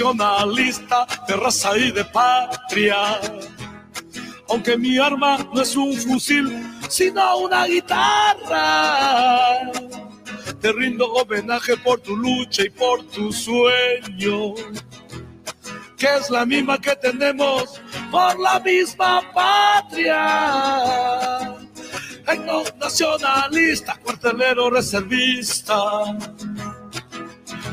nacionalista de raza y de patria. Aunque mi arma no es un fusil, sino una guitarra. Te rindo homenaje por tu lucha y por tu sueño, que es la misma que tenemos por la misma patria. Nacionalista, cuartelero reservista,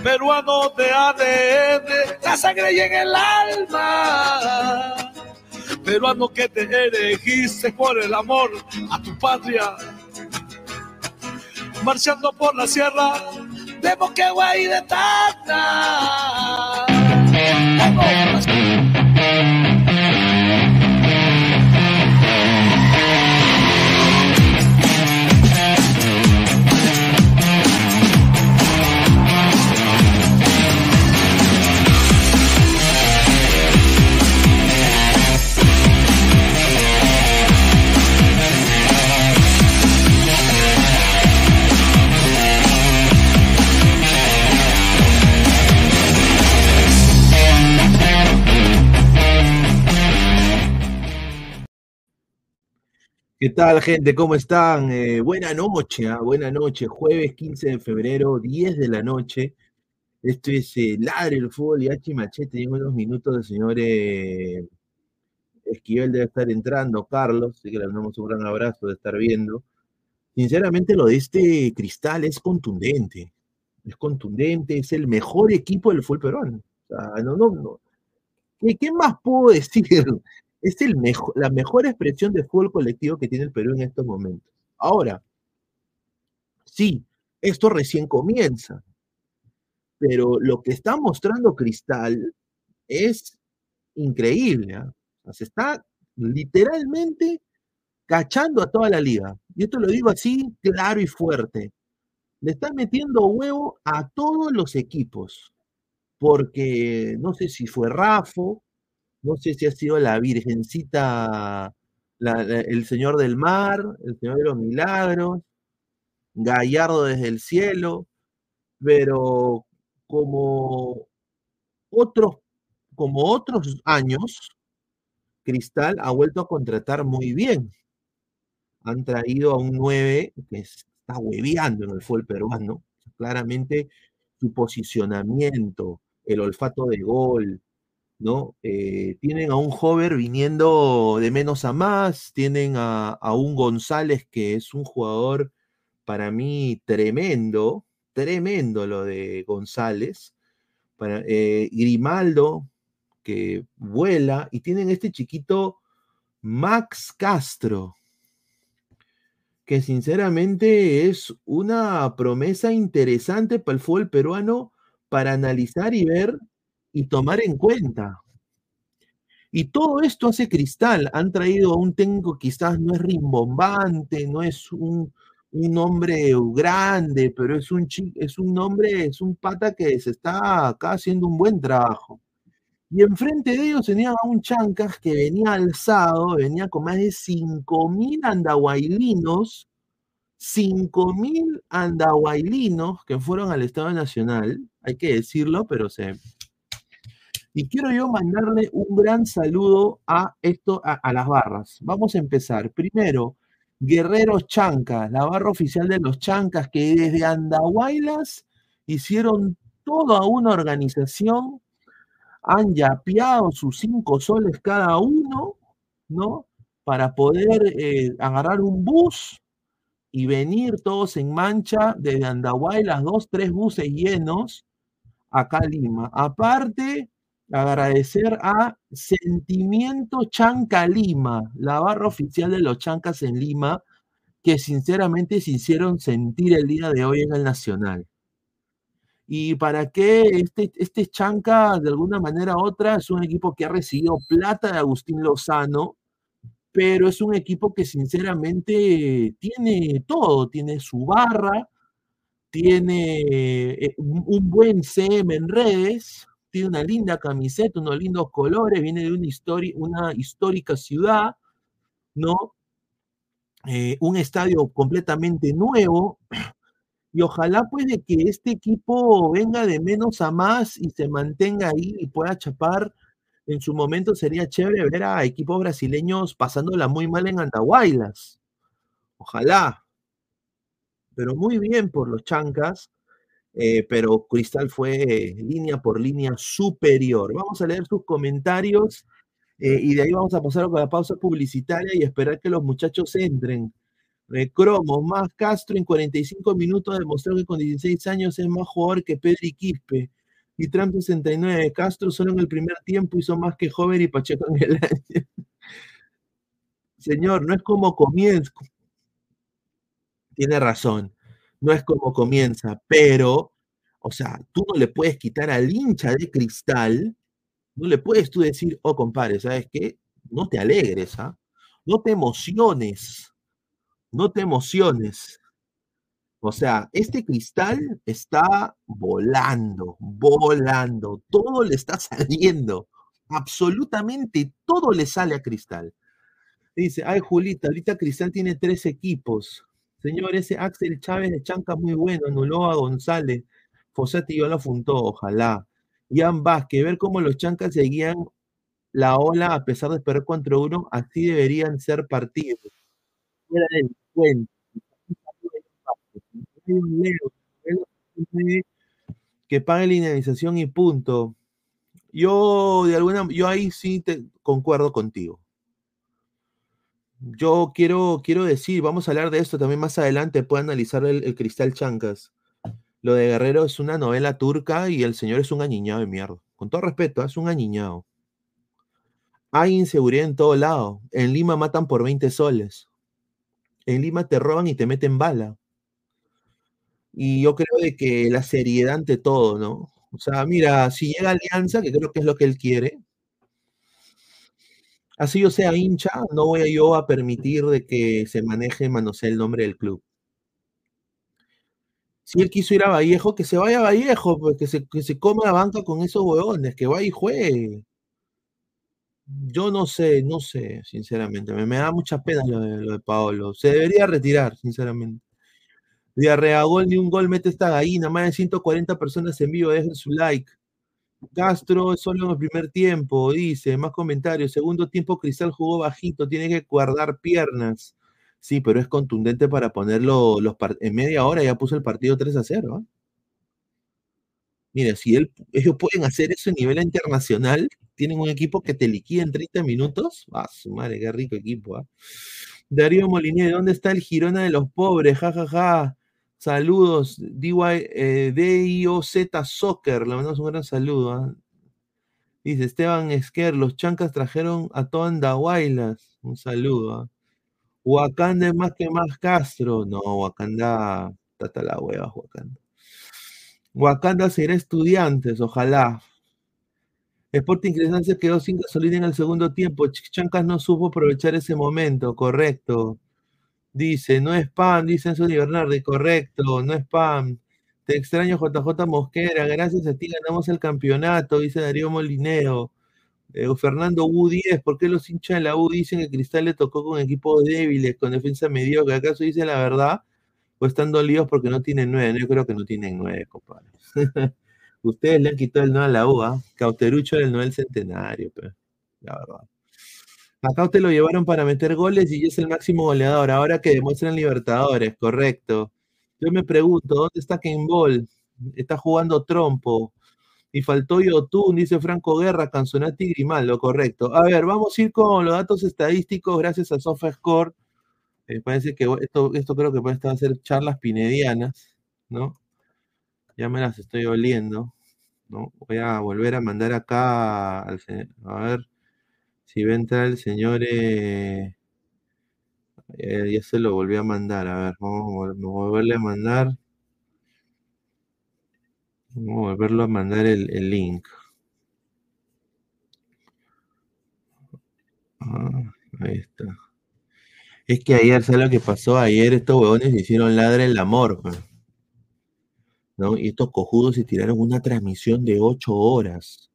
peruano de ADN, la sangre y en el alma. Peruano que te elegiste por el amor a tu patria. Marchando por la sierra de Moquegua y de Tacna. ¿Qué tal, gente? ¿Cómo están? Eh, buena noche, ¿ah? buena noche. Jueves 15 de febrero, 10 de la noche. Esto es eh, Ladre el Fútbol y H Machete. En unos minutos el señor eh, Esquivel debe estar entrando, Carlos, así que le damos un gran abrazo de estar viendo. Sinceramente, lo de este cristal es contundente. Es contundente, es el mejor equipo del fútbol peruano. No, no, no. ¿Qué, qué más puedo decir? Es la mejor expresión de fútbol colectivo que tiene el Perú en estos momentos. Ahora, sí, esto recién comienza, pero lo que está mostrando Cristal es increíble. ¿ah? se está literalmente cachando a toda la liga. Y esto lo digo así, claro y fuerte. Le está metiendo huevo a todos los equipos, porque no sé si fue Rafo, no sé si ha sido la Virgencita, el Señor del Mar, el Señor de los Milagros, Gallardo desde el cielo, pero como otros, como otros años, Cristal ha vuelto a contratar muy bien. Han traído a un 9 que está hueveando en el fútbol peruano. Claramente su posicionamiento, el olfato de gol, Eh, tienen a un joven viniendo de menos a más, tienen a, un González que es un jugador para mí tremendo, tremendo lo de González, para, eh, Grimaldo que vuela y tienen este chiquito Max Castro, que sinceramente es una promesa interesante para el fútbol peruano para analizar y ver y tomar en cuenta. Y todo esto hace Cristal. Han traído a un técnico quizás no es rimbombante, no es un, un hombre grande, pero es un, es un hombre, es un pata que se está acá haciendo un buen trabajo. Y enfrente de ellos tenía a un Chancas que venía alzado, venía con más de 5.000 andahuaylinos, 5.000 andahuaylinos que fueron al Estado Nacional, hay que decirlo, pero se, y quiero yo mandarle un gran saludo a esto, a, las barras. Vamos a empezar. Primero, Guerreros Chancas, la barra oficial de los Chancas, que desde Andahuaylas hicieron toda una organización, han yapeado sus cinco soles cada uno, ¿no? Para poder eh, agarrar un bus y venir todos en mancha desde Andahuaylas, dos, tres buses llenos acá a Lima. Aparte, agradecer a Sentimiento Chanca Lima, la barra oficial de los Chancas en Lima, que sinceramente se hicieron sentir el día de hoy en el Nacional. Y para que este, este Chanca, de alguna manera u otra, es un equipo que ha recibido plata de Agustín Lozano, pero es un equipo que sinceramente tiene todo, tiene su barra, tiene eh, un buen CM en redes, tiene una linda camiseta, unos lindos colores, viene de una, una histórica ciudad, ¿no? Eh, un estadio completamente nuevo. Y ojalá puede que este equipo venga de menos a más y se mantenga ahí y pueda chapar. En su momento sería chévere ver a equipos brasileños pasándola muy mal en Andahuaylas. Ojalá. Pero muy bien por los chancas. Eh, pero Cristal fue línea por línea superior. Vamos a leer sus comentarios eh, y de ahí vamos a pasar a la pausa publicitaria y esperar que los muchachos entren. Eh, Cromo, más Castro en 45 minutos demostró que con 16 años es más jugador que Pedri Quispe. Y Trump 69. Castro solo en el primer tiempo hizo más que Joven y Pacheco en el año. Señor, no es como comienza. Tiene razón. No es como comienza, pero, o sea, tú no le puedes quitar al hincha de cristal, no le puedes tú decir, oh, compadre, ¿sabes qué? No te alegres, ¿ah? No te emociones no te emociones. O sea, este cristal está volando, volando, todo le está saliendo, absolutamente todo le sale a cristal. Dice, ay Julita, ahorita Cristal tiene tres equipos. Señor, ese Axel Chávez de Chanca muy bueno, anuló a González. Fosati yo lo apuntó, ojalá. Ian Vázquez, ver cómo los chancas seguían la ola a pesar de contra uno, así deberían ser partidos que pague la indemnización y punto. Yo de alguna yo ahí sí te concuerdo contigo. Yo quiero, quiero decir, vamos a hablar de esto también más adelante, puedo analizar el, Cristal Chancas. Lo de Guerrero es una novela turca y el señor es un añiñado de mierda. Con todo respeto, es un añiñado. Hay inseguridad en todo lado. En Lima matan por 20 soles en Lima te roban y te meten bala. Y yo creo de que la seriedad ante todo, ¿no? O sea, mira, si llega Alianza, que creo que es lo que él quiere, así yo sea hincha, no voy yo a permitir de que se maneje, manosee el nombre del club. Si él quiso ir a Vallejo, que se vaya a Vallejo, pues que se, que se coma la banca con esos huevones, que vaya y juegue. Yo no sé, no sé, sinceramente. Me, da mucha pena lo de, lo de Paolo. Se debería retirar, sinceramente. Diarrea gol, ni un gol mete esta gallina. Más de 140 personas en vivo, dejen su like. Castro solo en el primer tiempo, dice. Más comentarios. Segundo tiempo, Cristal jugó bajito, tiene que guardar piernas. Sí, pero es contundente para ponerlo los en media hora, ya puso el partido 3 a 0. ¿ah? Mira, si ellos pueden hacer eso a nivel internacional, tienen un equipo que te liquida en 30 minutos. Ah, su madre, qué rico equipo. ¿ah? Darío Molinier, ¿dónde está el Girona de los pobres? Ja, ja, ja. Saludos, DY, eh, DIOZ Soccer, le mandamos un gran saludo. ¿ah? Dice Esteban Esquer, los chancas trajeron a toda Andahuaylas. Un saludo. ¿ah? Wakanda es más que más Castro. No, Wakanda, tata la hueva, Wakanda. Wakanda será estudiantes, ojalá. Sporting Cristal se quedó sin gasolina en el segundo tiempo. Chancas no supo aprovechar ese momento, correcto. Dice, no es spam, dice Di Bernardi, correcto, no es spam. Te extraño JJ Mosquera, gracias a ti ganamos el campeonato, dice Darío Molineo. Eh, Fernando U 10, ¿por qué los hinchas de la U dicen que Cristal le tocó con equipos débiles, con defensa mediocre? ¿Acaso dice la verdad? ¿O están dolidos porque no tienen nueve? Yo creo que no tienen nueve, compadre. Ustedes le han quitado el no a la UA. Cauterucho del Noel Centenario, pero, la verdad. Acá usted lo llevaron para meter goles y es el máximo goleador. Ahora que demuestran Libertadores, correcto. Yo me pregunto, ¿dónde está Ken Ball? Está jugando trompo. Y faltó Yotun, dice Franco Guerra, Canzonati Grimaldo, correcto. A ver, vamos a ir con los datos estadísticos gracias a SofaScore. Eh, parece que esto, esto creo que puede estar ser charlas pinedianas, ¿no? Ya me las estoy oliendo. ¿no? Voy a volver a mandar acá al A ver si va a entrar el señor. Eh, eh, ya se lo volví a mandar. A ver, vamos a volverle a mandar. Vamos a volverlo a mandar el, link. Ah, ahí está. Es que ayer, ¿sabes lo que pasó? Ayer estos huevones hicieron ladre el amor. ¿no? Y estos cojudos se tiraron una transmisión de ocho horas.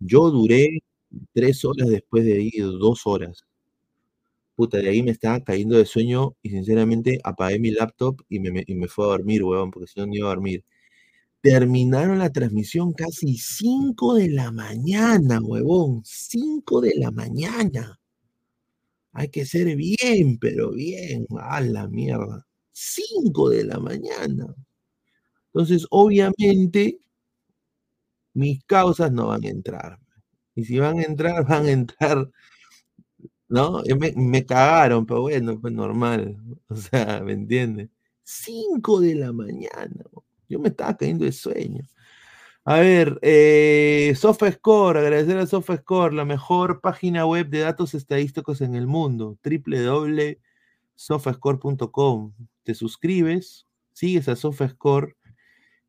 Yo duré tres horas después de ir, dos horas. puta, de ahí me estaba cayendo de sueño y sinceramente apagué mi laptop y me, me fue a dormir, huevón, porque si no, no iba a dormir. Terminaron la transmisión casi 5 de la mañana, huevón, 5 de la mañana. Hay que ser bien, pero bien, a la mierda. 5 de la mañana. Entonces, obviamente, mis causas no van a entrar. Y si van a entrar, van a entrar ¿no? Me, cagaron, pero bueno, pues normal. O sea, ¿me entiendes? 5 de la mañana. Yo me estaba cayendo de sueño. A ver, eh, SofaScore, agradecer a SofaScore, la mejor página web de datos estadísticos en el mundo, www.sofascore.com. Te suscribes, sigues a SofaScore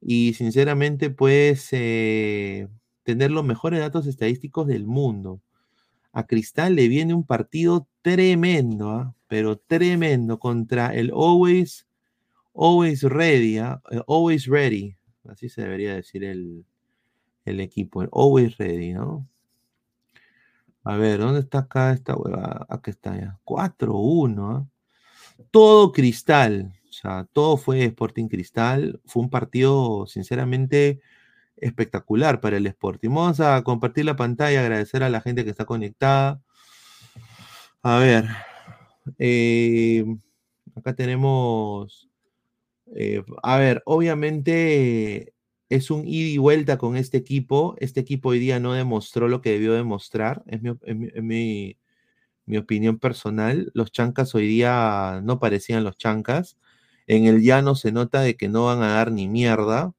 y sinceramente puedes eh, tener los mejores datos estadísticos del mundo a Cristal le viene un partido tremendo, ¿ah? pero tremendo contra el Always, Always Ready, ¿ah? eh, Always Ready, así se debería decir el, equipo, el Always Ready, ¿no? A ver, ¿dónde está acá esta hueva? Aquí está ya. 4-1. ¿ah? Todo cristal. O sea, todo fue Sporting Cristal. Fue un partido, sinceramente, espectacular para el Sporting. Vamos a compartir la pantalla, agradecer a la gente que está conectada. A ver, eh, acá tenemos, eh, a ver, obviamente es un ida y vuelta con este equipo. Este equipo hoy día no demostró lo que debió demostrar, es mi, mi opinión personal. Los chancas hoy día no parecían los chancas. En el llano se nota de que no van a dar ni mierda.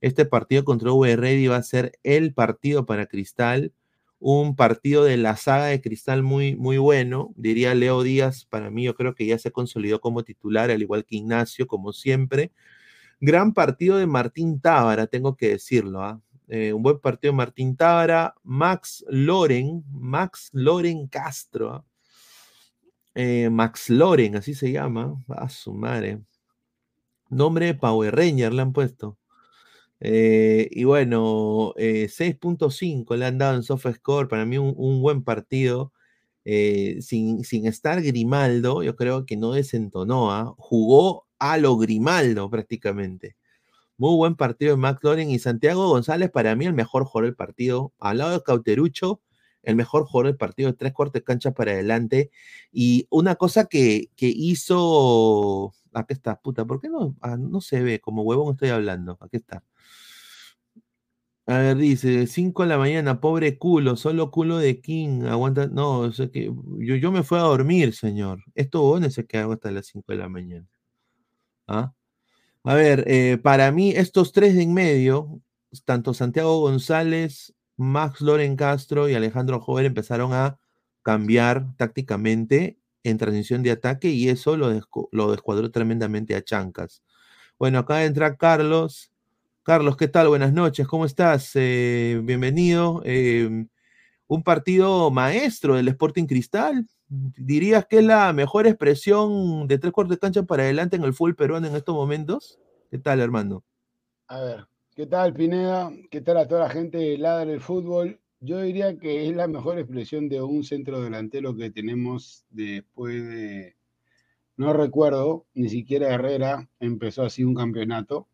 Este partido contra VR va a ser el partido para Cristal, un partido de la saga de Cristal muy, muy bueno. Diría Leo Díaz, para mí yo creo que ya se consolidó como titular, al igual que Ignacio, como siempre. Gran partido de Martín Tábara, tengo que decirlo. ¿ah? Eh, un buen partido de Martín Tábara. Max Loren, Max Loren Castro. ¿ah? Eh, Max Loren, así se llama. A su madre. Nombre de Power Ranger le han puesto. Eh, y bueno, 6.5 eh, le han dado en soft score, para mí un, buen partido. Eh, sin, sin, estar Grimaldo, yo creo que no desentonó, ¿ah? jugó a lo Grimaldo prácticamente. Muy buen partido de McLaurin y Santiago González, para mí el mejor jugador del partido. Al lado de Cauterucho, el mejor jugador del partido, tres cortes canchas para adelante. Y una cosa que, que hizo. Aquí está, puta, ¿por qué no, ah, no se ve? Como huevón estoy hablando. Aquí está. A ver, dice, 5 de la mañana, pobre culo, solo culo de King, aguanta, no, que yo, yo me fui a dormir, señor. Esto bueno es que hago hasta las 5 de la mañana. ¿Ah? A ver, eh, para mí, estos tres de en medio, tanto Santiago González, Max Loren Castro y Alejandro Joven empezaron a cambiar tácticamente en transición de ataque y eso lo, lo descuadró tremendamente a Chancas. Bueno, acá entra Carlos. Carlos, ¿qué tal? Buenas noches, ¿cómo estás? Eh, bienvenido. Em, un partido maestro del Sporting Cristal. ¿Dirías que es la mejor expresión de tres cuartos de cancha para adelante en el fútbol peruano en estos momentos? ¿Qué tal, hermano? A ver, ¿qué tal, Pineda? ¿Qué tal a toda la gente de Ladra del Fútbol? Yo diría que es la mejor expresión de un centro delantero que tenemos después de, no recuerdo, ni siquiera Herrera empezó así un campeonato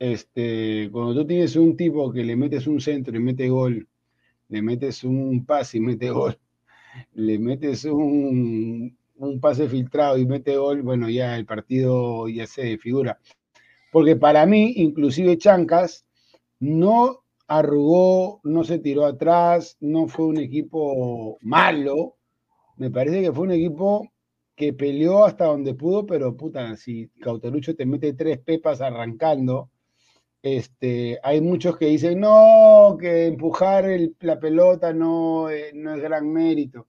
este, cuando tú tienes un tipo que le metes un centro y mete gol, le metes un pase y mete gol, le metes un, un pase filtrado y mete gol, bueno, ya el partido ya se figura. Porque para mí, inclusive Chancas no arrugó, no se tiró atrás, no fue un equipo malo. Me parece que fue un equipo que peleó hasta donde pudo, pero puta, si Cautelucho te mete tres pepas arrancando, este, hay muchos que dicen, no, que empujar la pelota no, eh, no es gran mérito.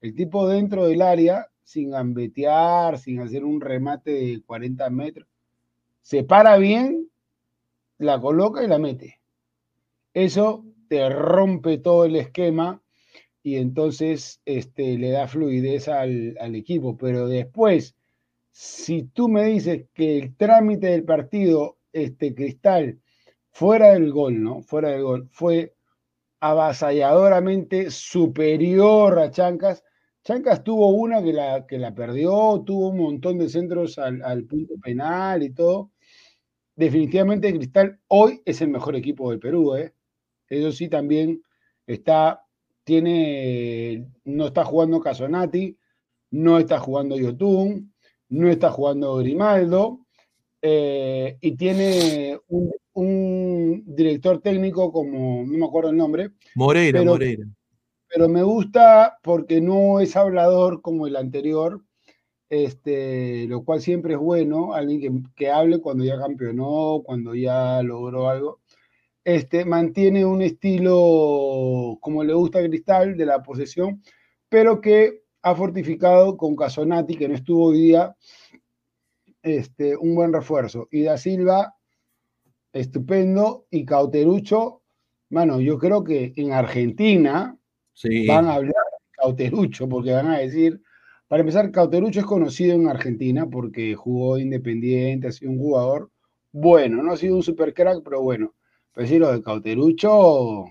El tipo dentro del área, sin ambetear, sin hacer un remate de 40 metros, se para bien, la coloca y la mete. Eso te rompe todo el esquema y entonces este, le da fluidez al, al equipo. Pero después, si tú me dices que el trámite del partido este Cristal fuera del gol, ¿no? Fuera del gol, fue avasalladoramente superior a Chancas. Chancas tuvo una que la, que la perdió, tuvo un montón de centros al, punto penal y todo. Definitivamente Cristal hoy es el mejor equipo del Perú, ¿eh? Eso sí también está, tiene, no está jugando Casonati, no está jugando Yotun, no está jugando Grimaldo, eh, y tiene un, director técnico como, no me acuerdo el nombre. Moreira, Moreira. Pero me gusta porque no es hablador como el anterior, este, lo cual siempre es bueno, alguien que, que hable cuando ya campeonó, cuando ya logró algo. Este, mantiene un estilo como le gusta a Cristal de la posesión, pero que ha fortificado con Casonati, que no estuvo hoy día, este, un buen refuerzo. Y Da Silva, estupendo. Y Cauterucho, bueno, yo creo que en Argentina van a hablar de Cauterucho, porque van a decir, para empezar, Cauterucho es conocido en Argentina porque jugó independiente, ha sido un jugador bueno, no ha sido un super crack, pero bueno. Pero sí, lo de Cauterucho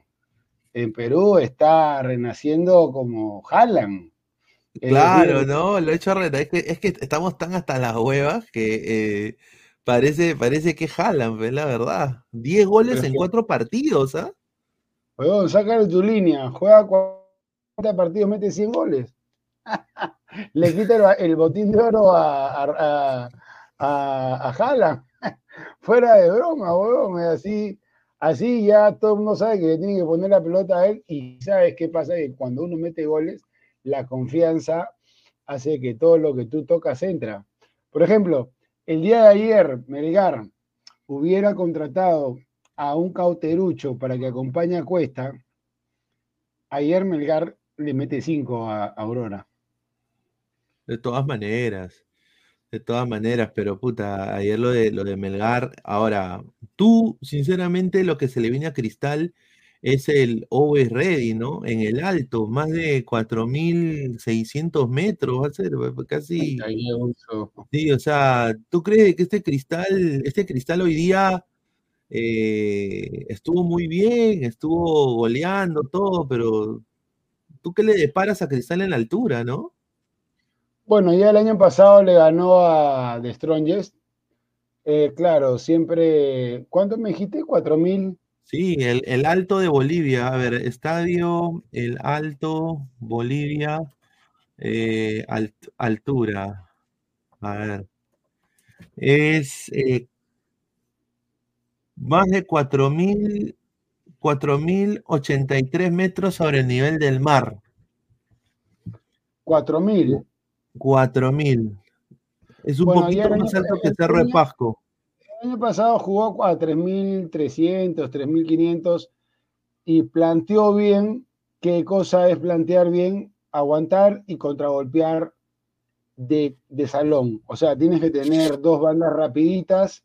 en Perú está renaciendo como Haaland. Claro, no, lo he hecho es que, es que estamos tan hasta las huevas que eh, parece, parece que jalan, pues, la verdad. 10 goles en 4 partidos, ¿ah? ¿eh? sácale tu línea, juega 40 partidos, mete 100 goles. Le quita el, botín de oro a, a, a, Fuera de broma, weón, así, así ya todo el mundo sabe que le tiene que poner la pelota a él y sabes qué pasa, que cuando uno mete goles la confianza hace que todo lo que tú tocas entra. Por ejemplo, el día de ayer, Melgar hubiera contratado a un cauterucho para que acompañe a Cuesta, ayer Melgar le mete 5 a, Aurora. De todas maneras, de todas maneras, pero puta, ayer lo de, lo de Melgar, ahora, tú, sinceramente, lo que se le viene a Cristal es el Always Ready, ¿no? En el alto, más de 4.600 metros, va a ser casi... Sí, o sea, ¿tú crees que este cristal, este cristal hoy día eh, estuvo muy bien, estuvo goleando todo, pero ¿tú qué le deparas a Cristal en la altura, no? Bueno, ya el año pasado le ganó a The Strongest. Eh, claro, siempre. ¿Cuánto me dijiste? ¿4.000? Sí, el, Alto de Bolivia. A ver, estadio, el Alto, Bolivia, eh, altura. A ver. Es eh, más de 4.000, 4.083 metros sobre el nivel del mar. 4.000. 4.000. Es un poquito más alto que Cerro de Pasco. El año pasado jugó a 3.300, 3.500 y planteó bien qué cosa es plantear bien, aguantar y contragolpear de, de salón. O sea, tienes que tener dos bandas rapiditas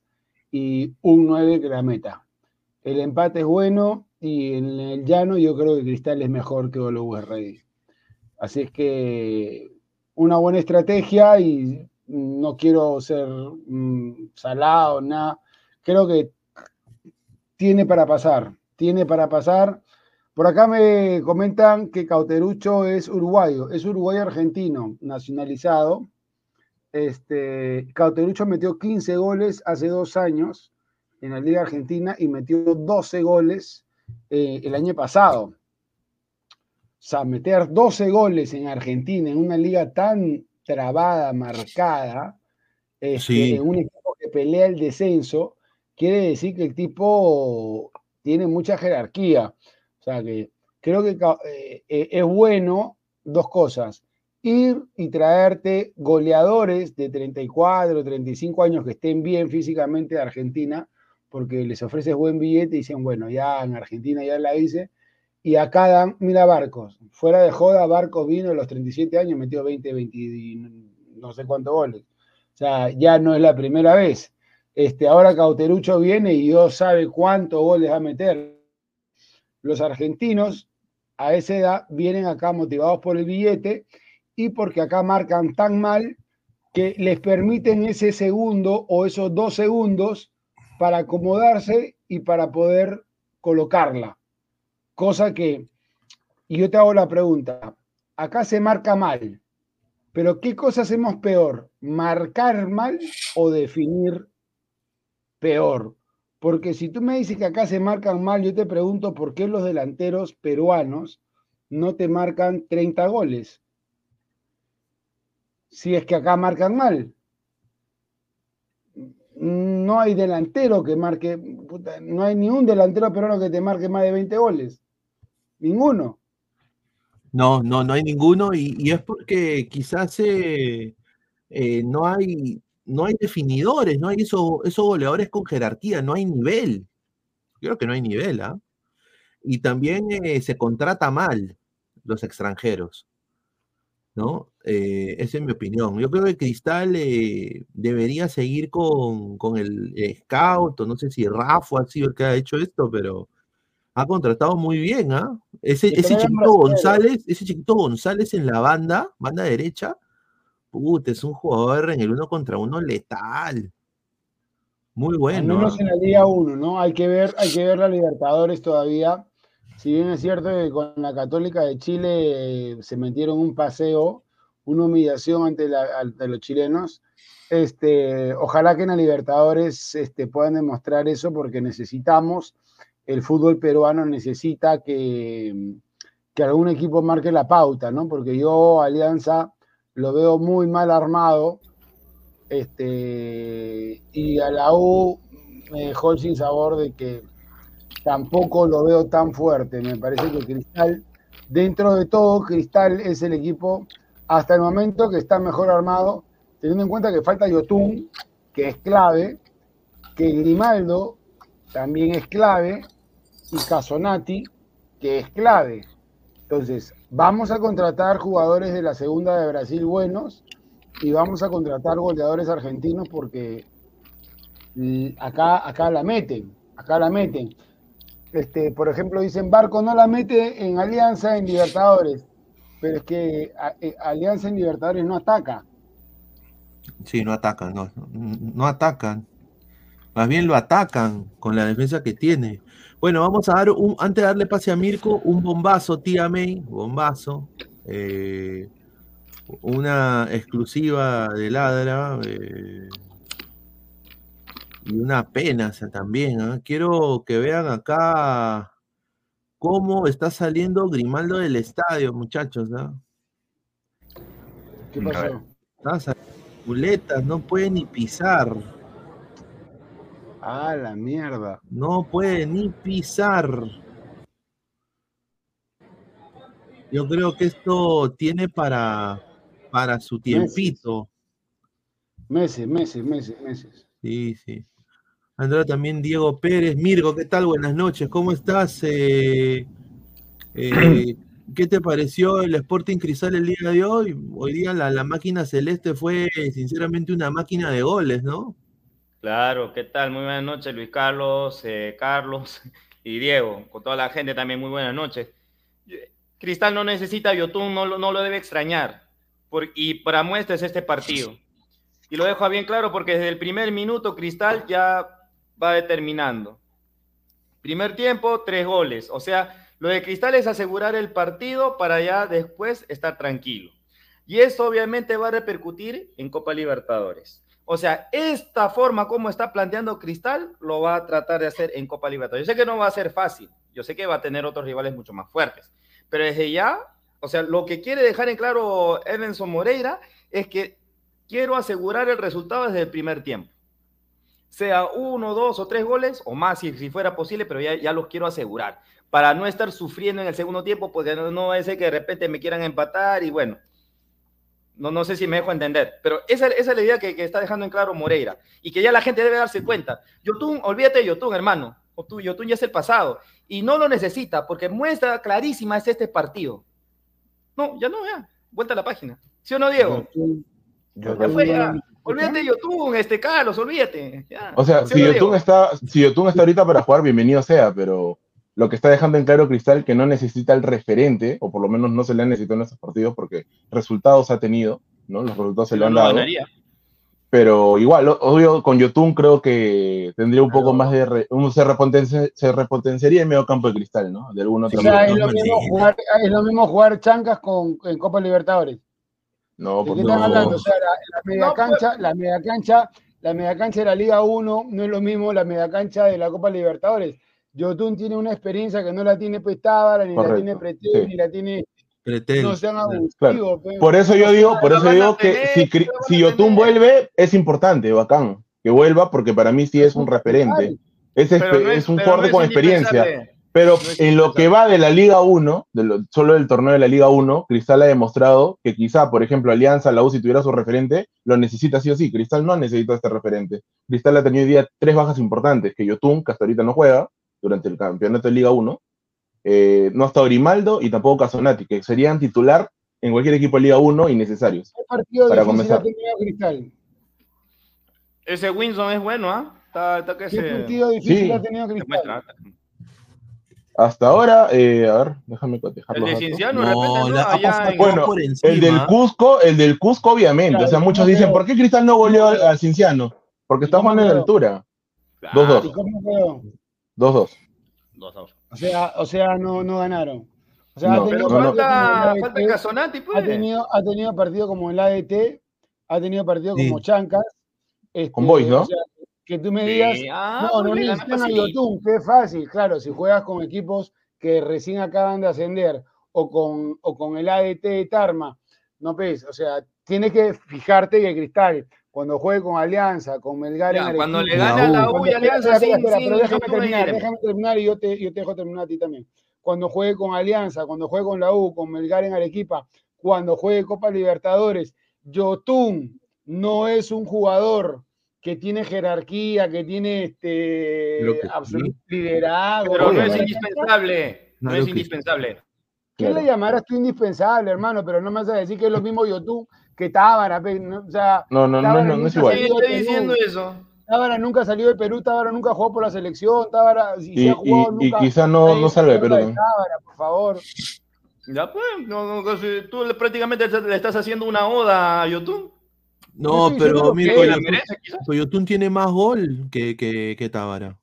y un 9 que la meta. El empate es bueno y en el llano yo creo que Cristal es mejor que Always Ready. Así es que una buena estrategia y no quiero ser mm, salado, nada. Creo que tiene para pasar, tiene para pasar. Por acá me comentan que Cauterucho es uruguayo, es uruguayo argentino, nacionalizado. Este, Cauterucho metió 15 goles hace dos años en la Liga Argentina y metió 12 goles eh, el año pasado. O sea, meter 12 goles en Argentina en una liga tan trabada, marcada, este, un equipo que pelea el descenso, quiere decir que el tipo tiene mucha jerarquía. O sea que creo que eh, eh, es bueno dos cosas. Ir y traerte goleadores de 34, 35 años que estén bien físicamente de Argentina, porque les ofreces buen billete y dicen, bueno, ya en Argentina ya la hice. Y acá dan, mira Barcos, fuera de joda, Barcos vino a los 37 años, metió 20, 20, no sé cuántos goles. O sea, ya no es la primera vez. Este, ahora Cauterucho viene y Dios sabe cuántos goles va a meter. Los argentinos a esa edad vienen acá motivados por el billete y porque acá marcan tan mal que les permiten ese segundo o esos dos segundos para acomodarse y para poder colocarla. Cosa que, y yo te hago la pregunta, acá se marca mal. Pero ¿qué cosa hacemos peor? ¿Marcar mal o definir peor? Porque si tú me dices que acá se marcan mal, yo te pregunto por qué los delanteros peruanos no te marcan 30 goles. Si es que acá marcan mal. No hay delantero que marque, no hay ni un delantero peruano que te marque más de 20 goles. Ninguno. No, no, no hay ninguno y, es porque quizás eh, eh, no, hay, no hay definidores, no hay esos, esos goleadores con jerarquía, no hay nivel. Creo que no hay nivel, ¿ah? Y también eh, se contrata mal los extranjeros, ¿no? esa es mi opinión. Yo creo que Cristal debería seguir con, con el scout, o no sé si Rafa ha sido el que ha hecho esto, pero ha contratado muy bien, ¿ah? Ese, ese chiquito González, ese chiquito González en la banda, banda derecha, puta, es un jugador en el uno contra uno letal. Muy bueno. Al menos ¿ah? en la Liga 1, ¿no? Hay que ver, hay que ver la Libertadores todavía. Si bien es cierto que con la Católica de Chile eh, se metieron un paseo, una humillación ante, los chilenos, este, ojalá que en la Libertadores este, puedan demostrar eso porque necesitamos el fútbol peruano necesita que, que algún equipo marque la pauta, ¿no? Porque yo, Alianza, lo veo muy mal armado. Este, y a la U me dejó sin sabor de que tampoco lo veo tan fuerte. Me parece que Cristal, dentro de todo, Cristal es el equipo hasta el momento que está mejor armado, teniendo en cuenta que falta Yotun, que es clave, que Grimaldo también es clave, y Casonati, que es clave. Entonces, vamos a contratar jugadores de la segunda de Brasil buenos y vamos a contratar goleadores argentinos porque acá, acá la meten, acá la meten. Este, por ejemplo, dicen Barco no la mete en Alianza en Libertadores, pero es que eh, Alianza en Libertadores no ataca. Sí, no atacan, no, no atacan. Más bien lo atacan con la defensa que tiene. Bueno, vamos a dar, un, antes de darle pase a Mirko, un bombazo, tía May, bombazo. Eh, una exclusiva de Ladra. Eh, y una pena también. ¿ah? Quiero que vean acá cómo está saliendo Grimaldo del estadio, muchachos. ¿ah? ¿Qué pasó? Está no puede ni pisar. Ah, la mierda. No puede ni pisar. Yo creo que esto tiene para, para su tiempito. Meses, meses, meses, meses. Sí, sí. Andrés también Diego Pérez. Mirgo, ¿qué tal? Buenas noches. ¿Cómo estás? Eh, eh, ¿Qué te pareció el Sporting Cristal el día de hoy? Hoy día la, la máquina celeste fue sinceramente una máquina de goles, ¿no? Claro, ¿qué tal? Muy buenas noches, Luis Carlos, eh, Carlos y Diego, con toda la gente también muy buenas noches. Cristal no necesita Yotun, no, no lo debe extrañar. y para muestras este partido. Y lo dejo bien claro porque desde el primer minuto Cristal ya va determinando. Primer tiempo, tres goles. O sea, lo de Cristal es asegurar el partido para ya después estar tranquilo. Y eso obviamente va a repercutir en Copa Libertadores. O sea, esta forma como está planteando Cristal lo va a tratar de hacer en Copa Libertadores. Yo sé que no va a ser fácil, yo sé que va a tener otros rivales mucho más fuertes, pero desde ya, o sea, lo que quiere dejar en claro Emerson Moreira es que quiero asegurar el resultado desde el primer tiempo. Sea uno, dos o tres goles, o más si, fuera posible, pero ya, ya los quiero asegurar. Para no estar sufriendo en el segundo tiempo, pues no, no ser que de repente me quieran empatar y bueno, no, no sé si me dejo entender, pero esa, esa es la idea que, está dejando en claro Moreira y que ya la gente debe darse cuenta. Yotun, olvídate de Yotun, hermano. Yotun ya es el pasado y no lo necesita porque muestra clarísima es este partido. No, ya no, ya. Vuelta a la página. ¿Sí o no, Diego? ya fue, ya. Olvídate de Yotun, este Carlos, olvídate. O sea, si, Yotun está, si Yotun está ahorita para jugar, bienvenido sea, pero lo que está dejando en claro Cristal que no necesita el referente, o por lo menos no se le ha necesitado en estos partidos porque resultados ha tenido, ¿no? Los resultados se le han dado. Pero igual, o- obvio, con Yotun creo que tendría un poco más de... re- un- se, repotencia- se repotenciaría el medio campo de cristal, ¿no? De alguna O otra sea, manera. es lo, mismo jugar, es lo mismo jugar chancas con, en Copa Libertadores. No, ¿De por qué están hablando? O sea, la, la media No, pues- cancha, la media cancha, la media cancha de la Liga 1 no es lo mismo la media cancha de la Copa Libertadores. Yotun tiene una experiencia que no la tiene pues Tábara, ni la tiene Pretel, sí. ni la tiene. Pretel. No sean Claro. abusivos. pues. Por eso yo digo, por eso digo que tener, si, si Yotun tener. vuelve, es importante, bacán, que vuelva, porque para mí sí es un referente. Es, Pero espe- no es un fuerte no con experiencia. Pero en lo que va de la Liga 1, de lo- solo del torneo de la Liga 1, Cristal ha demostrado que quizá, por ejemplo, Alianza, la U, si tuviera su referente, lo necesita sí o sí. Cristal no necesita este referente. Cristal ha tenido hoy día tres bajas importantes, que Yotun, que hasta ahorita no juega, durante el campeonato de Liga 1, eh, no ha estado Grimaldo y tampoco Casonati, que serían titular en cualquier equipo de Liga 1 innecesarios. ¿Qué partido para difícil comenzar. ha tenido Cristal? Ese Winston es bueno, ¿ah? Está, está que ¿Qué se, partido difícil Sí. ha tenido Cristal? Hasta ahora, eh, a ver, déjame cotejar El de. Cienciano, No, repente, ¿no? Allá en- Bueno, por El del Cusco, el del Cusco, obviamente. Claro, o sea, muchos ¿cómo dicen? ¿por qué Cristal no goleó al, Cienciano? Porque ¿Y está jugando en altura. Claro, 2-2. ¿Y cómo quedó? 2-2. dos, dos. O sea, o sea no, no ganaron. O sea, No, ha tenido Pero falta, ADT, falta el Casonati, pues. ha tenido, ha tenido partidos como el ADT, ha tenido partidos Sí. como Chancas. este, Con Boys, ¿no? o sea, que tú me digas, Sí, ah, no, no pues necesitan a. Yotun, es fácil, claro, si juegas con equipos que recién acaban de ascender o con, o con el ADT de Tarma, no ves, o sea, tienes que fijarte que Cristal, cuando juegue con Alianza, con Melgar en Ya, cuando le Arequipa, gane a la La U y Alianza espera, sin, espera, espera, sin pero déjame terminar, déjame terminar y yo te, yo te dejo terminar a ti también. Cuando juegue con Alianza, cuando juegue con la U, con Melgar en Arequipa, cuando juegue Copa Libertadores, Yotun no es un jugador que tiene jerarquía, que tiene este que absoluto liderazgo. Pero no es indispensable. No es que sí. indispensable. ¿Qué Claro. le llamarás tú indispensable, hermano? Pero no me vas a decir que es lo mismo Yotun que Tábara. pe, ¿no? O sea, No, no, no, Tábara no, no es igual. Estoy diciendo eso. Tábara nunca salió de Perú, Tábara nunca jugó por la selección, Tábara, si, Y, ha jugado, y- y nunca. quizá no, no salga de se Perú. por favor. Ya pues, no, no, si tú le- prácticamente le estás haciendo una oda a Yotun. No, pero mira, Yotun tiene más gol que, que, que Tábara.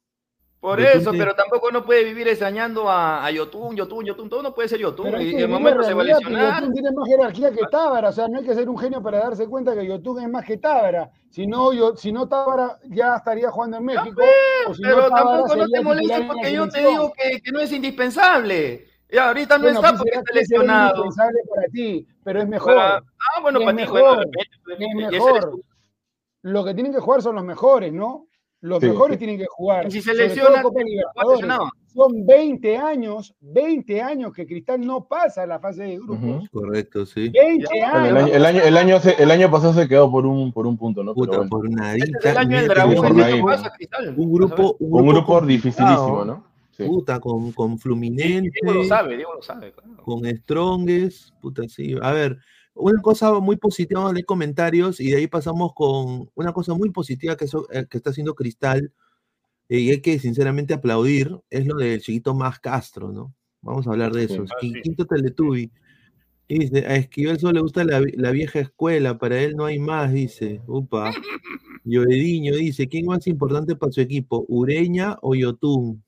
Por Yotun eso, pero tampoco no puede vivir extrañando a, a Yotun, Yotun, Yotun. Todo no puede ser Yotun. Pero es Y en el momento se va a lesionar. Yotun tiene más jerarquía que Tábara, o sea, no hay que ser un genio para darse cuenta que Yotun es más que Tábara. Si no, yo, si no Tábara ya estaría jugando en México. o si no, Pero tampoco no te molestes porque yo te digo que, que no es indispensable. Y ahorita no Bueno, está ¿qué porque está lesionado. indispensable para ti, pero es mejor. Para- ah, bueno, es para ti, mejor, bueno, de repente, pues, es mejor. Lo que tienen que jugar son los mejores, ¿no? Los Sí, mejores sí. tienen que jugar. Y si se lesiona. Son 20 años, 20 años que Cristal no pasa a la fase de grupos. Correcto, sí. 20 Ya, Bueno, el, años. año, el, año, el, año, se- el año pasado se quedó por un, por un punto, ¿no? Pero Puta, bueno. por una Este es el año del dragón. por ¿qué ahí. te pasa, Cristal? Un grupo, un Un grupo dificilísimo, ¿no? Sí. Puta, con, con Fluminense, Diego lo sabe, Diego lo sabe. claro. con Strongest, puta, sí. A ver, una cosa muy positiva, vamos a leer comentarios y de ahí pasamos con una cosa muy positiva que, eso- eh, que está haciendo Cristal eh, y hay que sinceramente aplaudir, es lo del chiquito más Castro, ¿no? Vamos a hablar de eso. Ah, sí. Quinto Teletubi. Dice, a Esquivel solo le gusta la, vi- la vieja escuela, para él no hay más, dice. Upa. Lloediño dice, ¿quién más importante para su equipo? ¿Ureña o Yotun?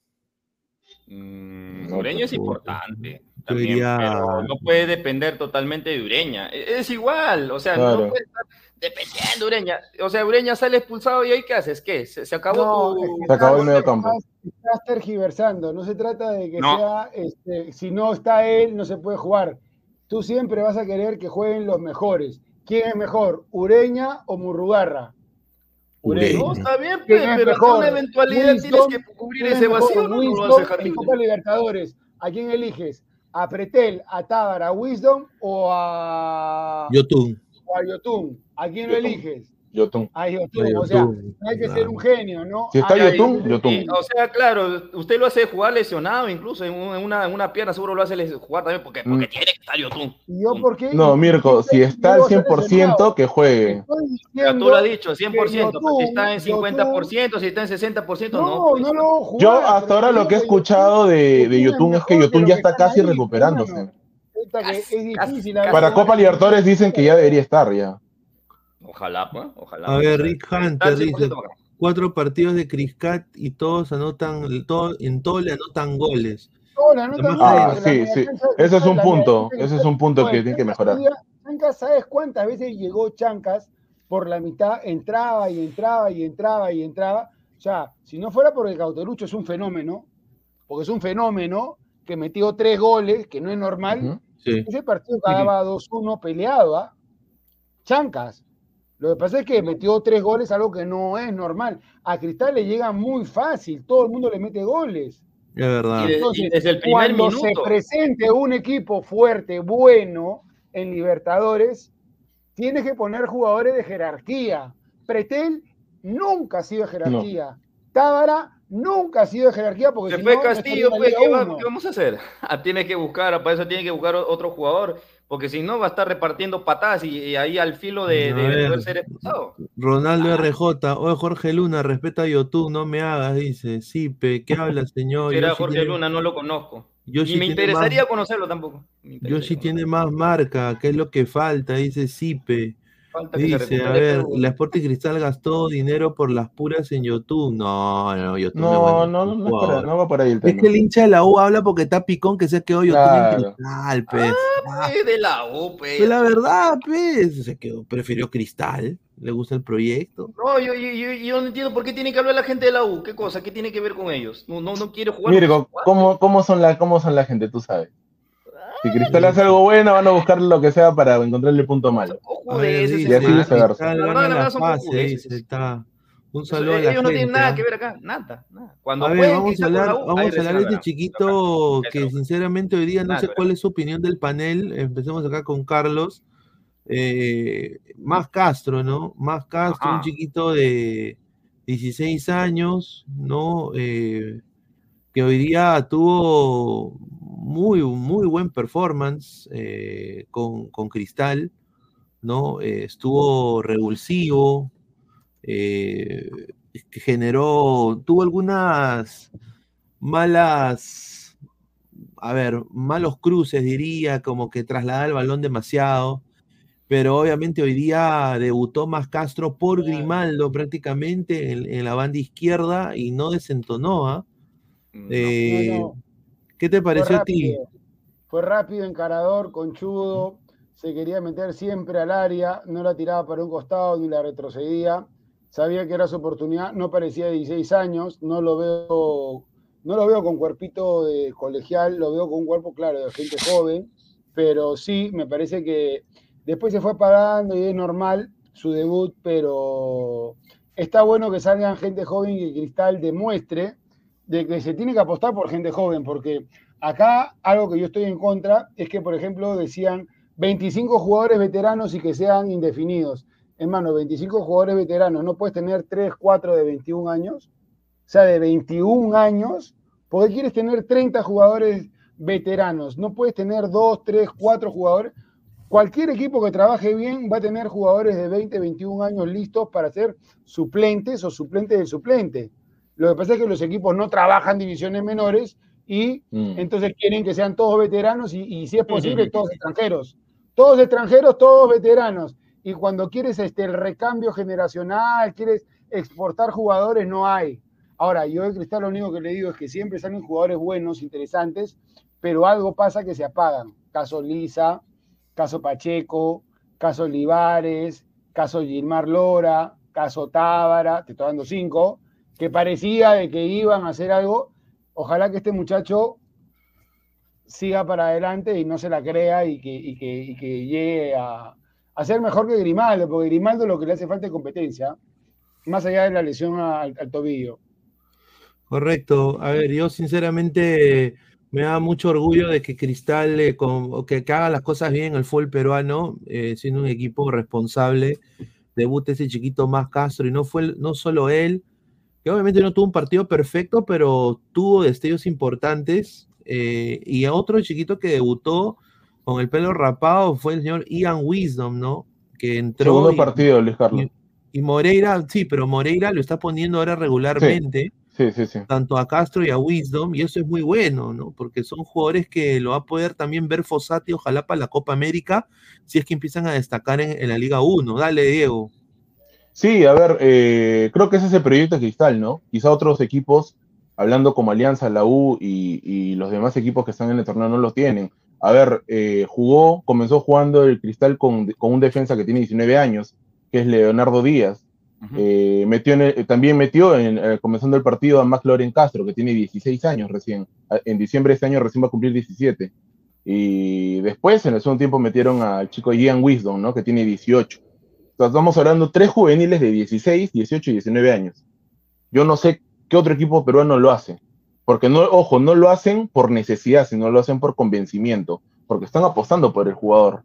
Mm, Ureña es importante. También, diría- pero no puede depender totalmente de Ureña. E- Es igual, o sea, Claro. no puede estar dependiendo de Ureña. O sea, Ureña sale expulsado y ahí ¿qué haces? ¿Qué? ¿Se, se acabó No, tu... es que Se acabó el medio campo. Estás, estás tergiversando. No se trata de que No. sea, este, si no está él, no se puede jugar. Tú siempre vas a querer que jueguen los mejores. ¿Quién es mejor, Ureña o Murrugarra? Ureña. No, está bien, ¿Quién pe, es pero mejor? ante una eventualidad Winston, tienes que cubrir ¿Quién es ese vacío, ¿no? No lo Winston vas a dejar. Copa Libertadores. ¿A quién eliges? ¿A Pretel, a Tábara, a Wisdom o a, Yotun. o a Yotun? ¿A quién lo eliges? Yotun. A A Yotun. O sea, Yotun, hay que ser un genio, ¿no? Si está Ah, Yotun, Yotun. Y, o sea, claro, usted lo hace jugar lesionado, incluso en, un- en una, en una pierna seguro lo hace jugar también porque, porque Mm. tiene que estar Yotun. ¿Y yo por qué? No, Mirko, si está al 100%, que juegue. Ya tú lo has dicho, 100%, que pero si está en Yotun- 50%, si está en 60%, no. No, pues. no lo jugar, Yo hasta ahora lo que he escuchado de, Yotun de es Yotun es que Yotun ya está casi recuperándose. que es difícil. casi. Para. Copa Libertadores dicen que ya debería estar ya. Ojalá, pues, ojalá. A ver, Rick Hunter dice, cuatro partidos de Criscat y todos anotan, todo, en todo le anotan goles. No, la nota Ah, Ah, sí, la sí. defensa Ese es un punto, defensa ese es un punto que tiene que Chancas mejorar. Chancas, ¿sabes cuántas veces llegó Chancas por la mitad? Entraba y entraba y entraba y entraba. O sea, si no fuera porque Cauterucho es un fenómeno, porque es un fenómeno que metió tres goles, que no es normal. Sí. ese partido acababa 2-1 peleado, ¿ah? Chancas. Lo que pasa es que metió tres goles, algo que no es normal. A Cristal le llega muy fácil, todo el mundo le mete goles. Es verdad. Y Entonces, desde el primer cuando se minuto. presente un equipo fuerte, bueno, en Libertadores, tienes que poner jugadores de jerarquía. Pretel nunca ha sido de jerarquía. Tábara nunca ha sido de jerarquía porque Se si fue no, Castillo, pues, ¿qué, va- qué vamos a hacer? Ah, tiene que buscar, para eso tiene que buscar otro jugador, porque si no va a estar repartiendo patadas y, y ahí al filo de, de ver. poder ser expulsado. Ronaldo Ah. RJ, oye Jorge Luna, respeta a YouTube, no me hagas, dice. Sí, pe, ¿qué habla, señor? Era Jorge tiene- Luna, no lo conozco. Ni me interesaría más- conocerlo tampoco. Interesaría Yoshi tiene más marca, ¿qué es lo que falta? Dice Sipe. Falta que se Dice, a recupere, ver, la Sporting Cristal gastó dinero por las puras en YouTube. No, no, YouTube No, es no, no, no, es jugador. ahí, no va por ahí el Es tema. que el hincha de la U habla porque está picón que se quedó YouTube Claro. en Cristal, pues. Ah, Eh, de la U, pues. pues la verdad, pues, se quedó, prefirió Cristal, le gusta el proyecto. No, yo, yo, yo, yo no entiendo por qué tiene que hablar la gente de la U. ¿Qué cosa? ¿Qué tiene que ver con ellos? No, no, no quiere jugar. Mire, no ¿cómo, cómo, son la, ¿cómo son la gente? Tú sabes. Si Cristal hace algo bueno, van a buscar lo que sea para encontrarle el punto malo. Y así viceversa. Está. Un Eso, saludo a la ellos no tienen nada ¿ah? que ver acá, nada, nada. Cuando A ver, jueguen vamos a hablar, U, vamos a hablar de este chiquito que sinceramente hoy día no sé cuál es su opinión del panel. Empecemos acá con Carlos. Eh, más Castro, ¿no? Más Castro, un chiquito de 16 años, ¿no? Eh, que hoy día tuvo muy, muy buen performance eh, con, con Cristal, ¿no? Eh, estuvo revulsivo, eh, generó, tuvo algunas malas, a ver, malos cruces, diría, como que trasladaba el balón demasiado. Pero obviamente hoy día debutó más Castro por Grimaldo prácticamente en, en la banda izquierda y no desentonó. ¿ah? No. No, no. ¿Qué te pareció a ti? fue rápido, encarador, conchudo, se quería meter siempre al área, no la tiraba para un costado ni la retrocedía, sabía que era su oportunidad, no parecía de 16 años, no lo veo, no lo veo con cuerpito de colegial, lo veo con un cuerpo claro de gente joven, pero sí, me parece que después se fue apagando y es normal su debut, pero está bueno que salgan gente joven y que Cristal demuestre de que se tiene que apostar por gente joven, porque acá algo que yo estoy en contra es que, por ejemplo, decían 25 jugadores veteranos y que sean indefinidos. Hermano, 25 jugadores veteranos, no puedes tener 3, 4 de 21 años, o sea, de 21 años, porque quieres tener 30 jugadores veteranos, no puedes tener 2, 3, 4 jugadores. Cualquier equipo que trabaje bien va a tener jugadores de 20, 21 años listos para ser suplentes o suplentes del suplente. Lo que pasa es que los equipos no trabajan divisiones menores y Mm. entonces quieren que sean todos veteranos y, y si es posible, todos extranjeros. Todos extranjeros, todos veteranos. Y cuando quieres este, el recambio generacional, quieres exportar jugadores, no hay. Ahora, yo de Cristal lo único que le digo es que siempre salen jugadores buenos, interesantes, pero algo pasa que se apagan. Caso Lisa, caso Pacheco, caso Olivares, caso Gilmar Lora, caso Tábara, te estoy dando cinco, que parecía de que iban a hacer algo. Ojalá que este muchacho siga para adelante y no se la crea y que, y que, y que llegue a, a ser mejor que Grimaldo, porque Grimaldo lo que le hace falta es competencia, más allá de la lesión al, tobillo. Correcto. A ver, yo sinceramente me da mucho orgullo de que Cristal, eh, con- que, haga las cosas bien en el fútbol peruano, eh, siendo un equipo responsable, debute ese chiquito más Castro y no fue no solo él, que obviamente no tuvo un partido perfecto, pero tuvo destellos importantes. eh, y a otro chiquito que debutó con el pelo rapado fue el señor Ian Wisdom, ¿no? Que entró Segundo y- partido, Luis Carlos. y, y Moreira, sí, pero Moreira lo está poniendo ahora regularmente. Sí, sí, sí. tanto a Castro y a Wisdom, y eso es muy bueno, ¿no? Porque son jugadores que lo va a poder también ver Fossati, ojalá para la Copa América, si es que empiezan a destacar en, en la Liga 1. Dale, Diego. Sí, a ver, eh, creo que ese es el proyecto de Cristal, ¿no? Quizá otros equipos, hablando como Alianza, la U y, y los demás equipos que están en el torneo no lo tienen. A ver, eh, jugó, comenzó jugando el Cristal con, con un defensa que tiene 19 años, que es Leonardo Díaz. Eh, metió en el- también metió, en, eh, comenzando el partido, a McLaurin Castro, que tiene 16 años recién. En diciembre de este año recién va a cumplir 17. Y después, en el segundo tiempo, metieron al chico Ian Wisdom, ¿no? Que tiene 18. Estamos hablando de tres juveniles de 16, 18 y 19 años. Yo no sé qué otro equipo peruano lo hace. Porque, no, ojo, no lo hacen por necesidad, sino lo hacen por convencimiento. Porque están apostando por el jugador.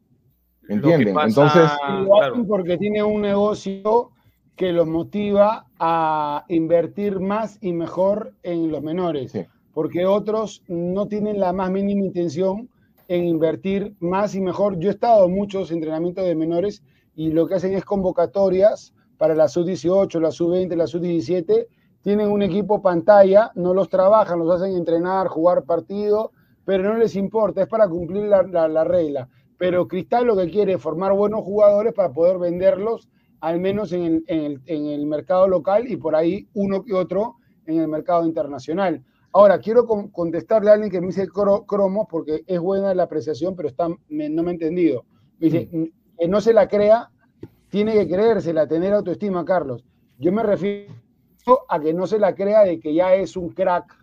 ¿Entienden? pasa- Entonces, lo claro. hacen porque tiene un negocio que los motiva a invertir más y mejor en los menores, Sí. porque otros no tienen la más mínima intención en invertir más y mejor. Yo he estado en muchos entrenamientos de menores y lo que hacen es convocatorias para la sub-18, la sub-20, la sub-17. Tienen un equipo pantalla, no los trabajan, los hacen entrenar, jugar partido, pero no les importa, es para cumplir la, la- la regla. Pero Cristal lo que quiere es formar buenos jugadores para poder venderlos, al menos en el, en el- en el mercado local y por ahí uno que otro en el mercado internacional. Ahora, quiero con- contestarle a alguien que me dice cro- cromos porque es buena la apreciación, pero está, no me ha entendido. Me dice, que no se la crea, tiene que creérsela, tener autoestima, Carlos. Yo me refiero a que no se la crea de que ya es un crack,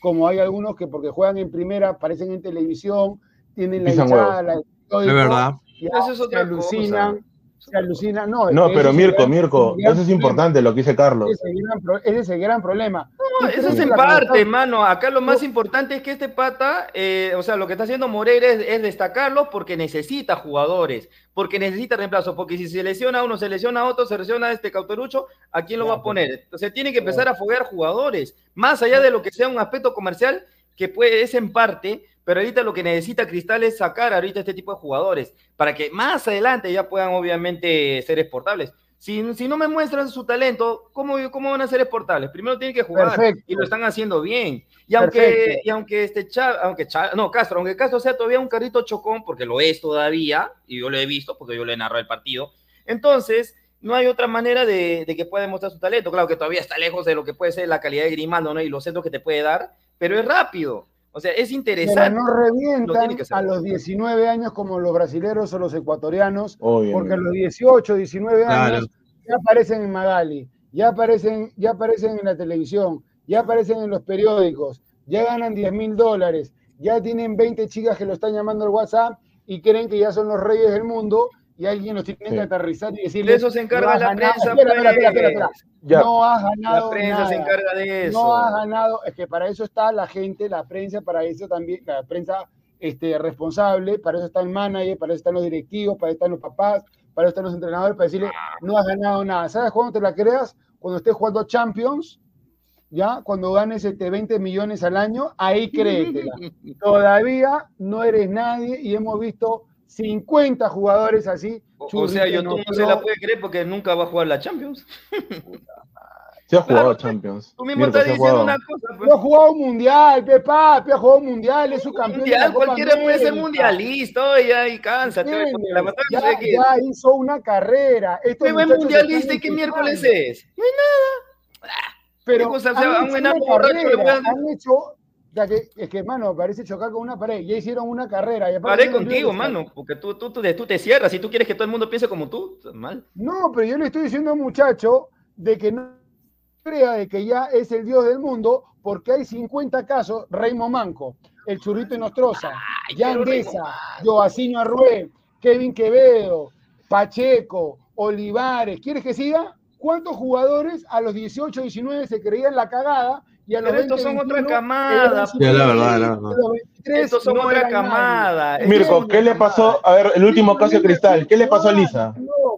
como hay algunos que porque juegan en primera, aparecen en televisión, tienen la hinchada, la- todo y Es todo, verdad. ya Eso es se otra alucinan, cosa. Se alucinan. No, no, pero Mirko, gran- Mirko, eso es importante lo que dice Carlos. Ese es el gran, pro- ese es el gran problema. No, ¿Tú eso es en parte, mano. Acá lo más importante es que este pata, eh, o sea, lo que está haciendo Moreira es, es destacarlo porque necesita jugadores, porque necesita reemplazo, porque si se lesiona uno, se lesiona otro, se lesiona este Cauterucho, ¿a quién lo va a poner? Entonces tiene que empezar a foguear jugadores, más allá de lo que sea un aspecto comercial, que puede, es en parte, pero ahorita lo que necesita Cristal es sacar ahorita este tipo de jugadores, para que más adelante ya puedan obviamente ser exportables. Si, si no me muestran su talento, ¿cómo, ¿cómo van a ser exportables? Primero tienen que jugar Perfecto. y lo están haciendo bien. Y aunque, Perfecto. y aunque este Cha- aunque Cha- no, Castro, aunque Castro sea todavía un carrito chocón, porque lo es todavía, y yo lo he visto, porque yo le narro el partido, entonces no hay otra manera de, de que pueda demostrar su talento. Claro que todavía está lejos de lo que puede ser la calidad de Grimaldo ¿no? y los centros que te puede dar, pero es rápido. O sea, es Pero interesante. no revientan a los 19 años como los brasileños o los ecuatorianos, Obviamente. porque a los 18, 19 Claro. años ya aparecen en Magali, ya aparecen, ya aparecen en la televisión, ya aparecen en los periódicos, ya ganan 10 mil dólares, ya tienen 20 chicas que lo están llamando al WhatsApp y creen que ya son los reyes del mundo y alguien los tiene Sí. que aterrizar y De decirles eso se encarga "No has la ganado". prensa. Espera, espera, espera, espera, espera. pues. Ya. No has ganado La prensa se encarga de eso. No has ganado, es que para eso está la gente, la prensa, para eso también, la prensa este, responsable, para eso está el manager, para eso están los directivos, para eso están los papás, para eso están los entrenadores, para decirle, no has ganado nada. ¿Sabes cuándo te la creas? Cuando estés jugando Champions, ¿ya? Cuando ganes este 20 millones al año, ahí créetela. Todavía no eres nadie y hemos visto 50 jugadores así. O, o sea, yo no se la puede creer porque nunca va a jugar la Champions. Se ha jugado Claro, Champions. Tú mismo Mirko, estás diciendo una cosa. pues. No ha jugado un mundial, Pepa, ha jugado un mundial, es su campeón. de la Mundial, Copa cualquiera puede ser mundialista, ya, y cánsate. la ya, ya hizo una carrera. Muchachos mundialista y qué miércoles es. No hay nada. Pero ¿Qué cosa? O han sea, a un hecho una carrera, han hecho, o sea, que, es que, mano, parece chocar con una pared. Ya hicieron una carrera. y Paré contigo, mano, porque tú, tú, tú, tú te cierras. Si tú quieres que todo el mundo piense como tú, mal. No, pero yo le estoy diciendo a un muchacho de que no crea de que ya es el dios del mundo, porque hay 50 casos, Raymond Manco, el Churrito Nostroza, Jan pero Deza, Joacinho Arrué, Kevin Quevedo, Pacheco, Olivares. ¿Quieres que siga? ¿Cuántos jugadores a los 18, 19 se creían la cagada y a los Pero estos 20, son otra 21 camada, Sí, la verdad, la verdad. a los 23 Estos son no otra camada. Mirko, Sí, ¿qué le pasó? A ver, el último caso de Cristal. ¿Qué le pasó a Lisa?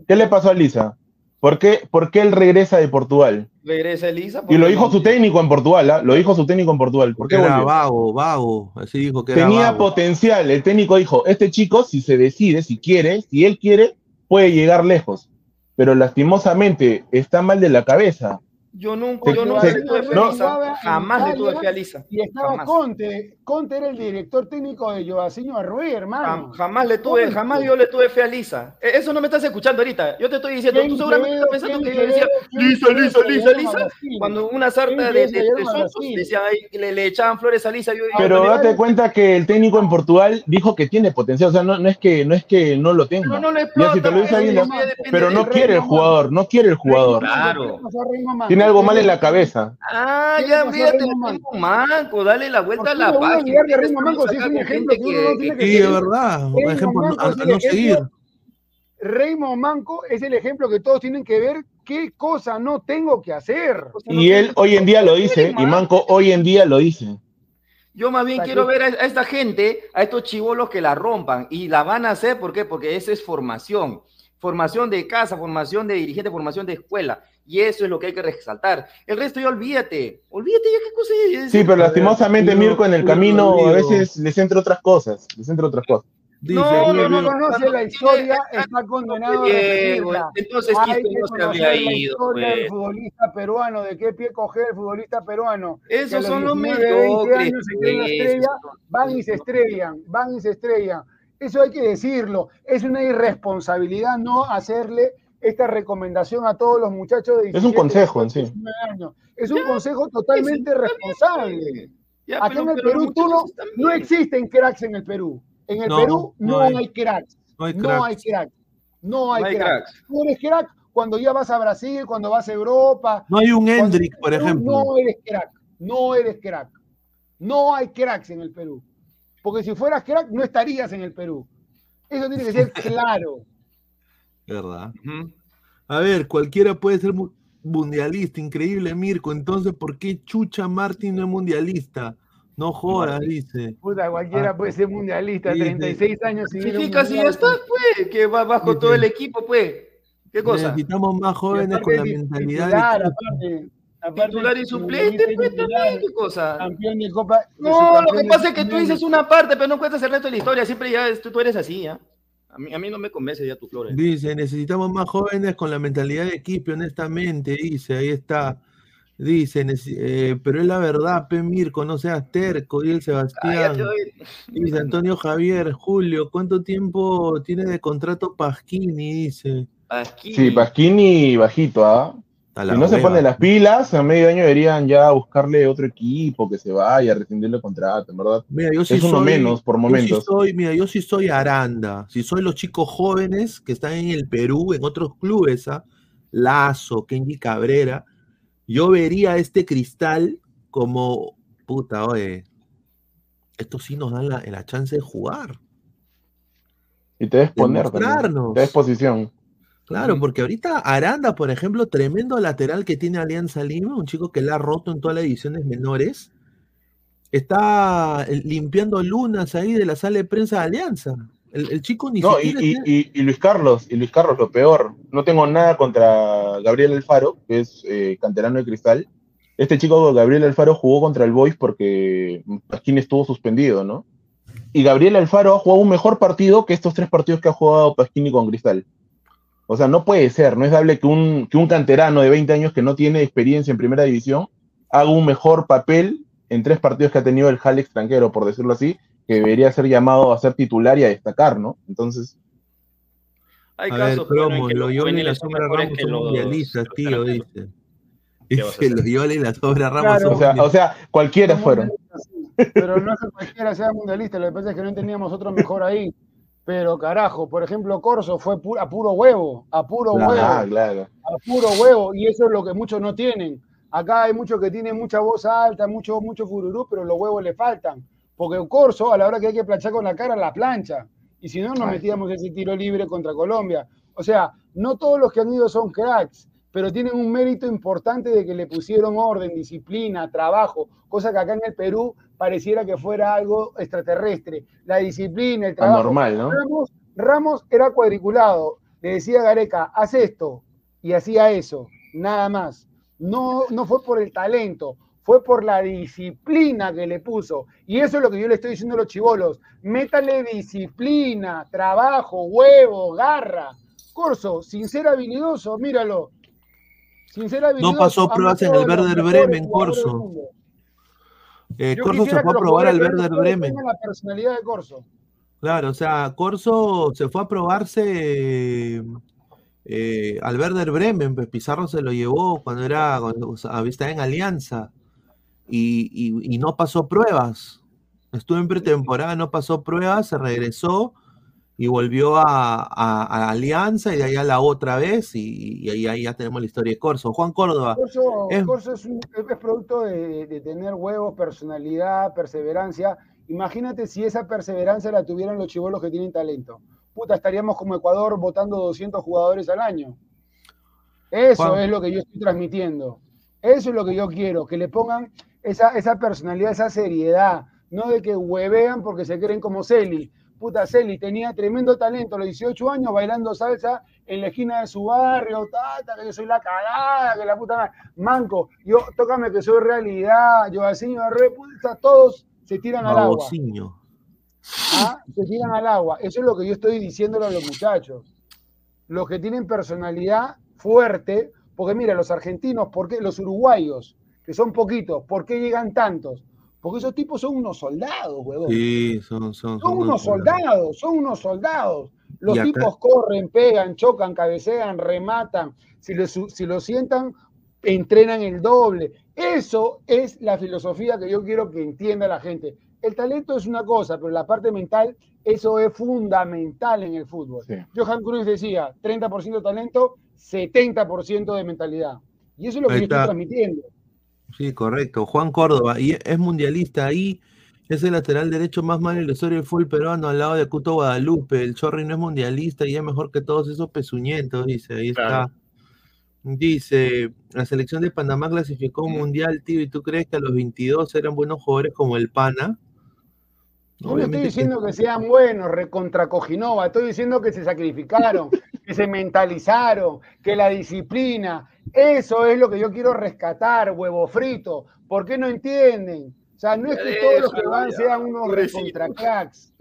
¿Qué le pasó a Lisa? ¿Por qué, por qué él regresa de Portugal? Regresa Elisa. Y lo dijo su técnico en Portugal, ¿ah? Lo dijo su técnico en Portugal. ¿Por Porque qué era volvió? vago, vago. Así dijo que era Tenía vago. potencial. El técnico dijo, este chico, si se decide, si quiere, si él quiere, puede llegar lejos. Pero lastimosamente está mal de la cabeza. Yo nunca, yo nunca se- le tuve fe no. a Lisa. Jamás le tuve fe a Lisa. Y estaba Jamás. Conte. Conte era el director técnico de Joaquín Arrué, hermano. Jam- Jamás le tuve, Conte. jamás yo le tuve fe a Lisa. E- Eso no me estás escuchando ahorita. Yo te estoy diciendo, tú seguramente estás pensando que yo decía, Lisa, Lisa, Lisa, Lisa. Cuando una sarta de, de, de, decían le, le echaban flores a Lisa. Yo, Pero date cuenta que el técnico en Portugal dijo que tiene potencial, o sea, no, no es que no es que no lo tenga. pero no lo Ya explota. si te lo dice no- pero no quiere el jugador, no quiere el jugador. Claro. Tiene algo mal en la cabeza. Ah, ¿Qué ya Manco? Dale la vuelta ¿Por a la página. de Manco si es sacar un de ejemplo gente que uno no tiene que Sí, verdad. Por Raymond ejemplo, Manco a, es a el no ejemplo- seguir. Raymond Manco es el ejemplo que todos tienen que ver qué cosa no tengo que hacer. Y él hoy en día lo dice, y Manco hoy en día lo dice. Yo más bien quiero ver a, esta gente, a estos chivolos que la rompan. Y la van a hacer, ¿por qué? Porque eso es formación. Formación de casa, formación de dirigente, formación de escuela. Y eso es lo que hay que resaltar. El resto ya olvídate. Olvídate ya qué cosa es. Sí, pero lastimosamente Mirko en el camino a veces les entra otras cosas, les entra otras cosas. Dice, No, no Rodrigo, conoce la historia está condenado a entonces Hay que no se había la ido. historia del pues. futbolista peruano, de qué pie coger el futbolista peruano. Esos son los 19, 20 mediocres. van y se estrellan, van y se estrellan. Eso hay que decirlo. Es una irresponsabilidad no hacerle esta recomendación a todos los muchachos de Es 17, un consejo en 18, sí. 19 años. Es un consejo totalmente responsable. Ya, Acá pero- en el Perú tú no, no existen cracks en el Perú. En el No, Perú no no hay. hay cracks. no hay No cracks. hay. No hay, No hay crack. cracks. Tú eres crack cuando ya vas a Brasil, cuando vas a Europa. No hay un Hendrick, por ejemplo. No eres crack. No eres crack. No hay cracks en el Perú. Porque si fueras crack, no estarías en el Perú. Eso tiene que ser claro. ¿Verdad? A ver, cualquiera puede ser mu- mundialista, increíble Mirko. Entonces, ¿por qué Chucha Martín no es mundialista? No jodas, dice. Puta, cualquiera Ah. puede ser mundialista. Sí, sí. 36 años Significa si ya está, pues, que va bajo Sí, todo sí. el equipo, pues. ¿Qué cosa? Necesitamos más Y jóvenes con la mentalidad titular, de aparte- aparte Titular y suplente, pues, también, ¿qué cosa? Campeón de Copa. de No, lo que pasa es que tú dices una parte, pero no cuentas el resto de la historia. Siempre ya es- tú, tú eres así, ¿ya? A mí, a mí no me convence ya tu flores. Dice, necesitamos más jóvenes con la mentalidad de equipo, honestamente, dice, ahí está. Dice, eh, pero es la verdad, P. Mirko, no seas terco, y el Sebastián. Dice Antonio Javier, Julio, ¿cuánto tiempo tiene de contrato Pasquini? Dice. Aquí. Sí, Pasquini bajito, ¿ah? Si no se ponen las pilas, a medio año deberían ya buscarle otro equipo que se vaya, rescindirle el contrato, en verdad. Mira, yo sí es uno soy- menos por yo sí momentos. soy, mira, yo sí soy Aranda. Si soy los chicos jóvenes que están en el Perú, en otros clubes, ¿ah? Lazo, Kenji Cabrera, yo vería este cristal como, puta, oye, estos sí nos dan la, la chance de jugar. Y te debes poner. Te posición. Claro, porque ahorita Aranda, por ejemplo, tremendo lateral que tiene Alianza Lima, un chico que la ha roto en todas las ediciones menores, está eh, limpiando lunas ahí de la sala de prensa de Alianza. El, el chico ni No, y, siquiera y- tiene- y- y Luis Carlos, y Luis Carlos, lo peor, no tengo nada contra Gabriel Alfaro, que es eh, canterano de cristal. Este chico, Gabriel Alfaro, jugó contra el Boys porque Pasquini estuvo suspendido, ¿no? Y Gabriel Alfaro ha jugado un mejor partido que estos tres partidos que ha jugado Pasquini con Cristal. O sea, no puede ser, no es dable que un, que un canterano de 20 años que no tiene experiencia en primera división haga un mejor papel en tres partidos que ha tenido el Hall extranjero, por decirlo así, que debería ser llamado a ser titular y a destacar, ¿no? Entonces, Hay A ver, casos pero, en Promo, que los y la juveniles son Sombra mejores Ramos que son los- mundialistas, los tío, dice. ¿Qué vas a Dice, hacer? Loyola y la Sombra Ramos Claro. son o sea, o sea, cualquiera fueron. sí, Pero no es que cualquiera sea mundialista, lo que pasa es que no teníamos otro mejor ahí. Pero carajo, por ejemplo, Corso fue pu- a puro huevo, a puro Claro. huevo, claro. a puro huevo, y eso es lo que muchos no tienen. Acá hay muchos que tienen mucha voz alta, mucho, mucho fururú, pero los huevos le faltan. Porque Corso, a la hora que hay que planchar con la cara, la plancha. Y si no, nos Ay. metíamos ese tiro libre contra Colombia. O sea, no todos los que han ido son cracks, pero tienen un mérito importante de que le pusieron orden, disciplina, trabajo, cosa que acá en el Perú pareciera que fuera algo extraterrestre. La disciplina, el trabajo. Anormal, ¿no? Ramos, Ramos era cuadriculado, le decía a Gareca, haz esto, y hacía eso, nada más. No, no fue por el talento, fue por la disciplina que le puso. Y eso es lo que yo le estoy diciendo a los chivolos. Métale disciplina, trabajo, huevo, garra. Corso, sin ser habilidoso, míralo. no pasó pruebas en el Werder Bremen, Corso. Eh, Corso se fue a probar al Werder Bremen. La personalidad de Corso. Claro, o sea, Corso se fue a probarse eh, al Werder Bremen, pues Pizarro se lo llevó cuando era cuando, estaba en Alianza y, no pasó pruebas. Estuvo en pretemporada, no pasó pruebas, se regresó y volvió a, Alianza y de ahí a la otra vez y, ahí, ya tenemos la historia de Corso. Juan Córdoba. Corso es, un, producto de, de, tener huevos, personalidad, perseverancia. Imagínate si esa perseverancia la tuvieran los chivolos que tienen talento puta, estaríamos como Ecuador votando 200 jugadores al año. Eso es lo que yo estoy transmitiendo. Eso es lo que yo quiero, que le pongan esa, esa personalidad, esa seriedad, no de que huevean porque se creen como Celi. Puta, Celi tenía tremendo talento a los 18 años bailando salsa en la esquina de su barrio, tata, que yo soy la cagada, que la puta manco, yo, tócame que soy realidad, yo así, puta, todos se tiran al agua. ¿Ah? se tiran al agua. Eso es lo que yo estoy diciéndole a los muchachos. Los que tienen personalidad fuerte, porque mira, los argentinos, ¿por qué? Los uruguayos, que son poquitos, ¿por qué llegan tantos? Porque esos tipos son unos soldados, huevón. Sí, son, son, son, unos soldados, son unos soldados. Los tipos corren, pegan, chocan, cabecean, rematan. Si lo, si lo sientan, entrenan el doble. Eso es la filosofía que yo quiero que entienda la gente el talento es una cosa, pero la parte mental, eso es fundamental en el fútbol. Johan Cruz decía, 30% de talento, 70% de mentalidad. Y eso es lo que yo estoy transmitiendo. Sí, correcto. Juan Córdoba, y es mundialista ahí, es el lateral derecho más mal en la historia del fútbol peruano al lado de Cuto Guadalupe. El Chorri no es mundialista y es mejor que todos esos pezuñentos, dice. Ahí está. Dice, la selección de Panamá clasificó un mundial, tío, ¿y tú crees que a los 22 eran buenos jugadores como el Pana? No estoy diciendo que... sean buenos, recontra Cojinova, estoy diciendo que se sacrificaron, que se mentalizaron, que la disciplina, eso es lo que yo quiero rescatar, huevo frito. ¿Por qué no entienden? O sea, no es que todos los que van sean unos recontra cracks.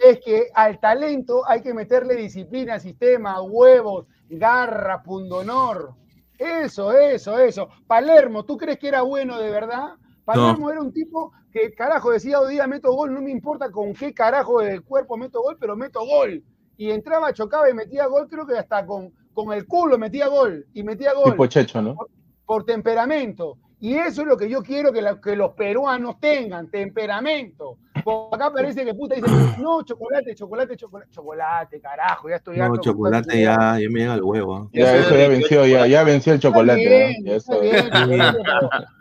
Es que al talento hay que meterle disciplina, sistema, huevos, garra, pundonor. Eso, eso, eso. Palermo, ¿tú crees que era bueno de verdad? Palermo era un tipo que carajo decía hoy día meto gol, no me importa con qué carajo del cuerpo meto gol, pero meto gol. Y entraba, chocaba y metía gol, creo que hasta con, con el culo metía gol. Y metía gol. Tipo checho, ¿no? Por, temperamento. Y eso es lo que yo quiero que, que los peruanos tengan, temperamento. Porque acá parece que puta dice, no, chocolate, chocolate, chocolate, chocolate, carajo, ya estoy No, chocolate ya, ya me llega el huevo. Ya, eso ya venció, ya, ya venció el chocolate.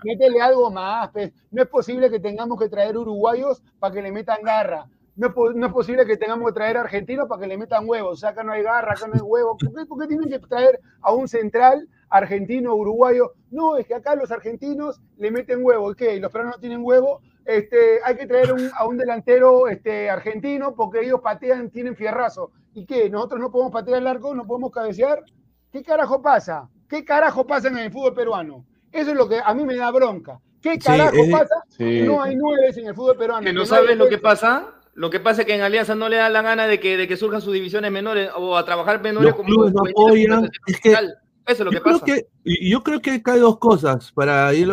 métele algo más, pues. No es posible que tengamos que traer uruguayos para que le metan garra. No es, no es, posible que tengamos que traer argentinos para que le metan huevos. O sea, acá no hay garra, acá no hay huevo. ¿Por qué, ¿Por qué, tienen que traer a un central argentino, uruguayo? No, es que acá los argentinos le meten huevo. ¿Y qué? ¿Y los peruanos no tienen huevo? este, hay que traer a un delantero este, argentino porque ellos patean, tienen fierrazo. ¿Y qué? ¿Nosotros no podemos patear el arco? ¿No podemos cabecear? ¿Qué carajo pasa? ¿Qué carajo pasa en el fútbol peruano? Eso es lo que a mí me da bronca. ¿Qué carajo pasa? No hay nueve en el fútbol peruano. ¿Que no, sabes lo que pasa? Lo que pasa es que en Alianza no le da la gana de que, de que surjan sus divisiones menores o a trabajar menores como clubes no apoyan. Es que eso es lo que pasa. Que, yo creo que hay dos cosas para, ir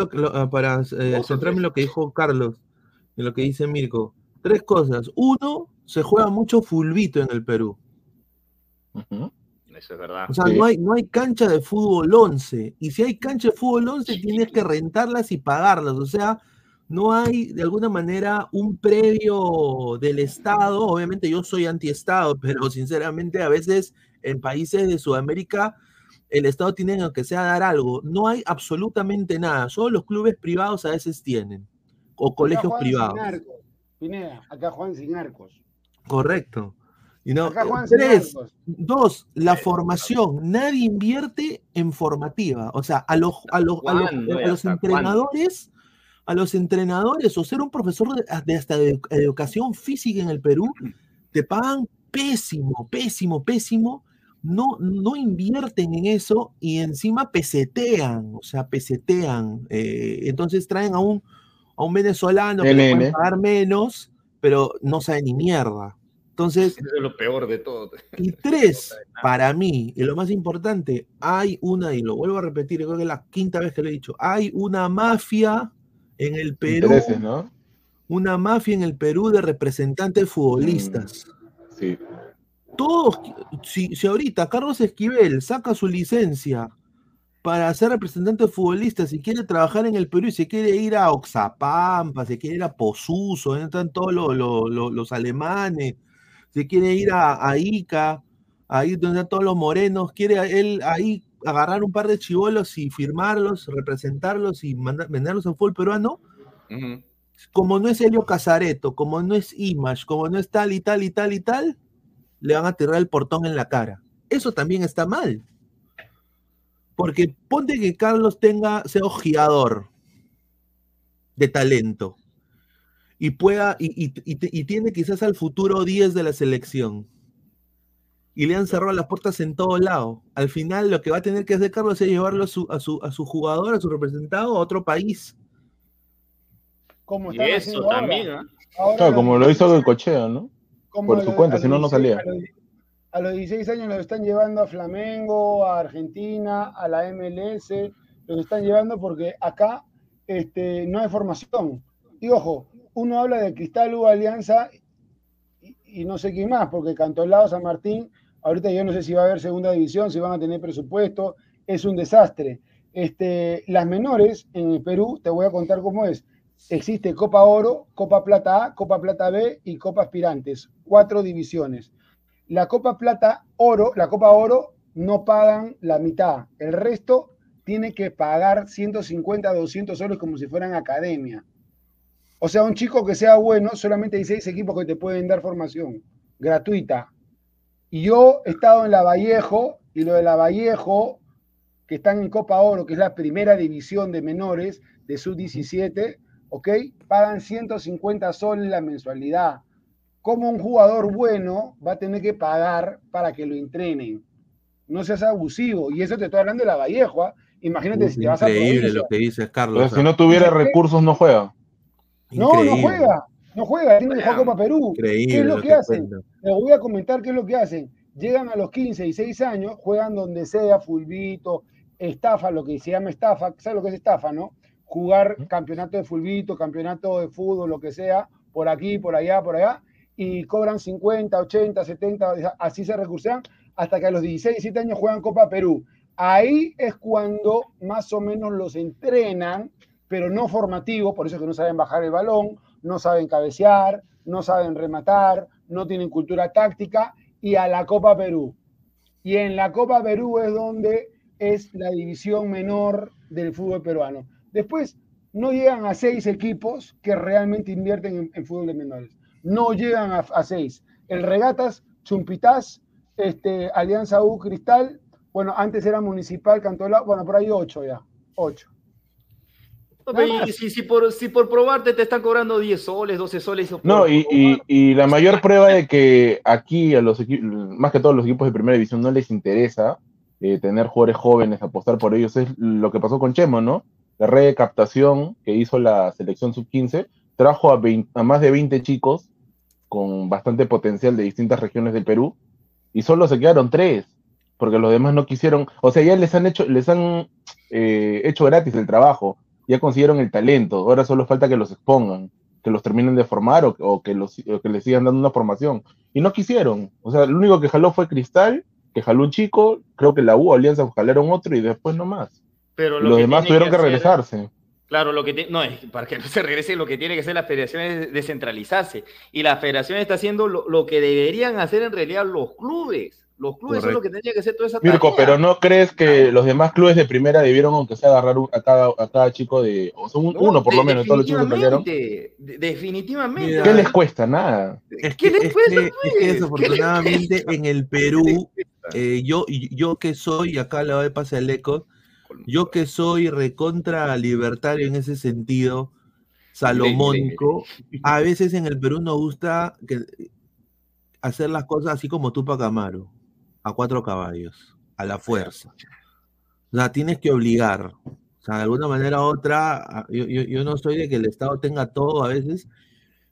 para eh, centrarme en lo que dijo Carlos, en lo que dice Mirko. Tres cosas. Uno, se juega mucho fulbito en el Perú. Eso es verdad. O sea, no, hay, no hay cancha de fútbol 11. Y si hay cancha de fútbol 11, tienes que rentarlas y pagarlas. O sea, no hay de alguna manera un previo del Estado. Obviamente yo soy anti-Estado, pero sinceramente a veces en países de Sudamérica el Estado tiene que sea dar algo. No hay absolutamente nada. Solo los clubes privados a veces tienen. O colegios privados. Pineda, acá Juan sin arcos. Correcto. Y no, tres, dos, la formación. Nadie invierte en formativa. O sea, a los, a los, a los, entrenadores, a los entrenadores, o ser un profesor de, de hasta de educación física en el Perú, te pagan pésimo, pésimo, pésimo no, no invierten en eso y encima pesetean, o sea, pesetean. Eh, entonces traen a un, a un venezolano que puede pagar menos, pero no sabe ni mierda. Entonces, Eso es lo peor de todo. y tres, para mí, y lo más importante, hay una, y lo vuelvo a repetir, creo que es la quinta vez que lo he dicho, hay una mafia en el Perú, una mafia en el Perú de representantes futbolistas. Sí. Todos, si, si ahorita Carlos Esquivel saca su licencia para ser representante futbolista, si quiere trabajar en el Perú y se quiere ir a Oxapampa, se quiere ir a Posuso, donde están todos los, los- alemanes, se quiere ir a, a Ica, ahí donde están todos los morenos, quiere él ahí agarrar un par de chivolos y firmarlos, representarlos y mandar, venderlos al fútbol peruano, como no es Helio Casareto, como no es Image, como no es tal y tal y tal y tal, le van a tirar el portón en la cara. Eso también está mal. Porque ponte que Carlos tenga, sea ojeador de talento y pueda, y, y- y- y tiene quizás al futuro 10 de la selección. Y le han cerrado las puertas en todo lado. Al final lo que va a tener que hacer Carlos es llevarlo a su, a su, a su jugador, a su representado a otro país. Como Y eso ahora. también, ¿ah? Ahora Claro, como lo hizo 16 el cocheo, ¿no? por su cuenta, si no, no 16 salía. A los, a los 16 años los están llevando a Flamengo, a Argentina, a la MLS, los están llevando porque acá este, no hay formación. Y ojo, uno habla de Cristal U Alianza y, y no sé quién más, porque Cantolao, San Martín, ahorita yo no sé si va a haber segunda división, si van a tener presupuesto, es un desastre. Este, las menores en el Perú, te voy a contar cómo es. Existe Copa Oro, Copa Plata A, Copa Plata B y Copa Aspirantes, cuatro divisiones. La Copa Plata Oro, la Copa Oro no pagan la mitad, el resto tiene que pagar 150, 200 soles como si fueran academia. O sea, un chico que sea bueno, solamente hay seis equipos que te pueden dar formación gratuita. Y yo he estado en la Vallejo, y lo de la Vallejo, que están en Copa Oro, que es la primera división de menores de sub-17, ¿ok? Pagan 150 soles la mensualidad. ¿Cómo un jugador bueno va a tener que pagar para que lo entrenen? No seas abusivo. Y eso te estoy hablando de la Vallejo. ¿ah? Imagínate Uf, si te vas a increíble lo que dices, Pero Carlos. si no tuviera recursos, no juega. No, no juega. No juega. Tiene que jugar Copa Perú. Increíble ¿Qué es lo que que hacen? cuenta. Les voy a comentar qué es lo que hacen. Llegan a los 15 y 6 años, juegan donde sea, fulbito, estafa, lo que se llama estafa. ¿Sabes lo que es estafa, no? Jugar campeonato de fulbito, campeonato de fútbol, lo que sea, por aquí, por allá, por allá, y cobran 50, 80, 70, así se recursean, hasta que a los 16, 17 años juegan Copa Perú. Ahí es cuando más o menos los entrenan, pero no formativo, por eso es que no saben bajar el balón, no saben cabecear, no saben rematar, no tienen cultura táctica, y a la Copa Perú. Y en la Copa Perú es donde es la división menor del fútbol peruano. Después, no llegan a seis equipos que realmente invierten en, fútbol de menores. No llegan a, seis. El Regatas, Chumpitaz, este, Alianza U Cristal, bueno, antes era Municipal, Cantolao, bueno, por ahí ocho ya, ocho. No, y si, si por, si por probarte te están cobrando 10 soles, 12 soles. No, y, y- y la mayor prueba de que aquí a los equipos, más que todos los equipos de primera división, no les interesa eh, tener jugadores jóvenes, apostar por ellos, es lo que pasó con Chemo, ¿no? La red de captación que hizo la selección sub-15 trajo a, 20 a más de 20 chicos con bastante potencial de distintas regiones del Perú y solo se quedaron tres, porque los demás no quisieron, o sea, ya les han hecho, les han eh, hecho gratis el trabajo, ya consiguieron el talento, ahora solo falta que los expongan, que los terminen de formar o, o que, los, o que les sigan dando una formación. Y no quisieron, o sea, lo único que jaló fue Cristal, que jaló un chico, creo que la U, Alianza jalaron otro y después no más. Pero lo los que demás tuvieron que, hacer- regresarse. Claro, lo que ti- no es para que no se regrese, lo que tiene que hacer la federación es descentralizarse. Y la federación está haciendo lo, lo que deberían hacer en realidad los clubes. Los clubes son los que tendrían que hacer toda esa Mirko, tarea. pero ¿no crees que los demás clubes de primera debieron, aunque sea, agarrar a cada, a cada chico de, o sea, un- No, uno por lo menos, todos los chicos que definitivamente, de- Definitivamente. Mira, ¿Qué les cuesta? Nada. Es ¿Qué que, les es cuesta, que- es que ¿Qué les desafortunadamente en el Perú, eh, yo, yo que soy, acá le doy pase al eco, yo que soy recontra libertario en ese sentido, salomónico, a veces en el Perú nos gusta que- hacer las cosas así como tú Camaro, a cuatro caballos, a la fuerza. O sea, tienes que obligar. O sea, de alguna manera u otra, a- yo, yo- yo no soy de que el Estado tenga todo a veces,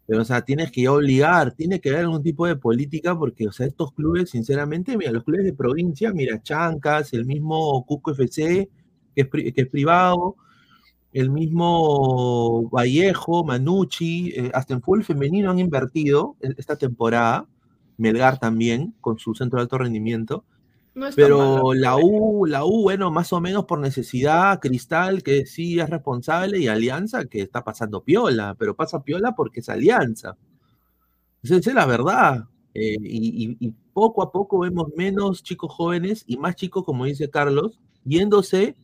Pero, o sea, tienes que obligar, tiene que haber algún tipo de política, porque, o sea, estos clubes, sinceramente, mira, los clubes de provincia, mira, Chancas, el mismo Cusco FC, que es, que es privado, el mismo Vallejo, Manucci, eh, hasta en fútbol femenino han invertido esta temporada, Melgar también, con su centro de alto rendimiento. pero la U, la U, bueno, más o menos por necesidad, Cristal, que sí es responsable, y Alianza, que está pasando piola, pero pasa piola porque es Alianza. Esa es la verdad. Eh, y, y, poco a poco vemos menos chicos jóvenes y más chicos, como dice Carlos, yéndose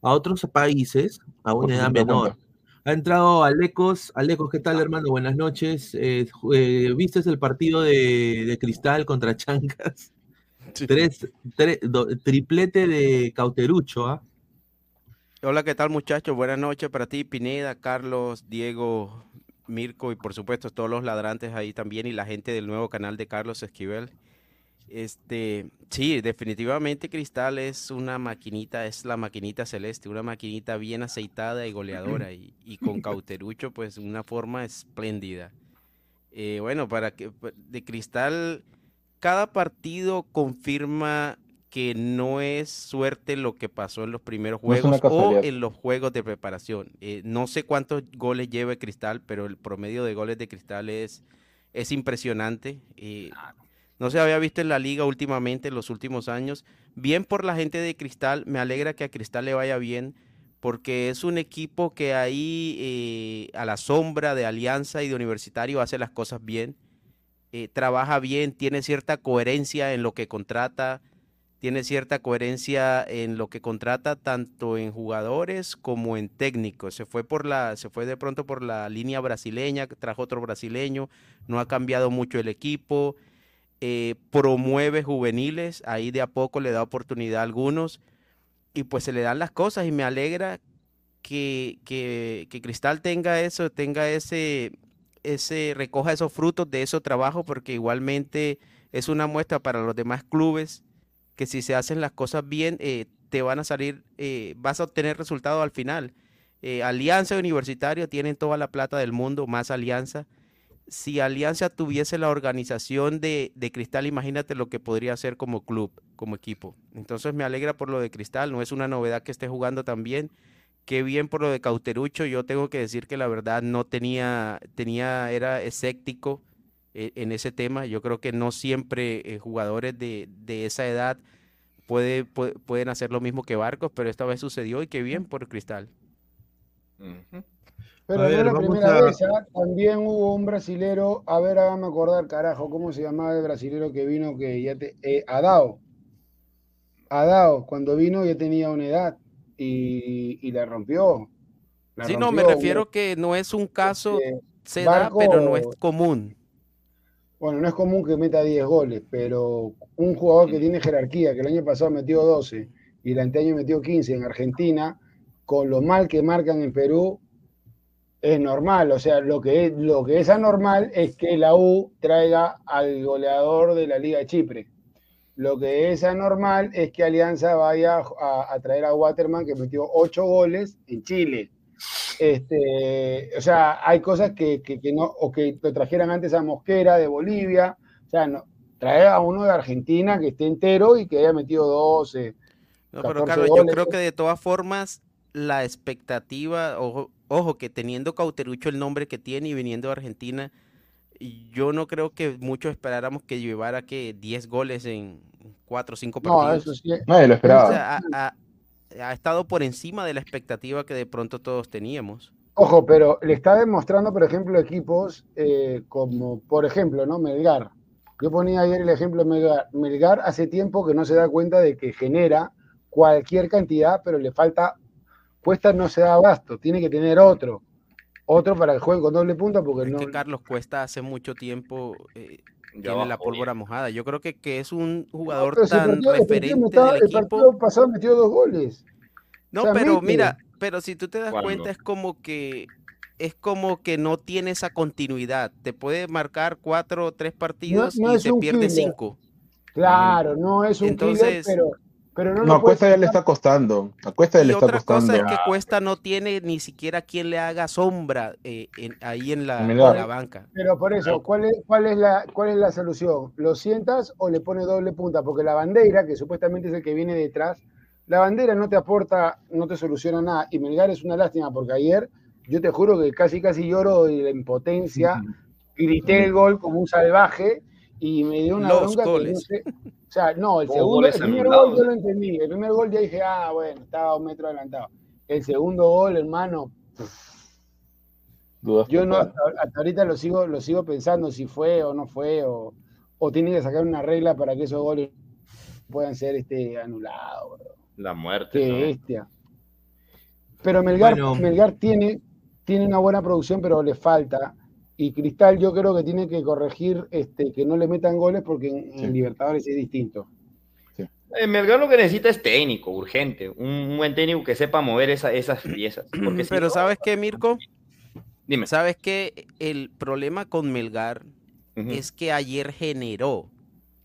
a otros países a una edad menor. Ha entrado Alecos. Alecos, ¿qué tal, hermano? Buenas noches. Eh, eh, ¿Viste el partido de, Cristal contra Chancas? Tres, triplete de Cauterucho, ¿ah? Hola, ¿qué tal, muchachos? Buenas noches para ti, Pineda, Carlos, Diego, Mirko y por supuesto todos los ladrantes ahí también y la gente del nuevo canal de Carlos Esquivel. Este, sí, definitivamente Cristal es una maquinita, es la maquinita celeste, una maquinita bien aceitada y goleadora y, con Cauterucho pues una forma espléndida. Eh, bueno, para que de Cristal cada partido confirma que no es suerte lo que pasó en los primeros juegos o en los juegos de preparación. Eh, no sé cuántos goles lleva Cristal, pero el promedio de goles de Cristal es, es impresionante. Eh, no se había visto en la liga últimamente, en los últimos años. Bien por la gente de Cristal, me alegra que a Cristal le vaya bien, porque es un equipo que ahí eh, a la sombra de Alianza y de Universitario hace las cosas bien, eh, trabaja bien, tiene cierta coherencia en lo que contrata, tiene cierta coherencia en lo que contrata tanto en jugadores como en técnicos. Se fue por la, se fue de pronto por la línea brasileña, trajo otro brasileño, no ha cambiado mucho el equipo. Eh, promueve juveniles, ahí de a poco le da oportunidad a algunos y pues se le dan las cosas y me alegra que, que, Cristal tenga eso, tenga ese, ese, recoja esos frutos de ese trabajo porque igualmente es una muestra para los demás clubes que si se hacen las cosas bien, eh, te van a salir, eh, vas a obtener resultados al final. Alianza Universitario tienen toda la plata del mundo, más Alianza si Alianza tuviese la organización de, Cristal, imagínate lo que podría hacer como club, como equipo. Entonces me alegra por lo de Cristal, no es una novedad que esté jugando también. Qué bien por lo de Cauterucho, yo tengo que decir que la verdad no tenía, tenía era escéptico eh, en ese tema. Yo creo que no siempre eh, jugadores de, esa edad puede, pueden hacer lo mismo que Barcos, pero esta vez sucedió y qué bien por Cristal. Pero no es la primera vez, ¿ah? también hubo un brasilero, a ver, hágame acordar, carajo, ¿cómo se llamaba el brasilero que vino que ya te. Eh, Adao. Adao, cuando vino ya tenía una edad y, la rompió. sí, no, me refiero que no es un caso, este, se da, pero no es común. Bueno, no es común que meta 10 goles, pero un jugador que tiene jerarquía, que el año pasado metió 12 y el anteaño metió 15 en Argentina, con lo mal que marcan en Perú, es normal. O sea, lo que, es, lo que es anormal es que la U traiga al goleador de la Liga de Chipre. Lo que es anormal es que Alianza vaya a, traer a Waterman, que metió ocho goles en Chile. Este, o sea, hay cosas que, no, o que lo trajeran antes a Mosquera de Bolivia. O sea, no, traer a uno de Argentina que esté entero y que haya metido 12. No, pero Carlos, yo creo que de todas formas la expectativa, ojo, que teniendo Cauterucho el nombre que tiene y viniendo de Argentina, yo no creo que muchos esperáramos que llevara que 10 goles en 4 o 5 partidos. No, eso sí. Nadie lo esperaba. ha, estado por encima de la expectativa que de pronto todos teníamos. Ojo, pero le está demostrando, por ejemplo, equipos eh, como, por ejemplo, ¿no? Melgar. Yo ponía ayer el ejemplo de Melgar. Melgar hace tiempo que no se da cuenta de que genera cualquier cantidad, pero le falta Cuesta no se da abasto, tiene que tener otro. Otro para el juego con doble punta porque es no. Que Carlos Cuesta hace mucho tiempo eh, tiene la pólvora mojada. Yo creo que, que es un jugador tan referente del equipo. Partido pasado metió dos goles. No, pero mira, pero si tú te das cuenta es como que es como que no tiene esa continuidad. Te puede marcar cuatro o tres partidos y se pierde cinco. Claro, no es un Entonces, pero Pero no, No, lo a puedes Cuesta ya le está costando. A Cuesta ya le está otra cosa costando. es que Cuesta no tiene ni siquiera quien le haga sombra eh, en- ahí en la, en la banca. Pero por eso, ¿cuál es, cuál, es la, ¿cuál es la solución? ¿Lo sientas o le pone doble punta? Porque la bandera, que supuestamente es el que viene detrás, la bandera no te aporta, no te soluciona nada. Y Melgar es una lástima, porque ayer yo te juro que casi casi lloro de la impotencia, grité el gol como un salvaje y me dio una Los bronca que no goles. sé. O sea, no, el segundo, el primer gol yo lo entendí. El primer gol ya dije, ah, bueno, estaba un metro adelantado. El segundo gol, hermano, Dudas yo no, hasta, hasta ahorita lo sigo, lo sigo pensando si fue o no fue, o, o tiene que sacar una regla para que esos goles puedan ser este, anulados. bro. La muerte. Qué ¿no? bestia. Pero Melgar, Bueno. Melgar tiene, tiene una buena producción, pero le falta. Y Cristal yo creo que tiene que corregir este, que no le metan goles porque en, en Sí. Libertadores es distinto. Eh, Melgar lo que necesita es técnico, urgente. Un, un buen técnico que sepa mover esa- esas piezas. Porque si Pero no- ¿sabes qué, Mirko? Dime. ¿Sabes qué? El problema con Melgar es que ayer generó.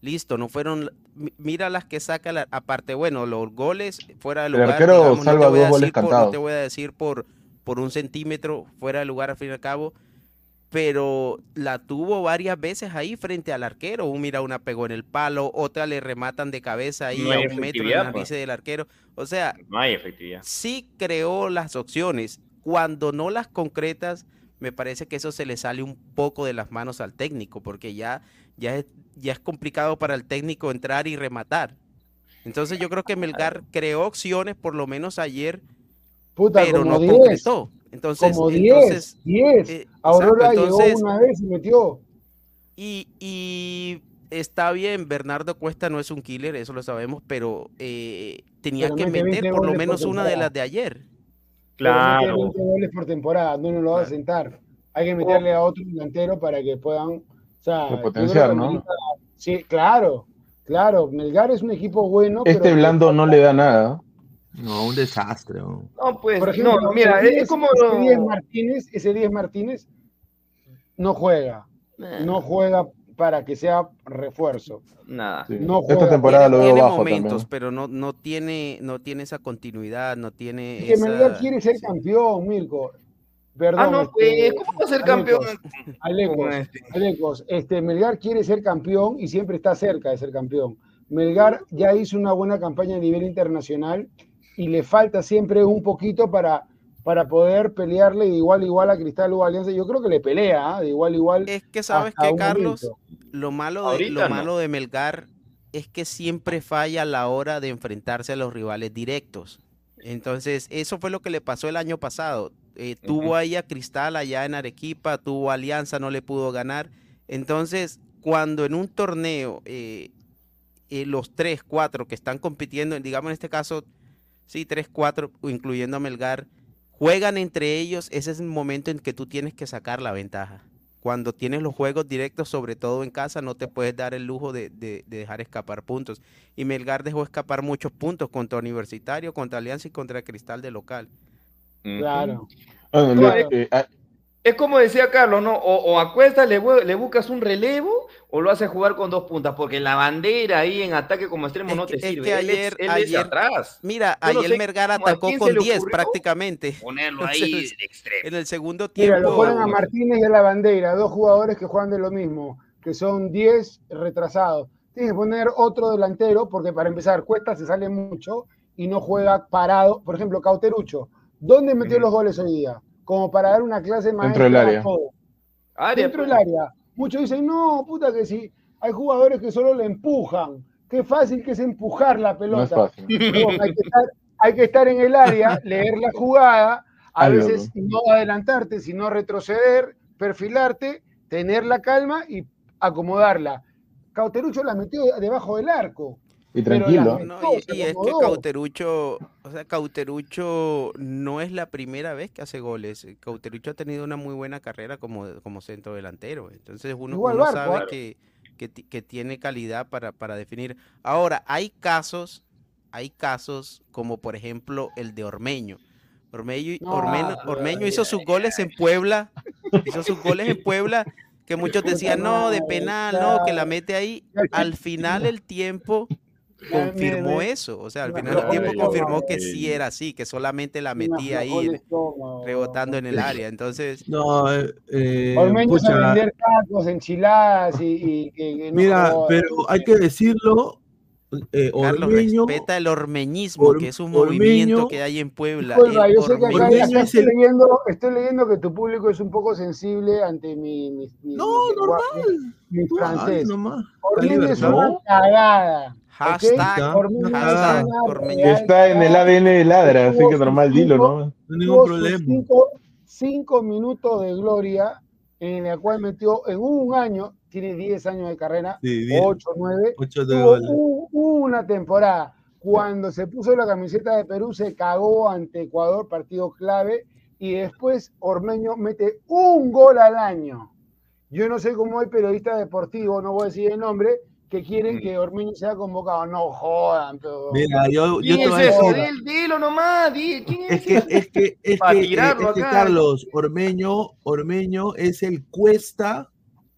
Listo, no fueron. mi- Mira las que saca, la- aparte, bueno, los goles fuera de El lugar. arquero digamos, no salva te voy a dos goles no cantados. te voy a decir por, por un centímetro fuera de lugar al fin y al cabo, pero la tuvo varias veces ahí frente al arquero. Un mira, una pegó en el palo, otra le rematan de cabeza ahí No a un metro la pues. del arquero. O sea, No hay efectividad. sí creó las opciones. Cuando no las concretas, me parece que eso se le sale un poco de las manos al técnico, porque ya, ya, es, ya es complicado para el técnico entrar y rematar. Entonces yo creo que Melgar creó opciones, por lo menos ayer, Puta, pero como no 10, concretó. Entonces, como 10, entonces 10. eh, Aurora exacto, llegó entonces, una vez y metió. y, y está bien, Bernardo Cuesta no es un killer, eso lo sabemos, pero eh, tenía Pero que mete 20 meter por lo goles por menos una de las de ayer. Claro. 20 goles por temporada, no nos lo va a sentar. Hay que meterle a otro delantero para que puedan. O sea, que ¿no? Sí, claro, claro. Melgar es un equipo bueno. Este pero- blando no le da nada. No, un desastre. ¿no? No, pues, Por ejemplo, no, mira, ese es, 10 como. ese 10 Martínez, ese 10 Martínez no juega, no juega para que sea refuerzo. Nada. Sí. No Esta juega. temporada tiene, lo veo tiene bajo momentos, también. pero no, no tiene, no tiene esa continuidad, no tiene Que Melgar esa- quiere ser sí. campeón, Mirko. Perdón, Ah, no, este, pues, ¿cómo va a ser campeón? Alecos, este? Alecos, este, Melgar quiere ser campeón y siempre está cerca de ser campeón. Melgar ya hizo una buena campaña a nivel internacional y le falta siempre un poquito para, para poder pelearle de igual a igual a Cristal o Alianza. Yo creo que le pelea, ¿ah? de igual a igual. Es que sabes que, Carlos, momento. lo malo de, lo no. malo de Melgar es que siempre falla a la hora de enfrentarse a los rivales directos. Entonces, eso fue lo que le pasó el año pasado. Eh, tuvo ahí a Cristal allá en Arequipa, tuvo Alianza, no le pudo ganar. Entonces, cuando en un torneo eh, eh, los tres, cuatro que están compitiendo, digamos en este caso, sí, tres, cuatro, incluyendo a Melgar, juegan entre ellos, ese es el momento en que tú tienes que sacar la ventaja. Cuando tienes los juegos directos, sobre todo en casa, no te puedes dar el lujo de, de- de dejar escapar puntos. Y Melgar dejó escapar muchos puntos contra Universitario, contra Alianza y contra Cristal de local. Claro. Bueno, No, le- eh, eh, ah, Es como decía Carlos, ¿no? O, o a Cuesta le, bu- le buscas un relevo o lo haces jugar con dos puntas, porque la bandera ahí en ataque como extremo Es no que- te es sirve. que él, ayer- es, él es ayer- atrás. Mira, Yo no ayer sé a atacó con le 10 ocurrió prácticamente. Ponerlo ahí Entonces, de extremo. En el segundo Mira, tiempo. lo ponen a Martínez y a la bandera, dos jugadores que juegan de lo mismo, que son 10 retrasados. Tienes que poner otro delantero, porque para empezar, Cuesta se sale mucho y no juega parado. Por ejemplo, Cauterucho, ¿dónde metió los goles hoy día? Como para dar una clase maestra del área. a. Área, Dentro pues. del área. Muchos dicen, no, puta que sí. Hay jugadores que solo le empujan. Qué fácil que es empujar la no es pelota. fácil. Hay, que estar, hay que estar en el área, leer la jugada, a veces no adelantarte, sino retroceder, perfilarte, tener la calma y acomodarla. Cauterucho la metió debajo del arco. Y tranquilo. la- No, todo y, es que. Cauterucho, o sea, Cauterucho no es la primera vez que hace goles. Cauterucho ha tenido una muy buena carrera como, como centro delantero. Entonces uno, uno Barco, sabe claro. que, que, ti- que tiene calidad para, para definir. Ahora, hay casos, hay casos como por ejemplo el de Ormeño. Ormeño, No, Ormeño, Ormeño hizo sus goles en Puebla, hizo sus goles en Puebla, que muchos decían, no, de penal, no, que la mete ahí. Al final el tiempo confirmó eso. O sea, al final del tiempo confirmó que sí era así, que solamente la metía ahí rebotando en el área. Entonces. No, eh, vender tacos, enchiladas y. y, mira, pero hay que decirlo. Eh, Carlos, respeta el ormeñismo, que es un movimiento que hay en Puebla. yo sé que acá, estoy, leyendo, estoy, leyendo, que tu público es un poco sensible ante mi. mi, no, normal. Mi, francés. Ormeño es una cagada. Hashtag, Está en el ADN de Ladra, así que normal, dilo, ¿no? No hay ningún problema. Cinco, minutos de gloria en el cual metió en un año, tiene 10 años de carrera, 8, 9, tuvo una temporada. Cuando se puso la camiseta de Perú, se cagó ante Ecuador, partido clave, y después Ormeño mete un gol al año. Yo no sé cómo hay periodista deportivo, no voy a decir el nombre, que quieren mm. que Ormeño sea convocado. No jodan, pero. Mira, yo, yo te voy a decir. Dilo nomás, ¿quién es, que, es que, es que, es que Carlos Ormeño, Ormeño es el cuesta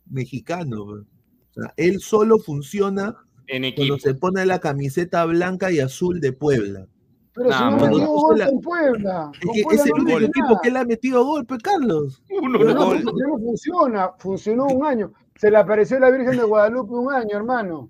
mexicano. O sea, él solo funciona en cuando se pone la camiseta blanca y azul de Puebla. Pero si no metió gol con Puebla. Es, que es el único equipo que le ha metido golpe, Carlos. Uno, no, no funciona, funcionó un año. Se le apareció la Virgen de Guadalupe un año, hermano.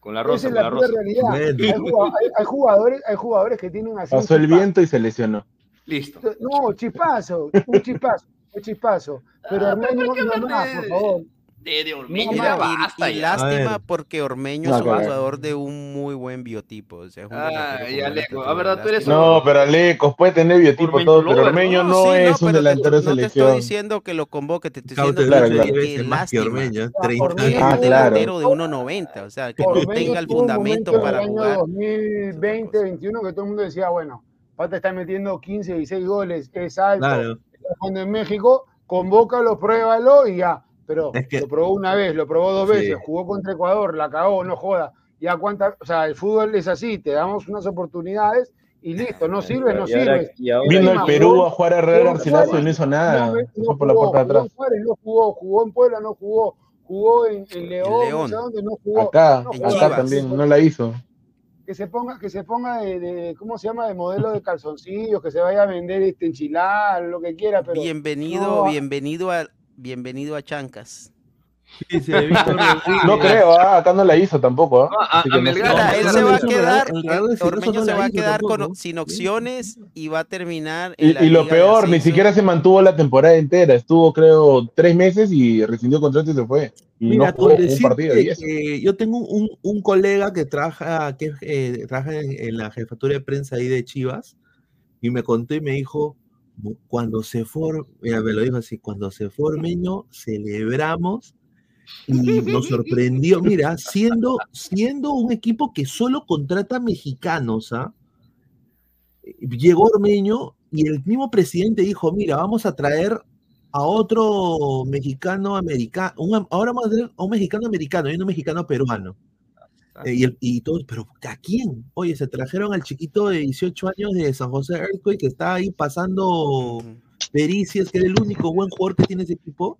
Con la rosa, Esa es la, la realidad. Hay, jugadores, hay jugadores que tienen así. Pasó el viento y se lesionó. Listo. No, chispazo, un chispazo, un chispazo. Pero ah, hermano, no más, por favor de, Ormeño. y, lástima porque Ormeño es un jugador de un muy buen biotipo. O sea, No, pero Alecos puede tener biotipo todo, pero Ormeño no, es un delantero de selección. No te estoy diciendo que lo convoque, te estoy diciendo claro, que, claro. que lástima. Ormeño, 30 ah, un delantero de 1.90, o sea, que no tenga el fundamento para jugar. 2020, 2021, que todo el mundo decía, bueno, Pata está metiendo 15, 16 goles, es alto. Cuando en México, convócalo, pruébalo y ya pero lo probó una vez, lo probó dos veces, jugó contra Ecuador, la cagó, no joda. Ya cuánta, o sea, el fútbol es así, te damos unas oportunidades y listo, no sirve, no sirve. Vino el Perú a jugar a Real Garcilaso y no hizo nada. No, por la puerta de atrás. no jugó, jugó en Puebla, no jugó, jugó en, León, No dónde, no jugó. Acá, acá también, no la hizo. Que se ponga, que se ponga de, ¿cómo se llama? De modelo de calzoncillos, que se vaya a vender este enchilar, lo que quiera, pero. Bienvenido, bienvenido a, bienvenido a Chancas. no creo, ah, acá no la hizo tampoco. ¿ah? él se va a quedar, Ormeño se va a quedar con, sin opciones y va a terminar. y, lo peor, ni siquiera se mantuvo la temporada entera. Estuvo, creo, tres meses y rescindió contrato y se fue. Y no jugó un partido. yo tengo un, un, colega que trabaja, que, eh, trabaja en, en, la jefatura de prensa ahí de Chivas y me contó y me dijo cuando se fue, me lo dijo así, cuando se fue Ormeño, celebramos y nos sorprendió, mira, siendo, siendo un equipo que solo contrata mexicanos, ¿ah? Llegó Ormeño y el mismo presidente dijo, mira, vamos a traer a otro mexicano americano, ahora vamos a traer a un mexicano americano y un mexicano peruano. Eh, y, y todos, pero ¿a quién? Oye, se trajeron al chiquito de 18 años de San José Earthquake que está ahí pasando pericias, que es el único buen jugador que tiene ese equipo.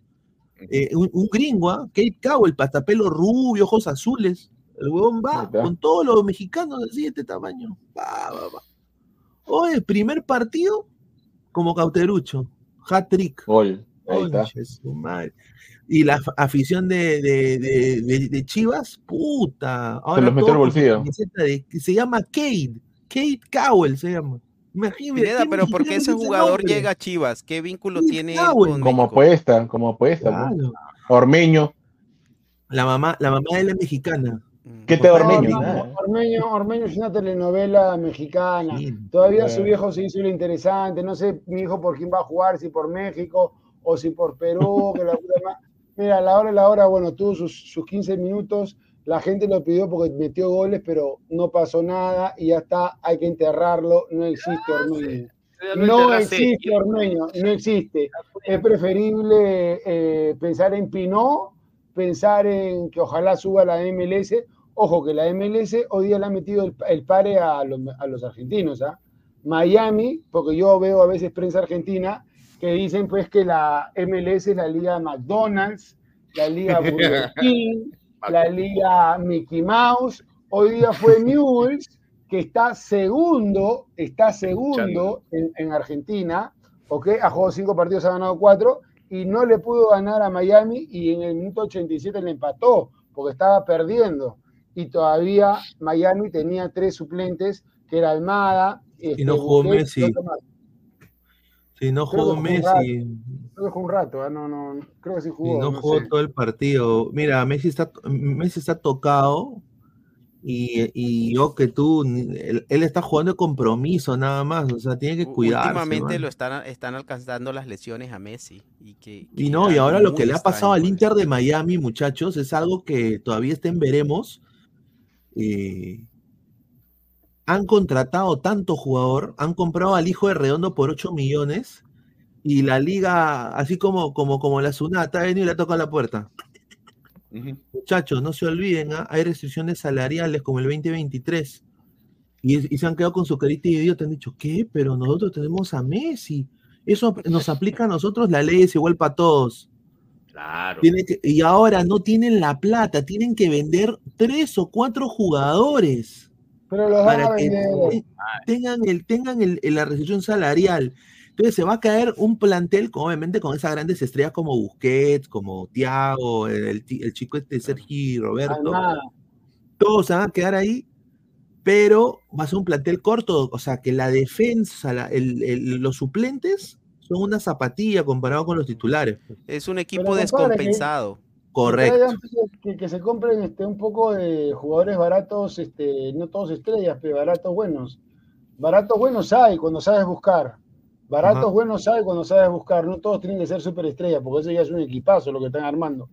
Eh, un, gringo, ¿ah? Kate Cowell, patapelo rubio, ojos azules. El huevón va con todos los mexicanos así de este tamaño. Va, va, va. Oye, primer partido como cauterucho. Hat trick. Gol. Y la afición de, de, de, Chivas, puta. Ahora se los metió el bolsillo. se llama Kate. Kate Cowell se llama. Imagínate. pero ¿por qué ese jugador llega a Chivas? ¿Qué vínculo tiene con Como apuesta, como apuesta. Ormeño. La mamá, la mamá de la mexicana. Mm. ¿Qué te Ormeño? Ormeño, Ormeño es una telenovela mexicana. Todavía su viejo se hizo lo interesante. No sé mi hijo por quién va a jugar, si por México o si por Perú. que la Mira, la hora, la hora, bueno, tuvo sus, sus 15 minutos, la gente lo pidió porque metió goles, pero no pasó nada y ya está, hay que enterrarlo, no existe Ormeño. No existe Ormeño, no existe. Es preferible eh, pensar en Pinó, pensar en que ojalá suba la MLS. Ojo que la MLS hoy día le ha metido el, el pare a los, a los argentinos. ¿ah? Miami, porque yo veo a veces prensa argentina, que dicen pues que la MLS es la liga McDonald's, la liga Burger King, la liga Mickey Mouse, Hoy día fue Newell's, que está segundo, está segundo en, en Argentina, ¿ok? Ha jugado cinco partidos, ha ganado cuatro, y no le pudo ganar a Miami y en el minuto 87 le empató, porque estaba perdiendo. Y todavía Miami tenía tres suplentes, que era Almada. Y no jugó Busquets y Messi. Sí, no Creo jugó Messi. Creo jugó un rato, ¿eh? no, no, creo que sí Y jugó. no no jugó sé. todo el partido. Mira, Messi está, Messi está tocado y, y yo que tú, él, él está jugando de compromiso nada más, o sea, tiene que cuidarse. Últimamente mano. lo están, están alcanzando las lesiones a Messi. Y, que, Y que no, y ahora lo que le ha pasado al Inter de Miami, muchachos, es algo que todavía está en veremos. Eh, han contratado tanto jugador, han comprado al hijo de Redondo por 8 millones y la liga, así como, como, como la Sunata, ha venido y le ha tocado la puerta. Muchachos, no se olviden, ¿ah? hay restricciones salariales como el 2023. Y, y se han quedado con su carita de idiota. Han dicho, ¿qué? Pero nosotros tenemos a Messi. Eso nos aplica a nosotros, la ley es igual para todos. Claro. Que- y ahora no tienen la plata, tienen que vender tres o cuatro jugadores Pero los van a para que tengan, el, tengan el- el- la restricción salarial. Entonces se va a caer un plantel, con- obviamente, con esas grandes estrellas como Busquets, como Thiago, el, el chico este Sergi Roberto. Almada. Todos se van a quedar ahí, pero va a ser un plantel corto. O sea, que la defensa, la- el- el- los suplentes son una zapatilla comparado con los titulares. Es un equipo descompensado. Correcto. Que, se compren este, un poco de jugadores baratos, este, no todos estrellas, pero baratos buenos. Baratos buenos hay cuando sabes buscar. Baratos Ajá. buenos hay cuando sabes buscar. No todos tienen que ser superestrellas, porque eso ya es un equipazo lo que están armando.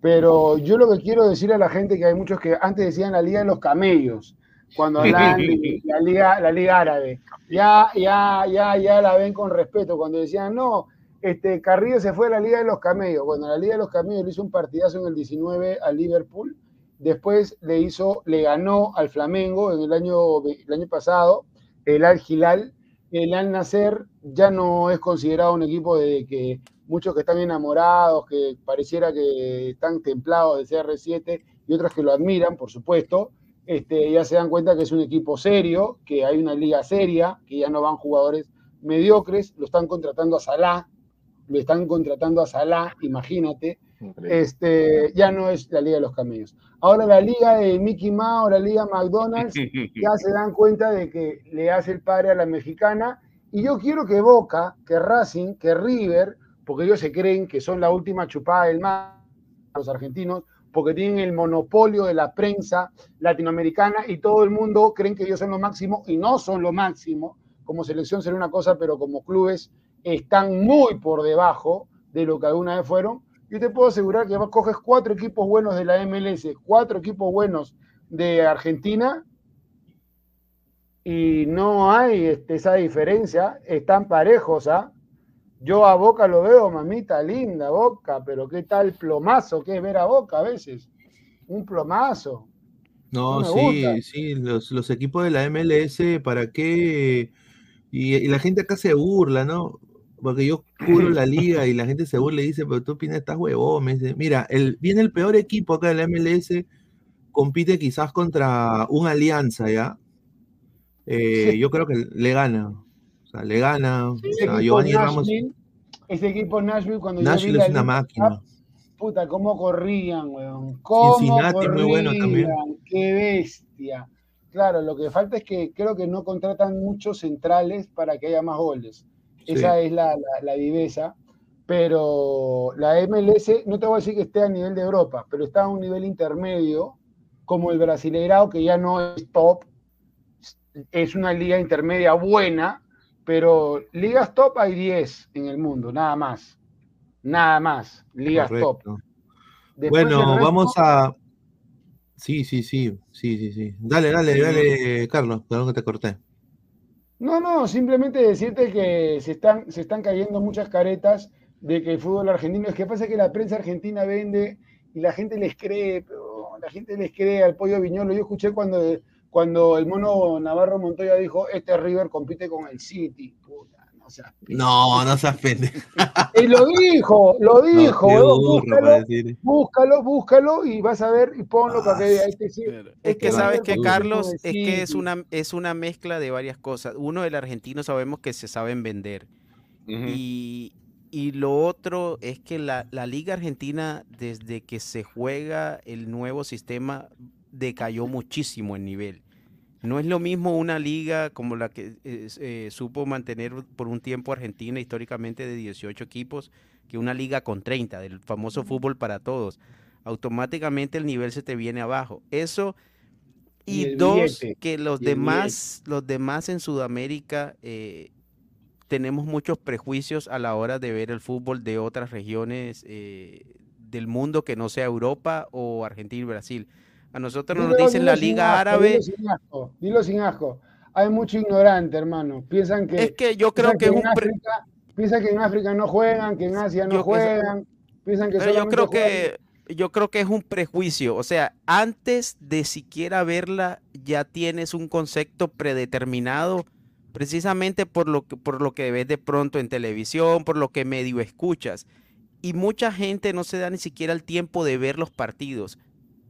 Pero yo lo que quiero decir a la gente que hay muchos que antes decían la Liga de los Camellos, cuando hablaban de la Liga, la Liga Árabe. Ya, ya, ya, ya la ven con respeto. Cuando decían, no, este, Carrillo se fue a la Liga de los Camellos. Bueno, la Liga de los Camellos le hizo un partidazo en el 19 al Liverpool. Después le hizo, le ganó al Flamengo en el año, el año pasado, el Al Hilal. El Al Nasser ya no es considerado un equipo de que muchos que están enamorados, que pareciera que están templados de CR7 y otros que lo admiran, por supuesto. Este, ya se dan cuenta que es un equipo serio, que hay una liga seria, que ya no van jugadores mediocres, lo están contratando a Salah, lo están contratando a Salah, imagínate, Increíble. este, ya no es la liga de los camellos. Ahora la liga de Mickey Mouse, la liga McDonald's, ya se dan cuenta de que le hace el padre a la mexicana. Y yo quiero que Boca, que Racing, que River, porque ellos se creen que son la última chupada del mar, los argentinos, porque tienen el monopolio de la prensa latinoamericana y todo el mundo creen que ellos son lo máximo y no son lo máximo. Como selección será una cosa, pero como clubes están muy por debajo de lo que alguna vez fueron. Yo te puedo asegurar que coges cuatro equipos buenos de la MLS, cuatro equipos buenos de Argentina y no hay este, esa diferencia, están parejos, ¿ah? Yo a Boca lo veo, mamita linda, Boca, pero qué tal plomazo que es ver a Boca a veces. Un plomazo. No, sí, gusta. sí, los, los equipos de la MLS, ¿para qué? Y, y la gente acá se burla, ¿no? Porque yo cubro la liga y la gente se burla y dice, pero tú, Pina, estás huevón. Me dice, mira, el, viene el peor equipo acá de la MLS, compite quizás contra una alianza, ¿ya? Eh, Sí. yo creo que le gana. O sea, le gana. O sea, equipo Giovanni Ramos, Nashville, ese equipo Nashville, cuando yo vi Nashville la es una máquina. puta, cómo corrían, weón. Cómo Cincinnati, muy bueno también. corrían, Qué bestia. Claro, lo que falta es que creo que no contratan muchos centrales para que haya más goles. Sí. Esa es la, la, la viveza. Pero la MLS, no te voy a decir que esté a nivel de Europa, pero está a un nivel intermedio, como el Brasileirao, que ya no es top, es una liga intermedia buena, pero ligas top hay 10 en el mundo, nada más. Nada más, ligas top. Después Bueno, resto- vamos a. Sí, sí, sí, sí, sí, sí. Dale, dale, dale, Carlos, perdón que te corté. No, no, simplemente decirte que se están, se están cayendo muchas caretas de que el fútbol argentino, es que pasa que la prensa argentina vende y la gente les cree, pero la gente les cree al pollo viñolo. Yo escuché cuando, cuando el mono Navarro Montoya dijo, este River compite con el City. No, no seas No, no se ofende. Y lo dijo, lo dijo, huevón, burro búscalo, para búscalo, búscalo y vas a ver y ponlo para que Ah, veas. Este sí, Es este que sabes que Carlos, es que es una, es una mezcla de varias cosas. Uno, el argentino sabemos que se saben vender. Y, y lo otro es que la, la Liga Argentina, desde que se juega el nuevo sistema, decayó muchísimo en nivel. No es lo mismo una liga como la que eh, eh, supo mantener por un tiempo Argentina históricamente de 18 equipos que una liga con 30, del famoso fútbol para todos. Automáticamente el nivel se te viene abajo. Eso Y dos, billete, que los demás, los demás en Sudamérica eh, tenemos muchos prejuicios a la hora de ver el fútbol de otras regiones eh, del mundo que no sea Europa o Argentina y Brasil. A nosotros nos Dilo- dicen la Liga asco, Árabe. Dilo sin asco, dilo sin asco. Hay mucho ignorante, hermano. Piensan que, Es que yo creo que es en África, piensan que en África no juegan, que en Asia no Yo que juegan. Piensan que Pero yo creo juegan- que yo creo que es un prejuicio. O sea, antes de siquiera verla, ya tienes un concepto predeterminado, precisamente por lo que, por lo que ves de pronto en televisión, por lo que medio escuchas. Y mucha gente no se da ni siquiera el tiempo de ver los partidos.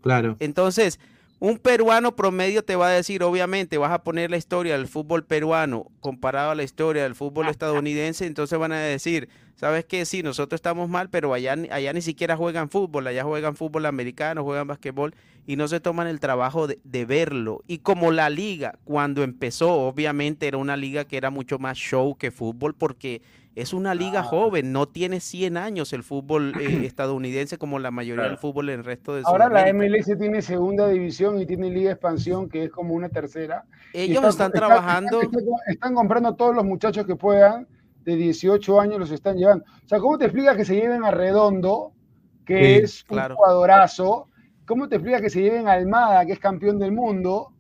Claro. Entonces, un peruano promedio te va a decir, obviamente, vas a poner la historia del fútbol peruano comparado a la historia del fútbol estadounidense, entonces van a decir, ¿sabes qué? Sí, nosotros estamos mal, pero allá, allá ni siquiera juegan fútbol, allá juegan fútbol americano, juegan basquetbol y no se toman el trabajo de, de verlo. Y como la liga, cuando empezó, obviamente era una liga que era mucho más show que fútbol porque es una liga joven, no tiene 100 años el fútbol eh, estadounidense como la mayoría del fútbol en el resto de Ahora la. MLS tiene segunda división y tiene liga de expansión, que es como una tercera. Ellos están trabajando. Están, están comprando todos los muchachos que puedan, de 18 años los están llevando. O sea, ¿cómo te explicas que se lleven a Redondo, que Sí, es un claro. jugadorazo? ¿Cómo te explicas que se lleven a Almada, que es campeón del mundo?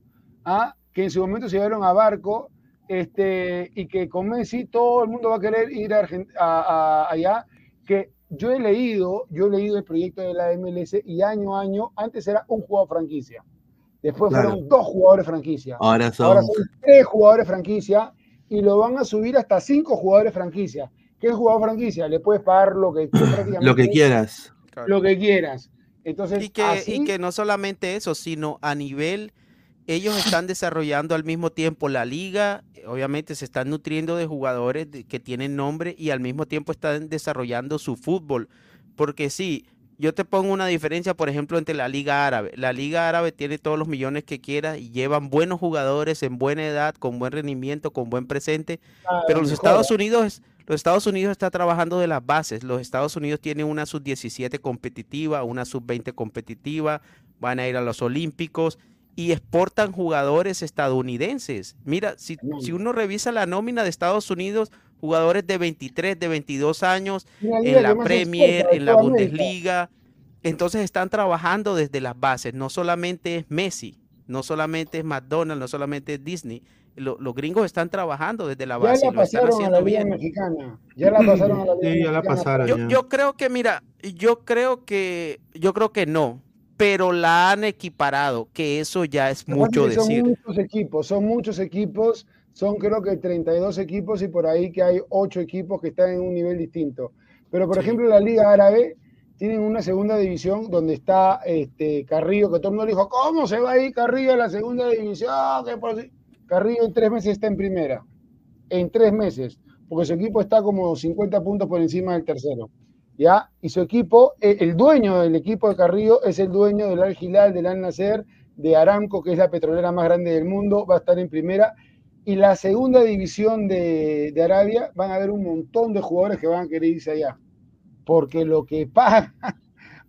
¿ah? Que en su momento se llevaron a Barco, este, y que con Messi todo el mundo va a querer ir a Argent- a- a- allá. Que yo he leído, yo he leído el proyecto de la MLS y año a año, antes era un jugador franquicia. Después Claro. fueron dos jugadores franquicia. Ahora son. Ahora son tres jugadores franquicia y lo van a subir hasta cinco jugadores franquicia. ¿Qué es jugador franquicia? Le puedes pagar lo que, prácticamente Lo que quieras. lo que quieras. Entonces, Y que, así, y que no solamente eso, sino a nivel, ellos están desarrollando al mismo tiempo la liga, obviamente se están nutriendo de jugadores que tienen nombre y al mismo tiempo están desarrollando su fútbol. Porque sí, yo te pongo una diferencia, por ejemplo, entre la liga árabe. La liga árabe tiene todos los millones que quiera y llevan buenos jugadores en buena edad, con buen rendimiento, con buen presente. ah, Pero los mejor. Estados Unidos, los Estados Unidos está trabajando de las bases. Los Estados Unidos tienen una sub-17 competitiva, una sub-20 competitiva, van a ir a los Olímpicos y exportan jugadores estadounidenses. Mira, si, si uno revisa la nómina de Estados Unidos, jugadores de 23, de 22 años en la Premier, en la. Bundesliga. Entonces están trabajando desde las bases. No solamente es Messi, no solamente es McDonald's, no solamente es Disney. Lo- los gringos están trabajando desde la Ya base la y lo están pasaron a haciendo la Liga bien. Mexicana. Ya la pasaron a la Sí, ya la Mexicana. pasaron. Yo, ya. yo creo que, mira, yo creo que, yo creo que no, pero la han equiparado, que eso ya es mucho decir. Son muchos equipos, son muchos equipos, son creo que 32 equipos y por ahí que hay 8 equipos que están en un nivel distinto. Pero por Sí. ejemplo la Liga Árabe tienen una segunda división donde está este Carrillo, que todo el mundo le dijo, ¿cómo se va a ir Carrillo a la segunda división? ¿Qué por si-?". Carrillo en tres meses está en primera, en tres meses, porque su equipo está como 50 puntos por encima del tercero. ¿Ya? Y su equipo, eh, el dueño del equipo de Carrillo es el dueño del Al Hilal, del Al Nasser, de Aramco, que es la petrolera más grande del mundo, va a estar en primera. Y la segunda división de, de Arabia van a haber un montón de jugadores que van a querer irse allá. Porque lo que pagan,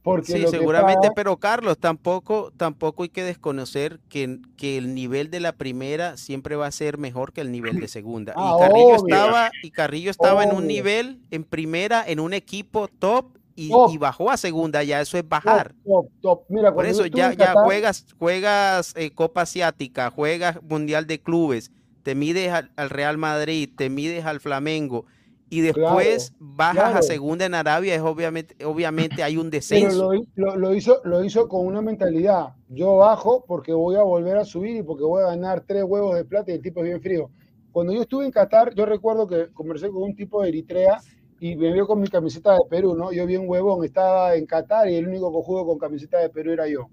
porque Sí, seguramente, pero Carlos, tampoco, tampoco hay que desconocer que, que el nivel de la primera siempre va a ser mejor que el nivel de segunda. Ah, y Carrillo estaba, y Carrillo estaba en un nivel, en primera, en un equipo top y, Top. y bajó a segunda, ya eso es bajar. top, top. Mira, Por eso ya, ya Qatar- juegas, juegas eh, Copa Asiática, juegas Mundial de Clubes, te mides al, al Real Madrid, te mides al Flamengo y después bajas claro. a segunda en Arabia, es obviamente, obviamente hay un Pero descenso. lo, lo- lo hizo, lo hizo con una mentalidad. Yo bajo porque voy a volver a subir y porque voy a ganar tres huevos de plata y el tipo es bien frío. Cuando yo estuve en Qatar, yo recuerdo que conversé con un tipo de Eritrea y me vio con mi camiseta de Perú, ¿no? Yo bien huevón, estaba en Qatar y el único cojudo con camiseta de Perú era yo.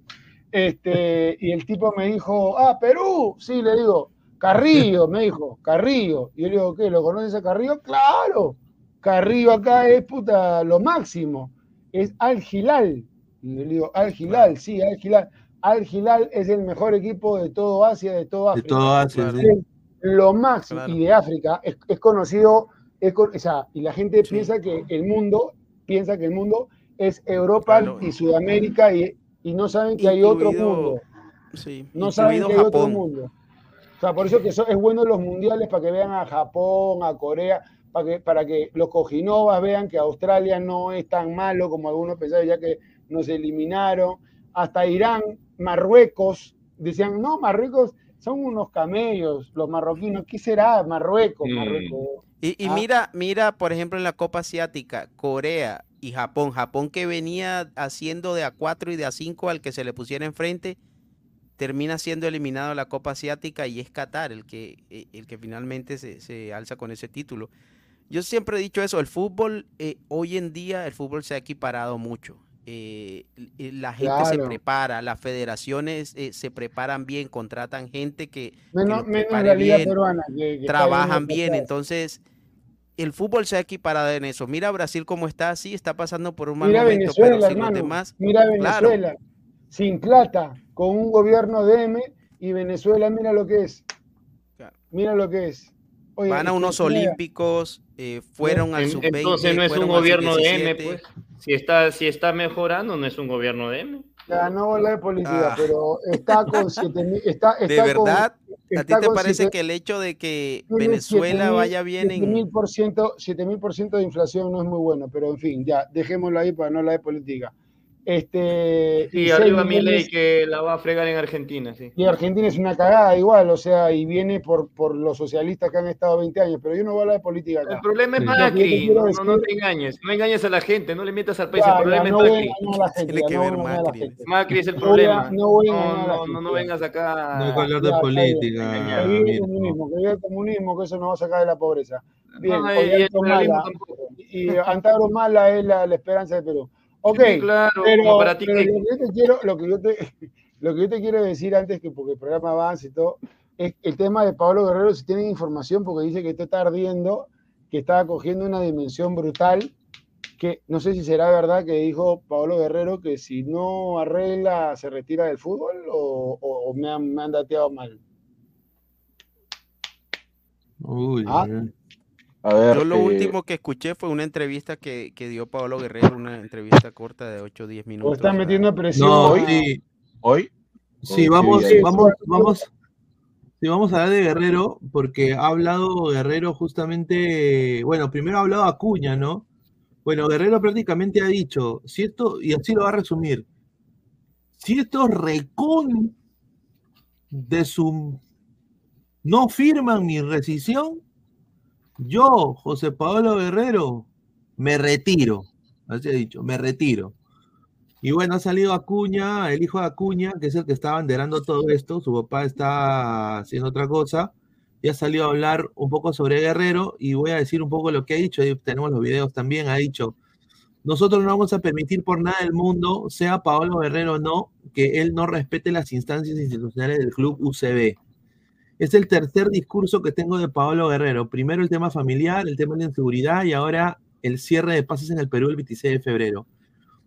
Este, y el tipo me dijo, ah, Perú, sí, le digo, Carrillo, me dijo, Carrillo. Y yo le digo, ¿qué? ¿Lo conoces a Carrillo? Claro, Carrillo acá es puta lo máximo, es Al Gilal. Y le digo, Al Gilal, sí, Al Gilal. Al Gilal es el mejor equipo de todo Asia, de todo África. De todo Asia, Es sí. Lo máximo, Claro. y de África, es, es conocido, es con- o sea, y la gente piensa que el mundo, piensa que el mundo es Europa Claro. y Sudamérica y, y no saben que hay otro mundo. Sí, No saben que hay otro mundo. O sea, por eso que eso es bueno los mundiales para que vean a Japón, a Corea, para que, para que los cojinovas vean que Australia no es tan malo como algunos pensaban, ya que nos eliminaron. Hasta Irán, Marruecos, decían, no, Marruecos son unos camellos, los marroquinos. ¿Qué será Marruecos? Marruecos? Y, y Ah. mira, mira, por ejemplo, en la Copa Asiática, Corea y Japón. Japón que venía haciendo de A4 y de A5 al que se le pusiera enfrente, termina siendo eliminado de la Copa Asiática y es Qatar el que, eh, el que finalmente se, se alza con ese título. Yo siempre he dicho eso, el fútbol, eh, hoy en día el fútbol se ha equiparado mucho. Eh, l- la gente se prepara, las federaciones eh, se preparan bien, contratan gente que, que Menos, prepare la liga bien peruana. que- que trabajan bien entonces el fútbol se ha equiparado en eso. Mira Brasil cómo está, sí, está pasando por un mal Mira momento, Venezuela, pero si los hermano. demás, Mira Claro. Venezuela, sin plata, con un gobierno de M y Venezuela, mira lo que es. Mira lo que es. Oye, van a este, unos mira, olímpicos, eh, fueron al En- sub-20, Entonces no es un gobierno de M, sub-17. pues. Si está, si está mejorando, no es un gobierno de M. ya no voy a hablar de política, Ah. pero está con 7 mil. Está, De está con- verdad, ¿a ti está te parece siete- que el hecho de que Venezuela 7.000, vaya bien en... 7000%, 7000% de inflación no es muy bueno, pero en fin, ya, dejémoslo ahí para no hablar de política. Este, Sí, y arriba seis mi ley millones- que la va a fregar en Argentina, sí. Y Argentina es una cagada igual, o sea, y viene por, por los socialistas que han estado 20 años, pero yo no voy a hablar de política acá. El problema es Macri, no, no, no decir- te engañes, no engañes a la gente, no le mientas al país, Ya, el problema no es Macri. a la gente, Tiene que ver Macri. es el problema. no voy a vengas acá. No hay que hablar de política. Que vive el comunismo, que vive el comunismo, que eso nos va a sacar de la pobreza. Bien, No, y y Antagro Mala es la, la esperanza de Perú. Ok, Sí, claro, pero, como para ti pero que- lo que yo te quiero, lo que yo te, lo que yo te quiero decir antes que porque el programa avance y todo, es el tema de Pablo Guerrero, si tienen información, porque dice que esto está ardiendo, que está cogiendo una dimensión brutal, que no sé si será verdad que dijo Pablo Guerrero que si no arregla se retira del fútbol o, o- o me, han, me han dateado mal. Uy, Ah. uy. A ver, Yo lo eh, último que escuché fue una entrevista que, que dio Pablo Guerrero, una entrevista corta de 8 o 10 O minutos. están a- metiendo presión. No, a- sí, hoy. sí, vamos, vamos, vamos, sí, vamos a hablar de Guerrero, porque ha hablado Guerrero justamente, bueno, primero ha hablado Acuña, ¿no? Bueno, Guerrero prácticamente ha dicho, si esto, y así lo va a resumir, si estos recon de su no firman mi rescisión, yo, José Pablo Guerrero, me retiro. Así ha dicho, me retiro. Y bueno, ha salido Acuña, el hijo de Acuña, que es el que está abanderando todo esto. Su papá está haciendo otra cosa. Y ha salido a hablar un poco sobre Guerrero. Y voy a decir un poco lo que ha dicho. Ahí tenemos los videos también. Ha dicho: Nosotros no vamos a permitir por nada del mundo, sea Paolo Guerrero o no, que él no respete las instancias institucionales del club UCB. Es el tercer discurso que tengo de Paolo Guerrero. Primero el tema familiar, el tema de la inseguridad y ahora el cierre de pases en el Perú el 26 de febrero.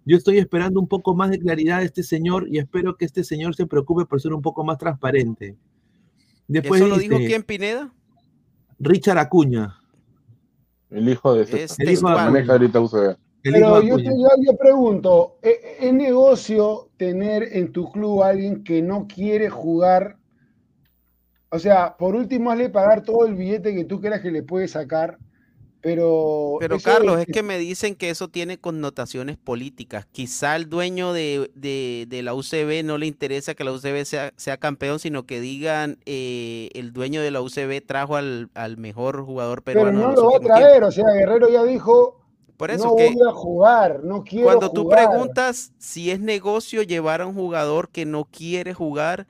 Yo estoy esperando un poco más de claridad de este señor y espero que este señor se preocupe por ser un poco más transparente. Después ¿Eso lo dijo quién, Pineda? Richard Acuña. El hijo de Es César. El hijo de Pero yo, yo, yo pregunto, ¿e- ¿es negocio tener en tu club a alguien que no quiere jugar? O sea, por último, hazle pagar todo el billete que tú creas que le puedes sacar, pero... Pero Carlos, es que me dicen que eso tiene connotaciones políticas. Quizá el dueño de, de- de la UCB no le interesa que la UCB sea, sea campeón, sino que digan eh, el dueño de la UCB trajo al, al mejor jugador Pero peruano. de no lo va a traer, o sea, Guerrero ya dijo, Por eso no que voy a jugar, no quiero cuando tú preguntas si es negocio llevar a un jugador que no quiere jugar,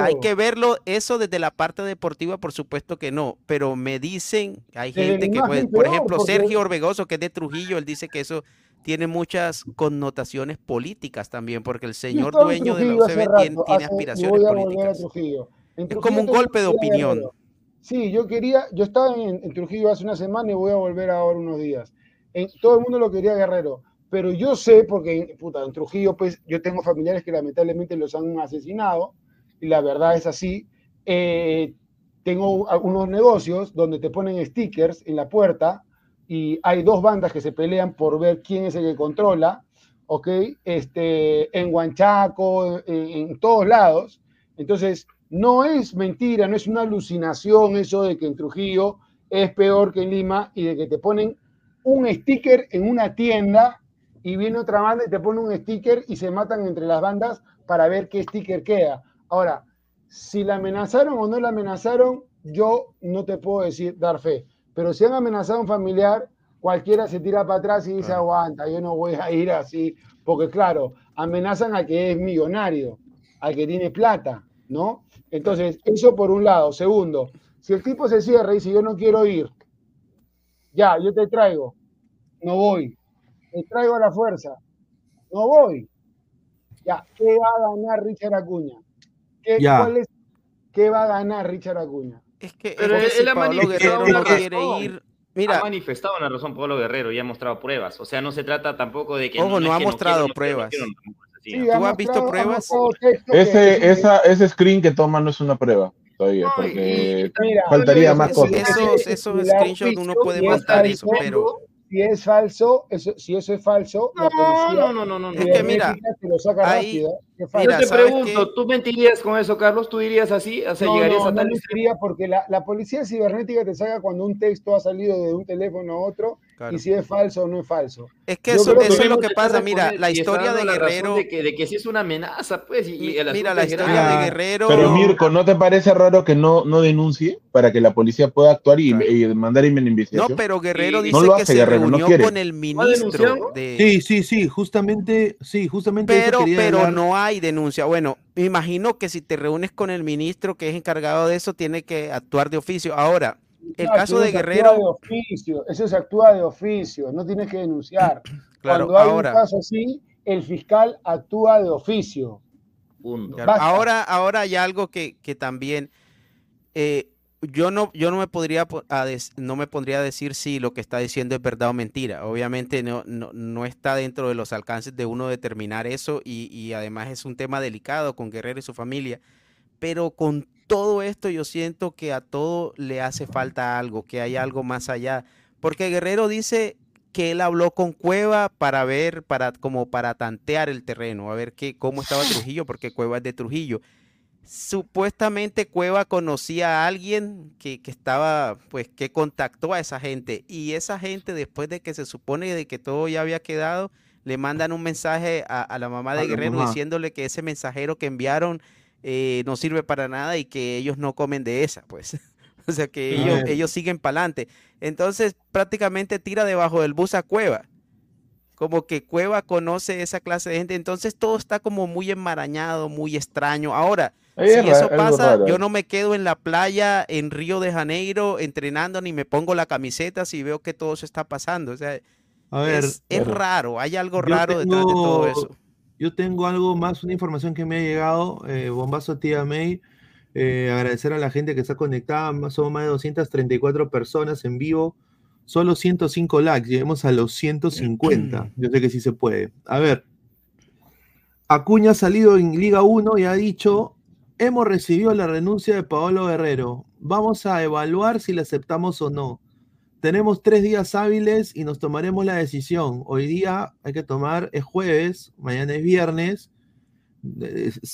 Hay que verlo, eso desde la parte deportiva, por supuesto que no, pero me dicen, hay Desde gente que, puede- por ejemplo, porque- Sergio Orbegoso, que es de Trujillo, él dice que eso tiene muchas connotaciones políticas también, porque el señor dueño de la UCB tiene, tiene hace- aspiraciones políticas. Es como un golpe de opinión. Sí, yo quería, yo estaba en, en Trujillo hace una semana y voy a volver ahora unos días. En- todo el mundo lo quería Guerrero, pero yo sé, porque puta, en Trujillo, pues yo tengo familiares que lamentablemente los han asesinado, la verdad es así. Eh, tengo algunos negocios donde te ponen stickers en la puerta y hay dos bandas que se pelean por ver quién es el que controla, ¿ok? Este, en Huanchaco, en, en todos lados. Entonces, no es mentira, no es una alucinación eso de que en Trujillo es peor que en Lima y de que te ponen un sticker en una tienda y viene otra banda y te pone un sticker y se matan entre las bandas para ver qué sticker queda. Ahora, si la amenazaron o no la amenazaron, yo no te puedo decir, dar fe. Pero si han amenazado a un familiar, cualquiera se tira para atrás y dice, aguanta, yo no voy a ir así. Porque claro, amenazan al que es millonario, al que tiene plata, ¿no? Entonces, eso por un lado. Segundo, si el tipo se cierra y dice, yo no quiero ir, ya, yo te traigo, no voy. Te traigo a la fuerza, no voy. Ya, ¿qué va a ganar Richard Acuña? ¿Qué, Ya. cuál es- ¿Qué va a ganar Richard Acuña? Es que, Pero él- si él ha manifestado Guerrero no una quiere razón. ir, mira, ha manifestado una razón Pablo Guerrero y ha mostrado pruebas. O sea, no se trata tampoco de que. Ojo, no es ha que mostrado no quiero, no pruebas. Sí, ¿no? ¿Tú ha has visto mostrado- pruebas? Ese, esa, ese screen que toma no es una prueba todavía, No, porque y- Mira, faltaría más eso- cosas. esos, esos screenshots uno puede mostrar eso, pero Si es falso, eso, si eso es falso, la No, policía no, no, no, no. Es no. que mira, cibernética te lo saca ahí- rápido. que es mira, Yo te ¿sabes pregunto, qué? ¿tú mentirías con eso, Carlos? ¿Tú dirías así? O sea, No, llegarías no, a no tal mentiría porque la, la policía cibernética te saca cuando un texto ha salido de un teléfono a otro claro. y si es falso o no es falso. es que eso, que eso es lo que pasa. Mira, la historia de Guerrero, De que, de que sí es una amenaza, pues. Y, y mira, la historia de Guerrero, Pero Mirko, ¿no te parece raro que no, no denuncie para que la policía pueda actuar y, Claro. y mandar una investigación? no, pero Guerrero dice No lo que hace se Guerrero, no reunió quiere. con el ministro de, Sí, sí, sí, justamente, sí, justamente eso pero, quería pero hablar. no hay denuncia. Bueno, me imagino que si te reúnes con el ministro que es encargado de eso, tiene que actuar de oficio. Ahora, el No, caso de Guerrero, de oficio, eso se actúa de oficio, no tienes que denunciar. claro, Cuando hay ahora, un caso así, el fiscal actúa de oficio. Punto. claro, basta. ahora, ahora hay algo que, que también eh, yo no, yo no me podría po- a des- no me pondría a decir si lo que está diciendo es verdad o mentira. Obviamente no, no, no está dentro de los alcances de uno determinar eso y, y además es un tema delicado con Guerrero y su familia. Pero con todo esto yo siento que a todo le hace falta algo, que hay algo más allá. Porque Guerrero dice que él habló con Cueva para ver, para, como para tantear el terreno, a ver qué, cómo estaba Trujillo, porque Cueva es de Trujillo. Supuestamente Cueva conocía a alguien que, que estaba, pues, que contactó a esa gente. Y esa gente, después de que se supone de que todo ya había quedado, le mandan un mensaje a, a la mamá de Guerrero mamá. diciéndole que ese mensajero que enviaron eh, no sirve para nada y que ellos no comen de esa, pues. O sea que ellos, ellos siguen para adelante. Entonces prácticamente tira debajo del bus a Cueva. Como que Cueva conoce esa clase de gente. Entonces todo está como muy enmarañado, muy extraño. Ahora, si es eso pasa, yo no me quedo en la playa en Río de Janeiro entrenando ni me pongo la camiseta si veo que todo eso está pasando. O sea, A ver, es, raro, hay algo raro detrás de todo eso. Yo tengo algo más, una información que me ha llegado, eh, bombazo tía May, eh, agradecer a la gente que está conectada, más- somos más de 234 personas en vivo, solo 105 likes, lleguemos a los 150, yo sé que sí se puede. A ver, Acuña ha salido en Liga 1 y ha dicho, hemos recibido la renuncia de Paolo Guerrero, vamos a evaluar si la aceptamos o no. Tenemos tres días hábiles y nos tomaremos la decisión. Hoy día hay que tomar, es jueves, mañana es viernes,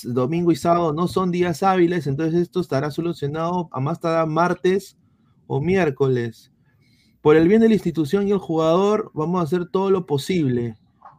domingo y sábado no son días hábiles, entonces esto estará solucionado a más tardar martes o miércoles. Por el bien de la institución y el jugador, vamos a hacer todo lo posible.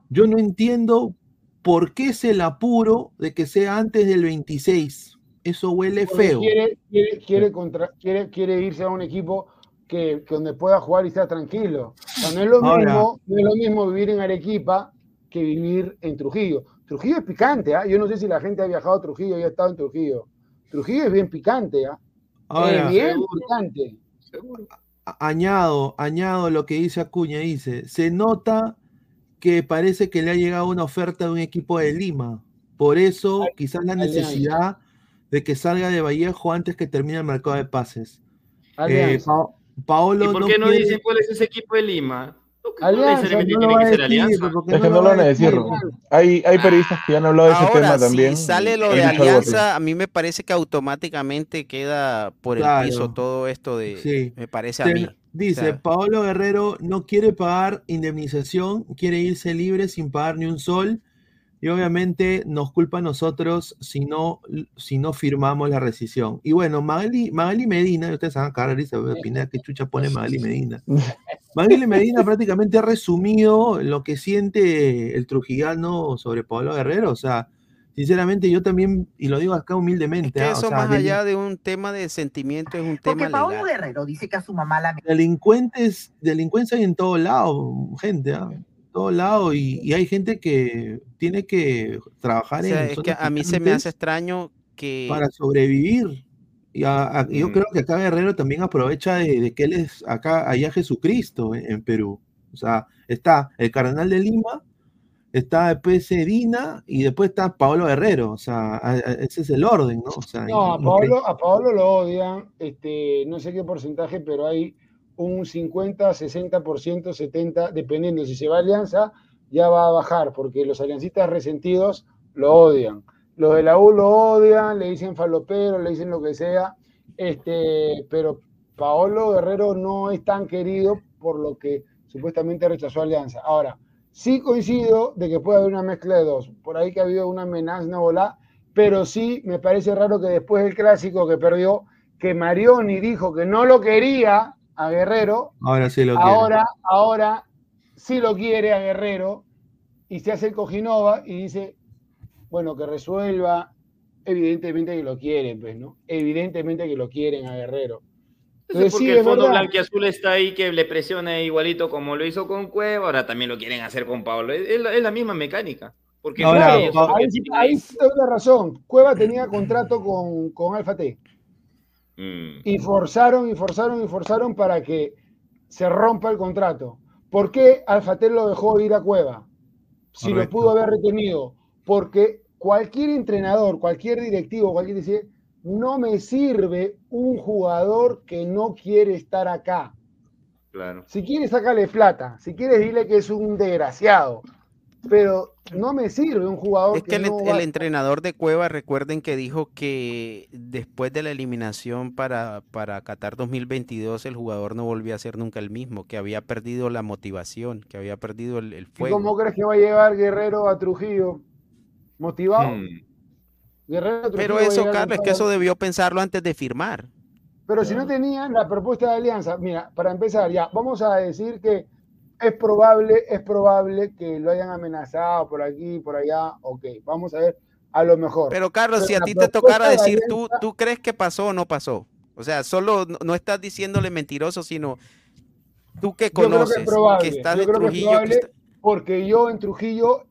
Yo no entiendo por qué es el apuro de que sea antes del 26. Eso huele feo. Quiere, quiere, quiere, contra- quiere, quiere irse a un equipo que, que donde pueda jugar y estar tranquilo. O sea, no, es lo mismo, no es lo mismo vivir en Arequipa que vivir en Trujillo. Trujillo es picante, ¿ah? Yo no sé si la gente ha viajado a Trujillo y ha estado en Trujillo. Trujillo es bien picante, es bien seguro. picante. Seguro. añado, añado lo que dice Acuña, dice, se nota que parece que le ha llegado una oferta de un equipo de Lima. Por eso, quizás la Alianza. necesidad de que salga de Vallejo antes que termine el mercado de pases. Eh. Pa- Paolo ¿Y por qué no quiere- dicen cuál es ese equipo de Lima? No, no Alianza, necesariamente no lo tiene va que a ser decir, Alianza. porque Es que no lo lo van va a decir. Hay, hay periodistas que ya han hablado de ese Ahora, tema si también. sale y lo de. Alianza, a mí me parece que automáticamente queda por el Claro. piso todo esto de, Sí. me parece a mí. Dice, O sea- Paolo Guerrero no quiere pagar indemnización, quiere irse libre sin pagar ni un sol. Y obviamente nos culpa a nosotros si no, si no firmamos la rescisión. Y bueno, Magali, Magali Medina, ustedes saben acá, dice, Pineda, ¿qué chucha pone Magali Medina? Magali Medina prácticamente ha resumido lo que siente el trujillano sobre Paolo Guerrero. O sea, sinceramente yo también, y lo digo acá humildemente, que ah, o eso sea, más allá de un tema de sentimiento es un Porque tema Paolo legal. Guerrero dice que a su mamá la delincuentes, delincuencia hay en todo lado, gente, ¿ah? En todo lado, y, y hay gente que tiene que O trabajar sea, en es que a mí se me hace extraño que para sobrevivir. Y a- a- yo Mm. creo que acá Guerrero también aprovecha de, de que él es acá, allá Jesucristo en, en Perú. O sea, está el cardenal de Lima, está después Dina y después está Paolo Guerrero. O sea, a- a- ese es el orden, ¿no? O sea, No, a Paolo, a Paolo lo odian, este, no sé qué porcentaje, pero hay un 50, 60%, 70%, dependiendo. Si se va a Alianza, ya va a bajar, porque los aliancistas resentidos lo odian. Los de la U lo odian, le dicen falopero, le dicen lo que sea, este, pero Paolo Guerrero no es tan querido por lo que supuestamente rechazó Alianza. Ahora, sí coincido de que puede haber una mezcla de dos. Por ahí que ha habido una amenaza, una bola, pero sí me parece raro que después del clásico que perdió, que Marioni dijo que no lo quería a Guerrero, ahora sí lo quiere. ahora, ahora sí lo quiere a Guerrero y se hace el cojinova y dice, bueno, que resuelva, evidentemente que lo quieren, pues, ¿no? Evidentemente que lo quieren a Guerrero. Entonces, es porque sí, el fondo blanquiazul está ahí que le presiona igualito como lo hizo con Cueva, ahora también lo quieren hacer con Pablo. Es, es la, es la misma mecánica. Porque Ahora, Claro, ahí, ahí la razón. Cueva tenía contrato con, con Alfa T. Mm. y forzaron y forzaron y forzaron para que se rompa el contrato. ¿Por qué Alfatel lo dejó ir a Cueva? Si Correcto. lo pudo haber retenido. Porque cualquier entrenador, cualquier directivo, cualquier dice, no me sirve un jugador que no quiere estar acá. Claro. Si quieres, sácale plata. Si quieres, dile que es un desgraciado. Pero no me sirve un jugador Es que el, no el va- entrenador de Cueva, recuerden que dijo que después de la eliminación para, para Qatar 2022, el jugador no volvió a ser nunca el mismo, que había perdido la motivación, que había perdido el, el ¿Y fuego. ¿Cómo crees que va a llegar Guerrero a Trujillo? ¿Motivado? Mm. Guerrero a Trujillo Pero eso, Carlos, es que eso debió pensarlo antes de firmar. Pero si no tenían la propuesta de alianza, mira, para empezar, ya, vamos a decir que es probable, es probable que lo hayan amenazado por aquí, por allá, ok, vamos a ver, a lo mejor. Pero Carlos, Pero si a ti te tocara de decir, ¿tú, Alianza- ¿tú crees que pasó o no pasó? O sea, solo no, no estás diciéndole mentiroso, sino tú que Yo creo que es conoces, que, probable, estás yo de que es Trujillo, que está- porque yo en Trujillo,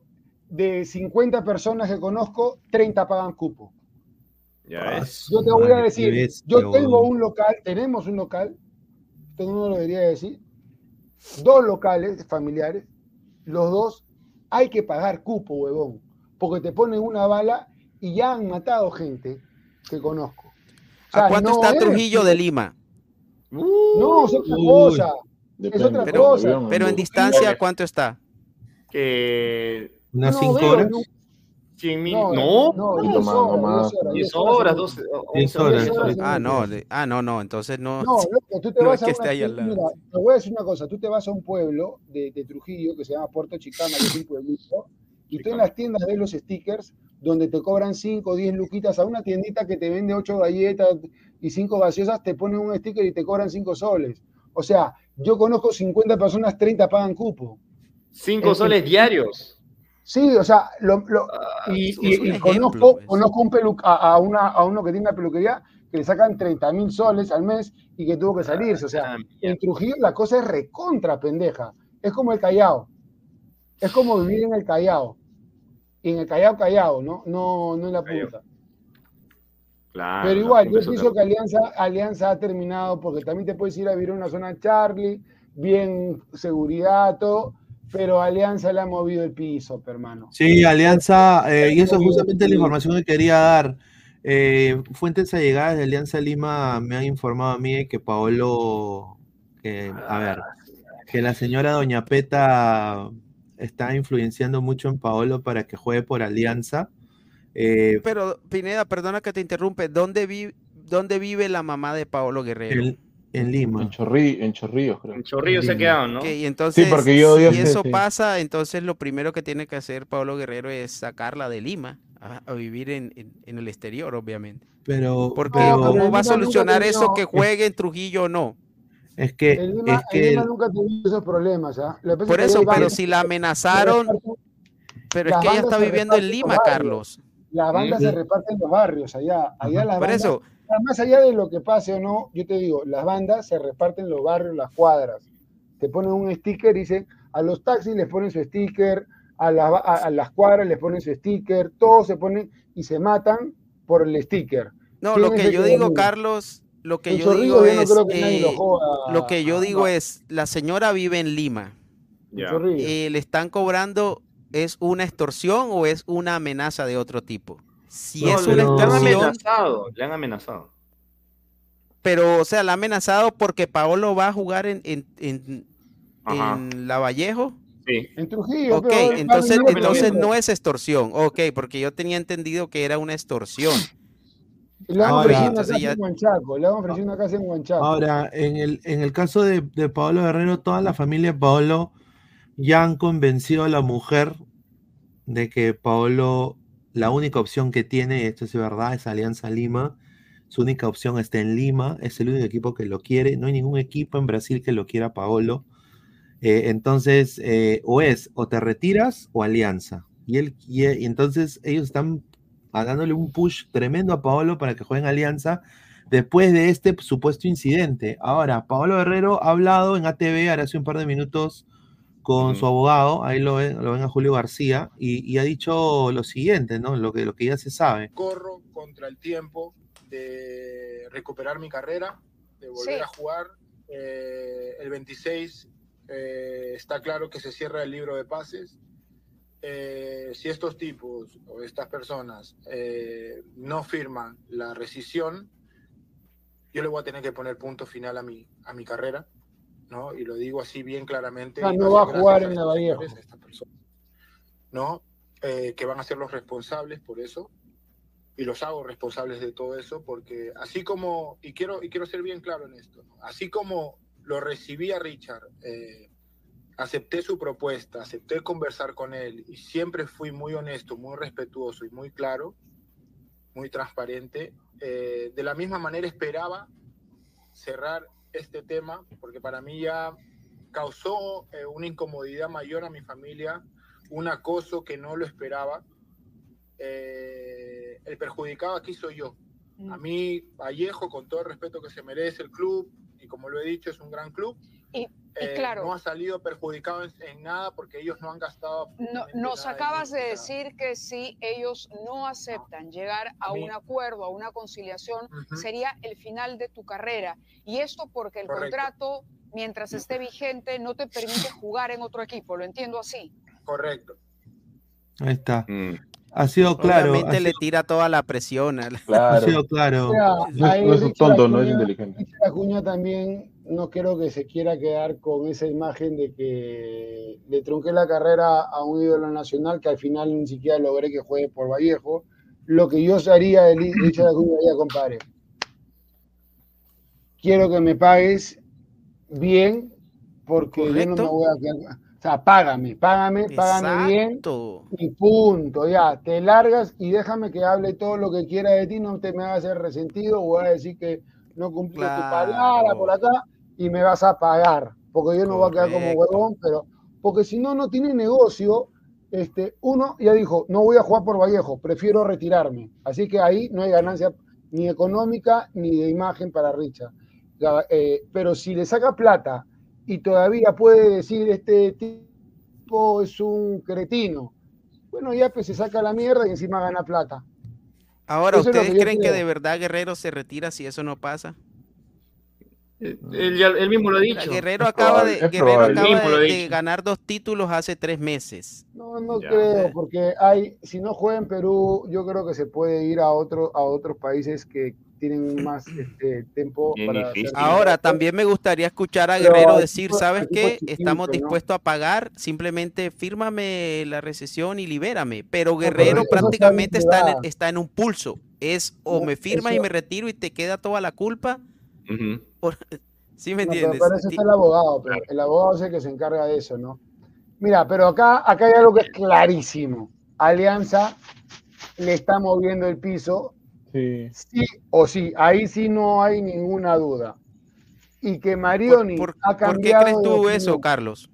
de 50 personas que conozco, 30 pagan cupo. Ya Ah, su Yo te voy a decir, yo tengo un local, tenemos un local, esto no lo debería decir, dos locales familiares, los dos hay que pagar cupo, huevón, porque te ponen una bala y ya han matado gente que conozco. O sea, ¿A cuánto no está es- Trujillo de Lima? No, es otra Uy. cosa. Depende, otra pero cosa. Pero en distancia, ¿a ¿cuánto está? Que Unas No cinco veo, horas. no, 100 mil. no, No, no, Poquito 10 más, horas, nomás. 10 horas, 10 10 horas, en 12, metro. 10 11 horas. Ah, no, ah, no, no, entonces no. No, loco, tú te No vas es a que una esté ahí al tienda- lado. mira, te voy a decir una cosa, tú te vas a un pueblo de, de Trujillo que se llama Puerto Chicana, que es un pueblito, y tú en las tiendas ves los stickers donde te cobran 5 o 10 luquitas a una tiendita que te vende 8 galletas y 5 gaseosas, te ponen un sticker y te cobran 5 soles. O sea, yo conozco 50 personas, 30 pagan cupo. 5 el- soles diarios. Sí, o sea, lo, lo- Ah, y, es y- un y ejemplo, conozco, conozco un pelu- a, a una, a uno que tiene una peluquería que le sacan 30 mil soles al mes y que tuvo que salirse. O sea, Ah, en Trujillo la cosa es recontra pendeja. Es como el Callao. Es como vivir en el Callao. Y en el Callao, Callao, ¿no? No, no en la punta. Claro, Pero igual, yo pienso que. Alianza, Alianza ha terminado porque también te puedes ir a vivir en una zona Charlie, bien seguridad, todo, pero Alianza le ha movido el piso, hermano. Sí, Alianza, eh, y eso es justamente la información que quería dar. Eh, fuentes allegadas de Alianza Lima me han informado a mí de que Paolo, que, a ver, que la señora Doña Peta está influenciando mucho en Paolo para que juegue por Alianza. Eh, Pero, Pineda, perdona que te interrumpe. ¿Dónde, vi- dónde vive la mamá de Paolo Guerrero? En Lima. En, Chorri- en Chorrillos, creo. En Chorrillo se ha Dime. quedado, ¿no? Y entonces, porque yo odio si eso sí. pasa, entonces lo primero que tiene que hacer Pablo Guerrero es sacarla de Lima a, a vivir en, en- en el exterior, obviamente. Pero, Porque pero ¿cómo va a Lima nunca solucionar eso que juegue en Trujillo o no? es que, El Lima, es el que Lima el- nunca ha tenido esos problemas. Lo que pasa Por eso, pero van- si la se amenazaron, pero es que ella está se viviendo en Lima. Carlos. Las bandas Mm. se reparten en los barrios allá. Allá las Por bandas, eso, más allá de lo que pase o no, yo te digo, las bandas se reparten en los barrios, las cuadras. Te ponen un sticker y dicen, a los taxis les ponen su sticker, a, la- a- a las cuadras les ponen su sticker, todos se ponen y se matan por el sticker. no, ¿Quién lo que yo que digo? Carlos, lo que yo digo yo no es, que lo que yo a- digo es, la señora vive en Lima. eh, le están cobrando, ¿es una extorsión o es una amenaza de otro tipo? Si No, es una pero- le han extorsión, amenazado, le han amenazado. pero, o sea, la ha amenazado porque Paolo va a jugar en, en, en, en Lavallejo. Sí. En Trujillo. Ok, pero- entonces, pero- entonces no es extorsión. Ok, porque yo tenía entendido que era una extorsión. Le han Ahora- ofrecido una Entonces casa ya- en Huanchaco, le han ofrecido una casa en Huanchaco. Ahora, en el, en el caso de, de Paolo Guerrero, toda la familia de Paolo ya han convencido a la mujer de que Paolo, la única opción que tiene, esto es verdad, es Alianza Lima. Su única opción está en Lima, es el único equipo que lo quiere. No hay ningún equipo en Brasil que lo quiera Paolo. Eh, entonces, eh, o es, o te retiras o Alianza. Y, él, y, y entonces ellos están dándole un push tremendo a Paolo para que juegue en Alianza después de este supuesto incidente. Ahora, Paolo Guerrero ha hablado en ATV ahora hace un par de minutos con su abogado, ahí lo ven, lo ven a Julio García, y, y ha dicho lo siguiente, ¿no? Lo que, lo que ya se sabe. corro contra el tiempo de recuperar mi carrera, de volver Sí. a jugar. Eh, el 26 eh, está claro que se cierra el libro de pases. Eh, si estos tipos o estas personas eh, no firman la rescisión, yo le voy a tener que poner punto final a mi, a mi carrera, ¿no? Y lo digo así bien claramente. Y no va a jugar en a estos Lavallejo. señores, a estas personas, ¿no? Eh, que van a ser los responsables por eso y los hago responsables de todo eso porque así como y quiero y quiero ser bien claro en esto ¿no? así como lo recibí a Richard eh, acepté su propuesta acepté conversar con él y siempre fui muy honesto muy respetuoso y muy claro muy transparente eh, de la misma manera esperaba cerrar este tema porque para mí ya causó eh, una incomodidad mayor a mi familia un acoso que no lo esperaba eh, el perjudicado aquí soy yo. Mm. A mí, Vallejo, con todo el respeto que se merece el club, y como lo he dicho, es un gran club, Y- eh, claro. no ha salido perjudicado en, en nada porque ellos no han gastado. No- nos acabas de decir que si ellos no aceptan llegar a un acuerdo, a una conciliación, sería el final de tu carrera. Y esto porque el Correcto. contrato, mientras esté vigente, no te permite jugar en otro equipo. Lo entiendo así. Correcto. Ahí está. Mm. Ha sido claro. Obviamente ha le sido- tira toda la presión. al- ha Claro. sido claro. O sea, No es- no tonto, no es inteligente. Acuña también no creo que se quiera quedar con esa imagen de que le trunqué la carrera a un ídolo nacional que al final ni siquiera logré que juegue por Vallejo. Lo que yo haría de Li- Richard Acuña, ya compadre. Quiero que me pagues bien porque yo no me voy a quedar. O sea, págame, págame, págame bien Exacto. y punto, ya, te largas y déjame que hable todo lo que quiera de ti, no te me a hacer resentido o vas a decir que no cumpliste tu palabra por acá y me vas a pagar, porque yo no voy a quedar como huevón, pero porque si no, no tiene negocio, este, uno ya dijo, no voy a jugar por Vallejo, prefiero retirarme, así que ahí no hay ganancia ni económica ni de imagen para Richard. Ya, eh, pero si le saca plata y todavía puede decir este tipo es un cretino, bueno, ya pues se saca la mierda y encima gana plata. Ahora, Eso ¿ustedes que creen que de verdad Guerrero se retira si eso no pasa? Él, ya- él mismo lo ha dicho. Guerrero acaba probable, de, Guerrero acaba ganar dos títulos hace tres meses. No, no Ya. creo, porque hay, si no juega en Perú, yo creo que se puede ir a otro, a otros países que tienen más este, tiempo para Ahora, también me gustaría escuchar a Pero Guerrero decir, ¿sabes qué? Estamos ¿no? dispuestos a pagar, simplemente fírmame la recesión y libérame. Pero Guerrero prácticamente está en, está en un pulso. Es o No, me firmas y eso- me retiro y te queda toda la culpa. O- ¿Sí me No, pero entiendes? para eso Ti- está el abogado, pero el abogado es el que se encarga de eso, ¿no? Mira, pero acá, acá hay algo que es clarísimo. Alianza le está moviendo el piso, Sí. sí o sí, ahí sí no hay ninguna duda. Y que Marioni ¿Por, por- ha por qué cambiado crees tú eso. Carlos?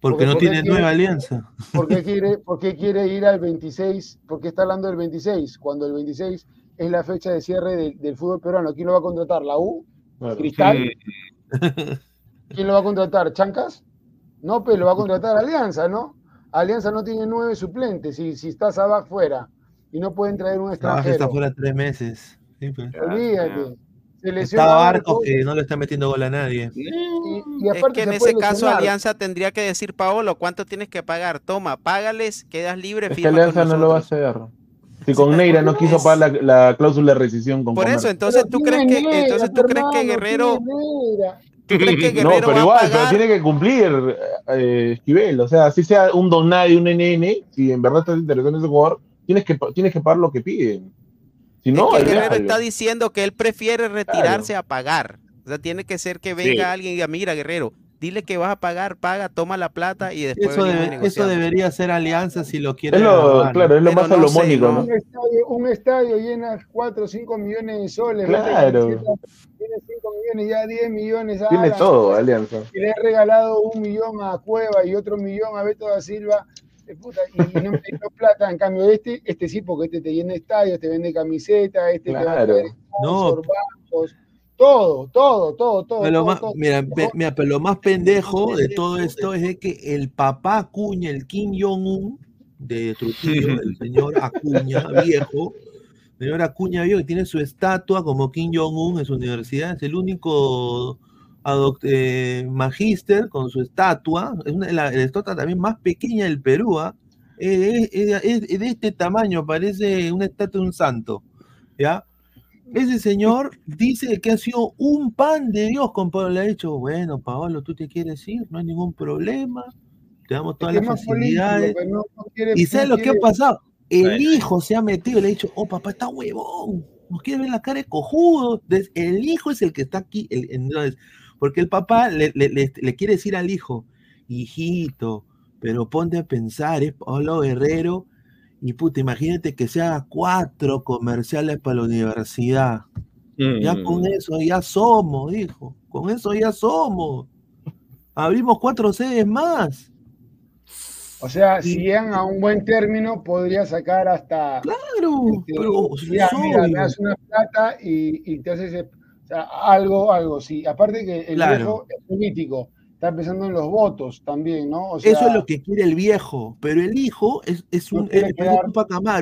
Porque Porque- no porque tiene nueva alianza. ¿Por qué quiere, por qué quiere ir al 26? ¿Por qué está hablando del 26? Cuando el 26 es la fecha de cierre del, del fútbol peruano. ¿Quién lo va a contratar? ¿La U? Claro. ¿Cristal? ¿Quién lo va a contratar? ¿Chancas? No, pero lo va a contratar Alianza, ¿no? Alianza no tiene nueve suplentes y si está Sabaj fuera y no pueden traer un Trabaja está extranjero. fuera tres meses. Sí, pues. Olvídate. Se Está Barcos que no le está metiendo gol a nadie. y, y Es que en ese caso lesionar. Alianza tendría que decir, Paolo, ¿cuánto tienes que pagar? Toma, págales, quedas libre, Es que Alianza no lo va a hacer. Si con Neira no quiso pagar la, la cláusula de rescisión con Por eso, entonces tú crees que, entonces tú crees que Guerrero, tiene Negra. tú crees que No, pero igual, pero tiene que cumplir, eh, Esquivel. O sea, si sea un don nadie, un NN, si en verdad estás interesado en ese jugador, tienes que, tienes que pagar lo que piden. Si Es no, que Guerrero está diciendo que él prefiere retirarse a pagar. O sea, tiene que ser que venga Sí. alguien y diga, mira, Guerrero, dile que vas a pagar, paga, toma la plata y después Eso, debe- debería ser alianza si lo quiere. Es lo, agarrar, ¿no? claro, es lo Pero más no sé, salomónico, no. ¿no? Un estadio, un estadio llena 4 o 5 millones de soles. Claro. Tiene 5 millones, ya 10 millones. a Tiene Alan, todo, Alianza. Y le he regalado un millón a Cueva y otro millón a Beto da Silva. puta, y, y no me dio plata. En cambio, este, este sí, porque este te llena estadios, te vende camisetas, este te va a Claro. traer No. bancos, todo, todo, todo, todo. Pero lo todo, más, todo. mira, Mejor- ve- mira, pero lo más pendejo de todo esto es de que el papá Acuña, el Kim Jong-un de Trujillo, el señor Acuña viejo, señor Acuña viejo, que tiene su estatua como Kim Jong-un en su universidad, es el único eh, magíster con su estatua, es una, la, la estatua también más pequeña del Perú, ¿ah? es, es- es- es de este tamaño, parece una estatua de un santo, ¿ya? Ese señor dice que ha sido un pan de Dios con Pablo. Le ha dicho, bueno, Paolo, tú te quieres ir, no hay ningún problema, te damos todas las político, facilidades. pero no- no quiere- ¿Y sabes no lo que ha pasado? El Bueno. hijo se ha metido y le ha dicho, oh, papá está huevón, nos quiere ver la cara de cojudo. Entonces, el hijo es el que está aquí, el- entonces, porque el papá le, le- le- le quiere decir al hijo, hijito, pero ponte a pensar, es Pablo Guerrero, y puta, imagínate que se haga cuatro comerciales para la universidad. Ya con Mm. eso ya somos, dijo. Con eso ya somos. Abrimos cuatro sedes más. O sea, Y- si llegan a un buen término, podría sacar hasta. Claro, este, pero ya, mira, me das una plata y, y te haces o sea, algo, algo, sí. Aparte que el Claro. viejo es político, está pensando en los votos también, ¿no? O sea, Eso es lo que quiere el viejo, pero el hijo es, es No un quiere es, quedar- un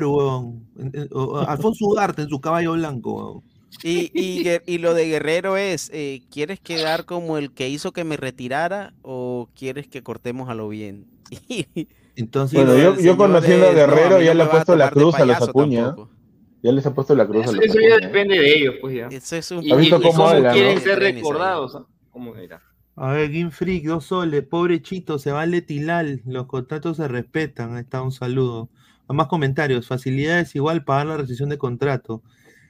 weón. Alfonso Ugarte en su caballo blanco. weón. Y, y, y lo de Guerrero es, eh, ¿quieres quedar como el que hizo que me retirara o quieres que cortemos a lo bien? Entonces, Bueno, yo- yo conociendo a Guerrero, mí ya me le a puesto la cruz a los Acuña. tampoco. Ya les ha puesto la cruz a los eso ya Acuña. depende de ellos, pues ya. Eso es un Y, ¿Has visto y- y cómo cómo hablan, quieren no? ser recordados. ¿ah? ¿Cómo era? A ver, Game Freak, dos soles, pobre Chito, se va al Letilal, los contratos se respetan, ahí está un saludo. A más comentarios, facilidades igual pagar la rescisión de contrato.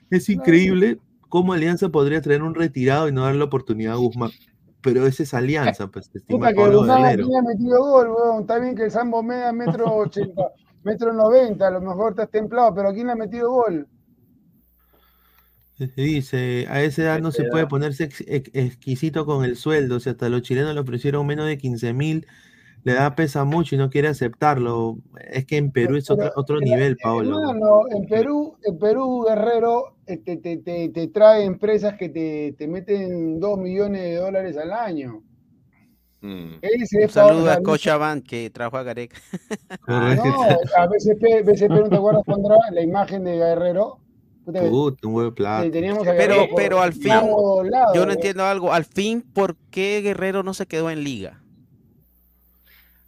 Es increíble cómo Alianza podría traer un retirado y no darle la oportunidad a Guzmán. Pero esa es Alianza, pues, puta que Guzmán Guerrero. aquí ha metido gol, weón. Está bien que el Sambo media metro 80, metro 90, a lo mejor estás templado, pero aquí le ha metido gol. Dice, a esa edad no se puede ponerse ex- ex- exquisito con el sueldo. Si hasta los chilenos le ofrecieron menos de 15 mil, le da pesa mucho y no quiere aceptarlo. Es que en Perú es otro, otro pero, nivel, Paolo. Hermano, en Perú, en Perú, Guerrero te, te, te, te trae empresas que te, te meten 2 millones de dólares al año. Mm. Ese Un saludo o a sea, no- Cochabamba que trajo a Gareca. No, a BCP, BCP, ¿no te acuerdas cuando era la imagen de Guerrero? Puta, Puta, un huevo de plata. te- teníamos a Pero, pero al fin, yo no entiendo algo. Al fin, ¿por qué Guerrero no se quedó en liga?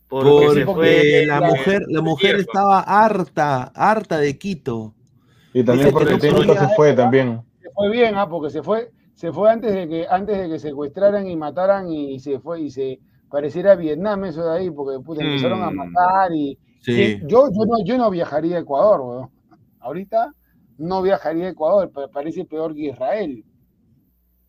Porque se Porque fue la la- mujer, la mujer estaba harta, harta de Quito. Y también Dice porque el técnico se fue también. Se fue bien, ah, porque se fue, se fue antes de que, antes de que secuestraran y mataran y se fue y se pareciera Vietnam eso de ahí, porque puta, empezaron a Mm. matar y Sí. yo, yo no, yo no viajaría a Ecuador, weón. Ahorita no viajaría a Ecuador, pa- parece peor que Israel.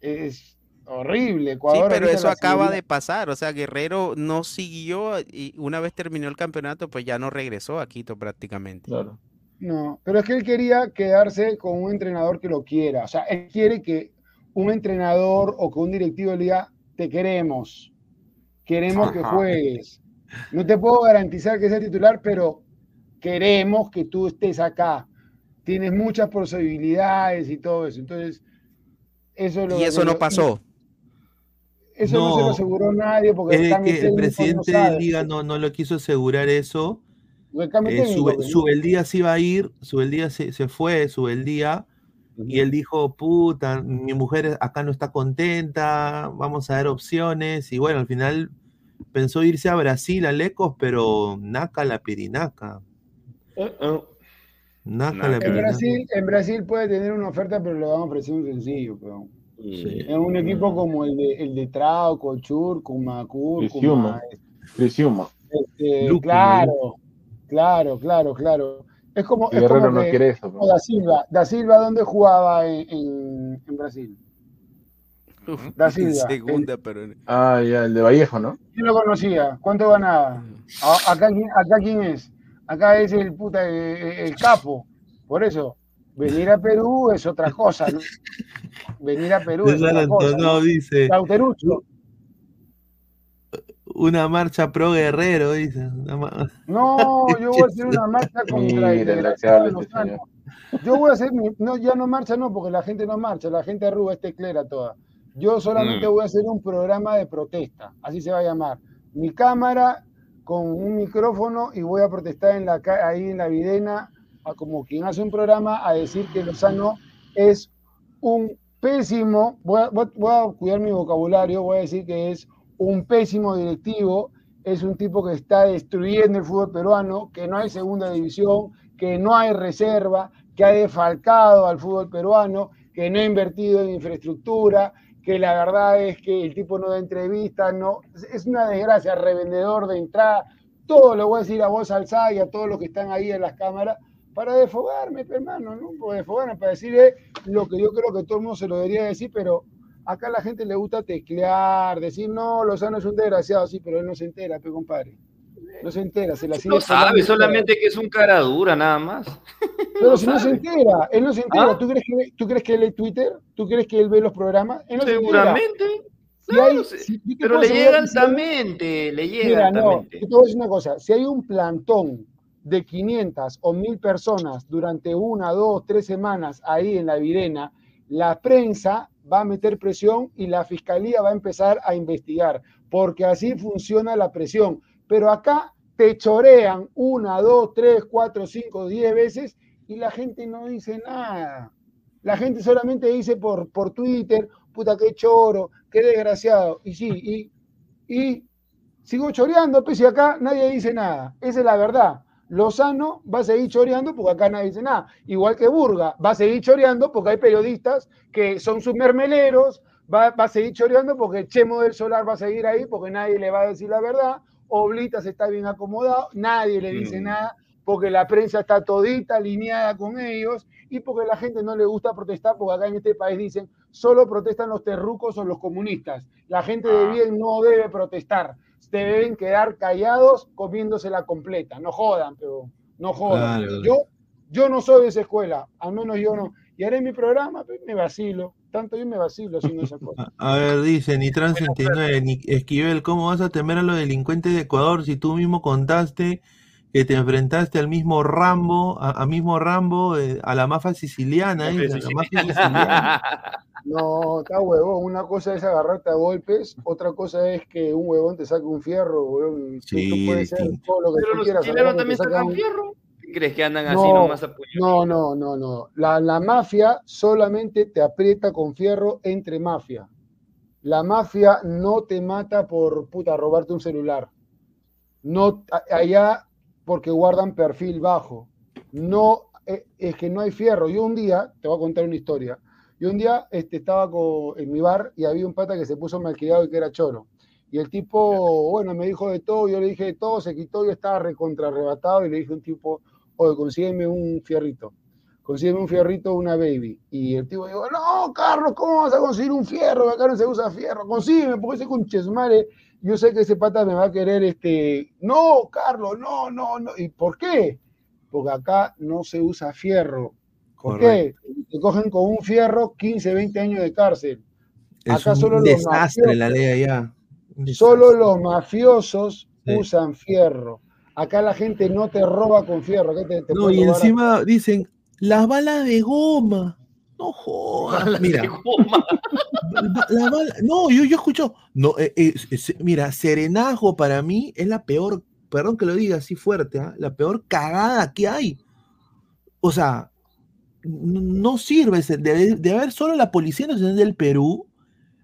Es horrible, Sí, Ecuador. pero ahorita eso acaba seguridad- de pasar. O sea, Guerrero no siguió y una vez terminó el campeonato, pues ya no regresó a Quito prácticamente. Claro. No, pero es que él quería quedarse con un entrenador que lo quiera. O sea, él quiere que un entrenador o que un directivo le diga, te queremos, queremos que juegues. No te puedo garantizar que sea titular, pero queremos que tú estés acá. Tienes muchas posibilidades y todo eso. Entonces, eso es lo Y eso no pasó. Eso no, se lo aseguró nadie porque el Es cambio que el técnico no presidente de. Liga no, no lo quiso asegurar eso. El Eh, ¿no? Subeldía se iba a ir, Subeldía se, se fue, Subeldía, y él dijo, puta, mi mujer acá no está contenta, vamos a ver opciones, y bueno, al final pensó irse a Brasil, a Lecos, pero naca la pirinaca, Eh, eh. Nada En. Brasil, en Brasil puede tener una oferta, pero le van a ofrecer un sencillo. Pero. Sí. Es un equipo como el de, el de Trauco, Churcuma, Cúrcuma. Criciúma. Criciúma. este, claro, claro, claro, claro. Es como, es Guerrero como no que- quiere eso. Da Silva. Da Silva, ¿dónde jugaba en, en- en Brasil? Da En Silva. segunda, pero Ah, ya, el de Vallejo, ¿no? ¿Quién lo conocía? ¿Cuánto ganaba? A- Acá, quién- acá quién es? Acá es el puta, eh, el, capo. Por eso, venir a Perú es otra cosa, ¿no? Venir a Perú es otra cosa. ¿no? dice, Cauterucho. una marcha pro guerrero, dice. No, yo voy a hacer una marcha contra el desgraciado este. Yo voy a hacer, mi- no, ya no marcha, no, porque la gente no marcha, la gente arruga este clera toda. Yo solamente Mm. voy a hacer un programa de protesta, así se va a llamar. Mi cámara con un micrófono y voy a protestar en la, ahí en la videna, a como quien hace un programa, a decir que Lozano es un pésimo, voy a- voy a cuidar mi vocabulario, voy a decir que es un pésimo directivo, es un tipo que está destruyendo el fútbol peruano, que no hay segunda división, que no hay reserva, que ha defalcado al fútbol peruano, que no ha invertido en infraestructura, que la verdad es que el tipo no da entrevistas, no, es una desgracia, revendedor de entrada, todo lo voy a decir a voz alzada y a todos los que están ahí en las cámaras, para desfogarme, hermano, ¿no? Para desfogarme, para decirle lo que yo creo que todo el mundo se lo debería decir, pero acá a la gente le gusta teclear, decir, no, Lozano es un desgraciado, sí, pero él no se entera, pe, compadre. No se entera, se la sigue No sabe, solamente que es un cara dura, nada más. Pero no si no se entera, él no se entera. ¿Ah? ¿Tú, crees que, ¿Tú crees que él lee Twitter? ¿Tú crees que él ve los programas? Él no se. Seguramente. Si hay- si- Pero le llega altamente, le llega Mira, no, altamente. yo te voy a decir una cosa. Si hay un plantón de 500 o 1000 personas durante una, dos, tres semanas ahí en la Virena, la prensa va a meter presión y la fiscalía va a empezar a investigar, porque así funciona la presión. Pero acá te chorean una, dos, tres, cuatro, cinco, diez veces y la gente no dice nada. La gente solamente dice por, por Twitter, puta, qué choro, qué desgraciado. Y sí, y, y sigo choreando, pues si acá nadie dice nada. Esa es la verdad. Lozano va a seguir choreando porque acá nadie dice nada. Igual que Burga, va a seguir choreando porque hay periodistas que son sus mermeleros, va, va a seguir choreando porque Chemo del Solar va a seguir ahí porque nadie le va a decir la verdad. Oblitas está bien acomodado, nadie le dice Mm. nada porque la prensa está todita alineada con ellos y porque la gente no le gusta protestar porque acá en este país dicen solo protestan los terrucos o los comunistas. La gente de Ah. bien no debe protestar se deben quedar callados comiéndosela completa. No jodan, pero no jodan. Yo, yo no soy de esa escuela, al menos yo no. Y haré mi programa, me vacilo. Tanto yo me vacilo haciendo esa cosa. A ver, dice Nitran 69, Ni- Esquivel, ¿cómo vas a temer a los delincuentes de Ecuador si tú mismo contaste que te enfrentaste al mismo Rambo, a, a mismo Rambo, eh, a la mafia siciliana, a la mafia siciliana? No, está huevón. Una cosa es agarrarte a golpes, otra cosa es que un huevón te saque un fierro, huevón. Tú- tú Sí, puedes ser todo lo que Pero tú los quieras. te también sacan sacan un- fierro. Crees que andan así No, nomás? No, no, no, no. La, la mafia solamente te aprieta con fierro entre mafia. La mafia no te mata por puta robarte un celular. No, allá porque guardan perfil bajo. No, eh, es que no hay fierro. Yo un día, te voy a contar una historia. Yo un día este, estaba con- en mi bar y había un pata que se puso malcriado y que era choro. Y el tipo, bueno, me dijo de todo, yo le dije de todo, se quitó, yo estaba recontra arrebatado y le dije a un tipo, oye, consígueme un fierrito, consígueme un fierrito, una baby. Y el tipo dijo, no, Carlos, ¿cómo vas a conseguir un fierro? Acá no se usa fierro, consígueme, porque ese con chesmare, yo sé que ese pata me va a querer, este, no, Carlos, no, no, no. ¿Y por qué? Porque acá no se usa fierro. ¿Por qué? Te cogen con un fierro 15, 20 años de cárcel. Es Acá solo un los desastre la mafiosos- ley allá. Solo los mafiosos Sí. usan fierro. Acá la gente no te roba con fierro. acá te- te No, y encima dicen, las balas de goma. No jodas. Balas Mira, de goma. ba- la bala- no, yo, yo escucho, no, eh, eh, es- mira, serenajo para mí es la peor, perdón que lo diga así fuerte, ¿ah? la peor cagada que hay. O sea, no sirve, debe, de haber solo la Policía Nacional del Perú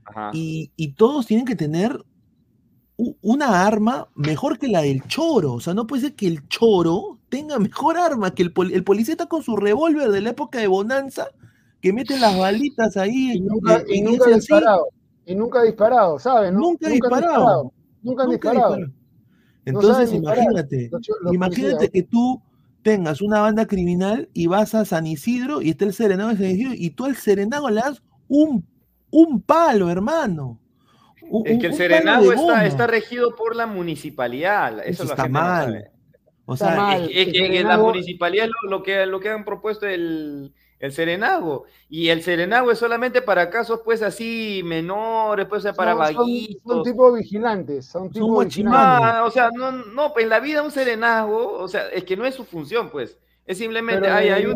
Ajá. y, y todos tienen que tener una arma mejor que la del choro. O sea, no puede ser que el choro tenga mejor arma que el, poli- el policía está con su revólver de la época de Bonanza, que mete las balitas ahí. Y nunca, y y nunca así. disparado. Y nunca ha disparado, ¿sabes? Nunca ha han disparado. Nunca Nunca ha disparado. disparado. Entonces, imagínate, Los cho- los imagínate policías. que tú tengas una banda criminal y vas a San Isidro y está el serenado de San Isidro y tú al serenado le das un, un palo, hermano. Un- Es que el Serenazgo está, está regido por la municipalidad. Eso, Eso está no mal. sabe. O Está sea, mal. Es que, es que en la municipalidad es lo, lo que, lo que han propuesto el, el Serenazgo. Y el Serenazgo es solamente para casos, pues, así menores, pues, para son, son, vaguitos. son tipo vigilantes. Son tipo guachimanes. vigilantes. Ah, o sea, no, no, pues en la vida un serenazgo, o sea, es que no es su función, pues. Es simplemente, Pero hay, hay un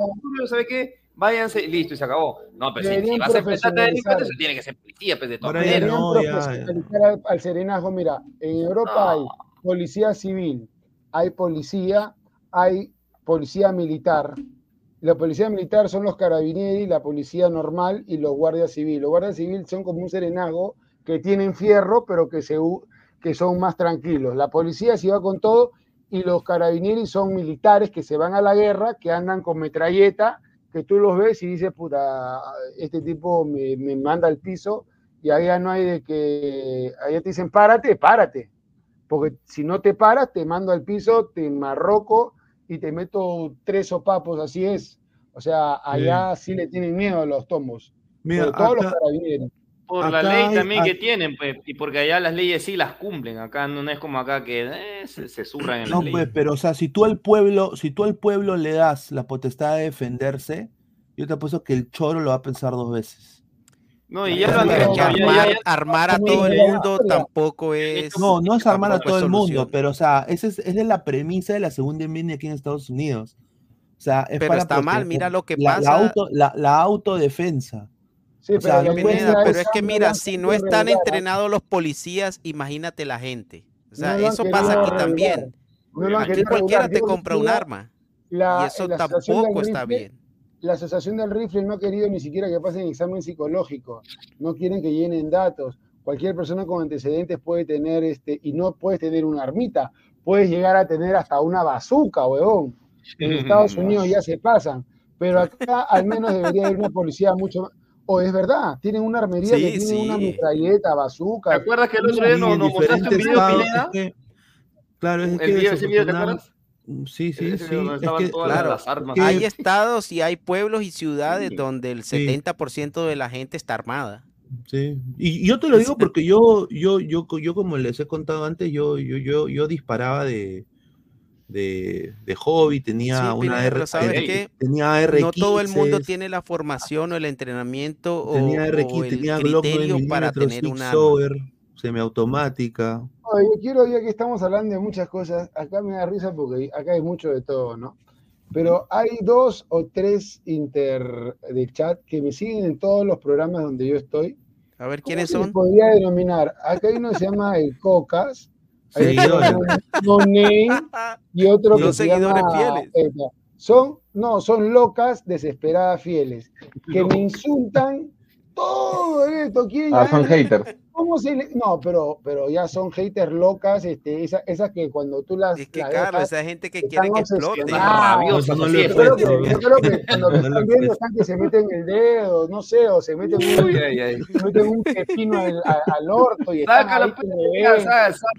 ¿sabe qué? Váyanse, listo, y se acabó. No, pero si, vas a enfrentarte a profesionalizar. delincuentes, tiene que ser policía, pues, de todas maneras. No, al, al serenazgo. Mira, en Europa No. hay policía civil, hay policía, hay policía militar. La policía militar son los carabinieri, la policía normal y los guardias civiles. Los guardias civiles son como un serenazgo que tienen fierro, pero que, se, que son más tranquilos. La policía sí va con todo y los carabinieri son militares que se van a la guerra, que andan con metralleta, que tú los ves y dices, puta, este tipo me, me manda al piso y allá no hay de que, allá te dicen, párate, párate. Porque si no te paras, te mando al piso, te enmarroco y te meto tres sopapos, así es. O sea, allá sí, le tienen miedo a los tomos. mira, sobre todo los carabineros. Por la ley hay- también que tienen, pues, y porque allá las leyes sí las cumplen. Acá no, es como acá que eh, se, se zurran en No, las pues, leyes. pero o sea, si tú al pueblo, si tú al pueblo le das la potestad de defenderse, yo te apuesto que el choro lo va a pensar dos veces. No, y ya lo han dicho. ya- armar, ya- armar a todo el mundo tampoco es. No, no es armar a todo el mundo, pero o sea, esa es, esa es la premisa de la segunda enmienda aquí en Estados Unidos. O sea, es Pero para está mal, mira lo que la, la pasa. auto, la, la autodefensa. Sí, O sea, Pineda, pero es que mira, si no están ¿ah? entrenados los policías, imagínate la gente. O sea, No eso pasa aquí regular. también. No Aquí cualquiera regular. te compra un arma. la- Y eso tampoco está rifle- bien. La Asociación del Rifle no ha querido ni siquiera que pasen examen psicológico, no quieren que llenen datos. Cualquier persona con antecedentes puede tener, este, y no puedes tener una armita, puedes llegar a tener hasta una bazuca, huevón. En Estados Unidos ya se pasan, pero acá al menos debería haber una policía mucho más. O es verdad, tienen una armería que Sí, tiene una metralleta, ¿Te bazooka. acuerdas que el otro día nos, mostraste un video, estados, Pineda? es que- claro, es El que video, ese video, ¿te desafortunadamente- acuerdas? Sí, sí, sí. Es estaban que, todas claro, las armas. que- Hay estados y hay pueblos y ciudades Sí. donde el Sí. 70% de la gente está armada. Sí. Y y yo te lo digo porque yo, yo, yo, yo como les he contado antes, yo, yo, yo, yo disparaba de, de, de hobby, tenía Sí, una R, ¿sabes R- qué? tenía R15, No todo el mundo tiene la formación o el entrenamiento o, tenía o R15, el tenía Glock 9 criterio para tener una semiautomática. Yo quiero, ya que estamos hablando de muchas cosas, acá me da risa porque acá hay mucho de todo, ¿no? Pero hay dos o tres inter de chat que me siguen en todos los programas donde yo estoy. A ver ¿Cómo quiénes son. podría denominar? Acá hay uno que se llama el Cocas, que Seguidores. llama No Name, y otro que Los se seguidores llama fieles. Son, no, son locas, desesperadas, fieles, que me insultan todo esto. ¿quién Ah, son haters. ¿Cómo se le- No, pero, pero ya son haters locas, este, esa- esas que cuando tú las. Es que, las Carlos, dejas, esa gente que quiere que explote. obsesionadas. Rabiosos, no así lo. Yo creo, que, yo creo que cuando No lo están viendo están que se meten el dedo, no sé, o se meten un, Uy, ay, ay. se meten un pepino al, al orto y Sácalo, que pues,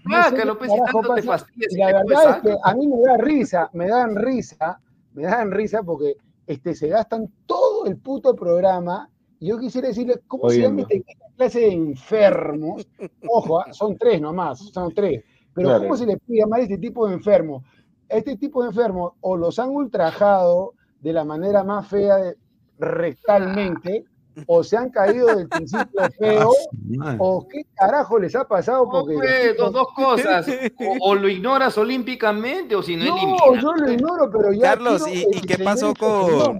No sácalo, pues, tanto te si la te verdad es que a mí me da risa, me dan risa, me dan risa porque este, se gastan todo el puto programa. Yo quisiera decirle, ¿cómo se llama esta clase de enfermos? Ojo, ah, son tres nomás, son tres. Pero Claro. ¿cómo se les puede llamar a este tipo de enfermos? Este tipo de enfermos o los han ultrajado de la manera más fea de- rectalmente, o se han caído del principio feo, Madre. o qué carajo les ha pasado porque... pues, dos, dos cosas. O, o lo ignoras olímpicamente o si no, no, yo lo ignoro, pero ya Carlos, ¿y- y qué pasó con-.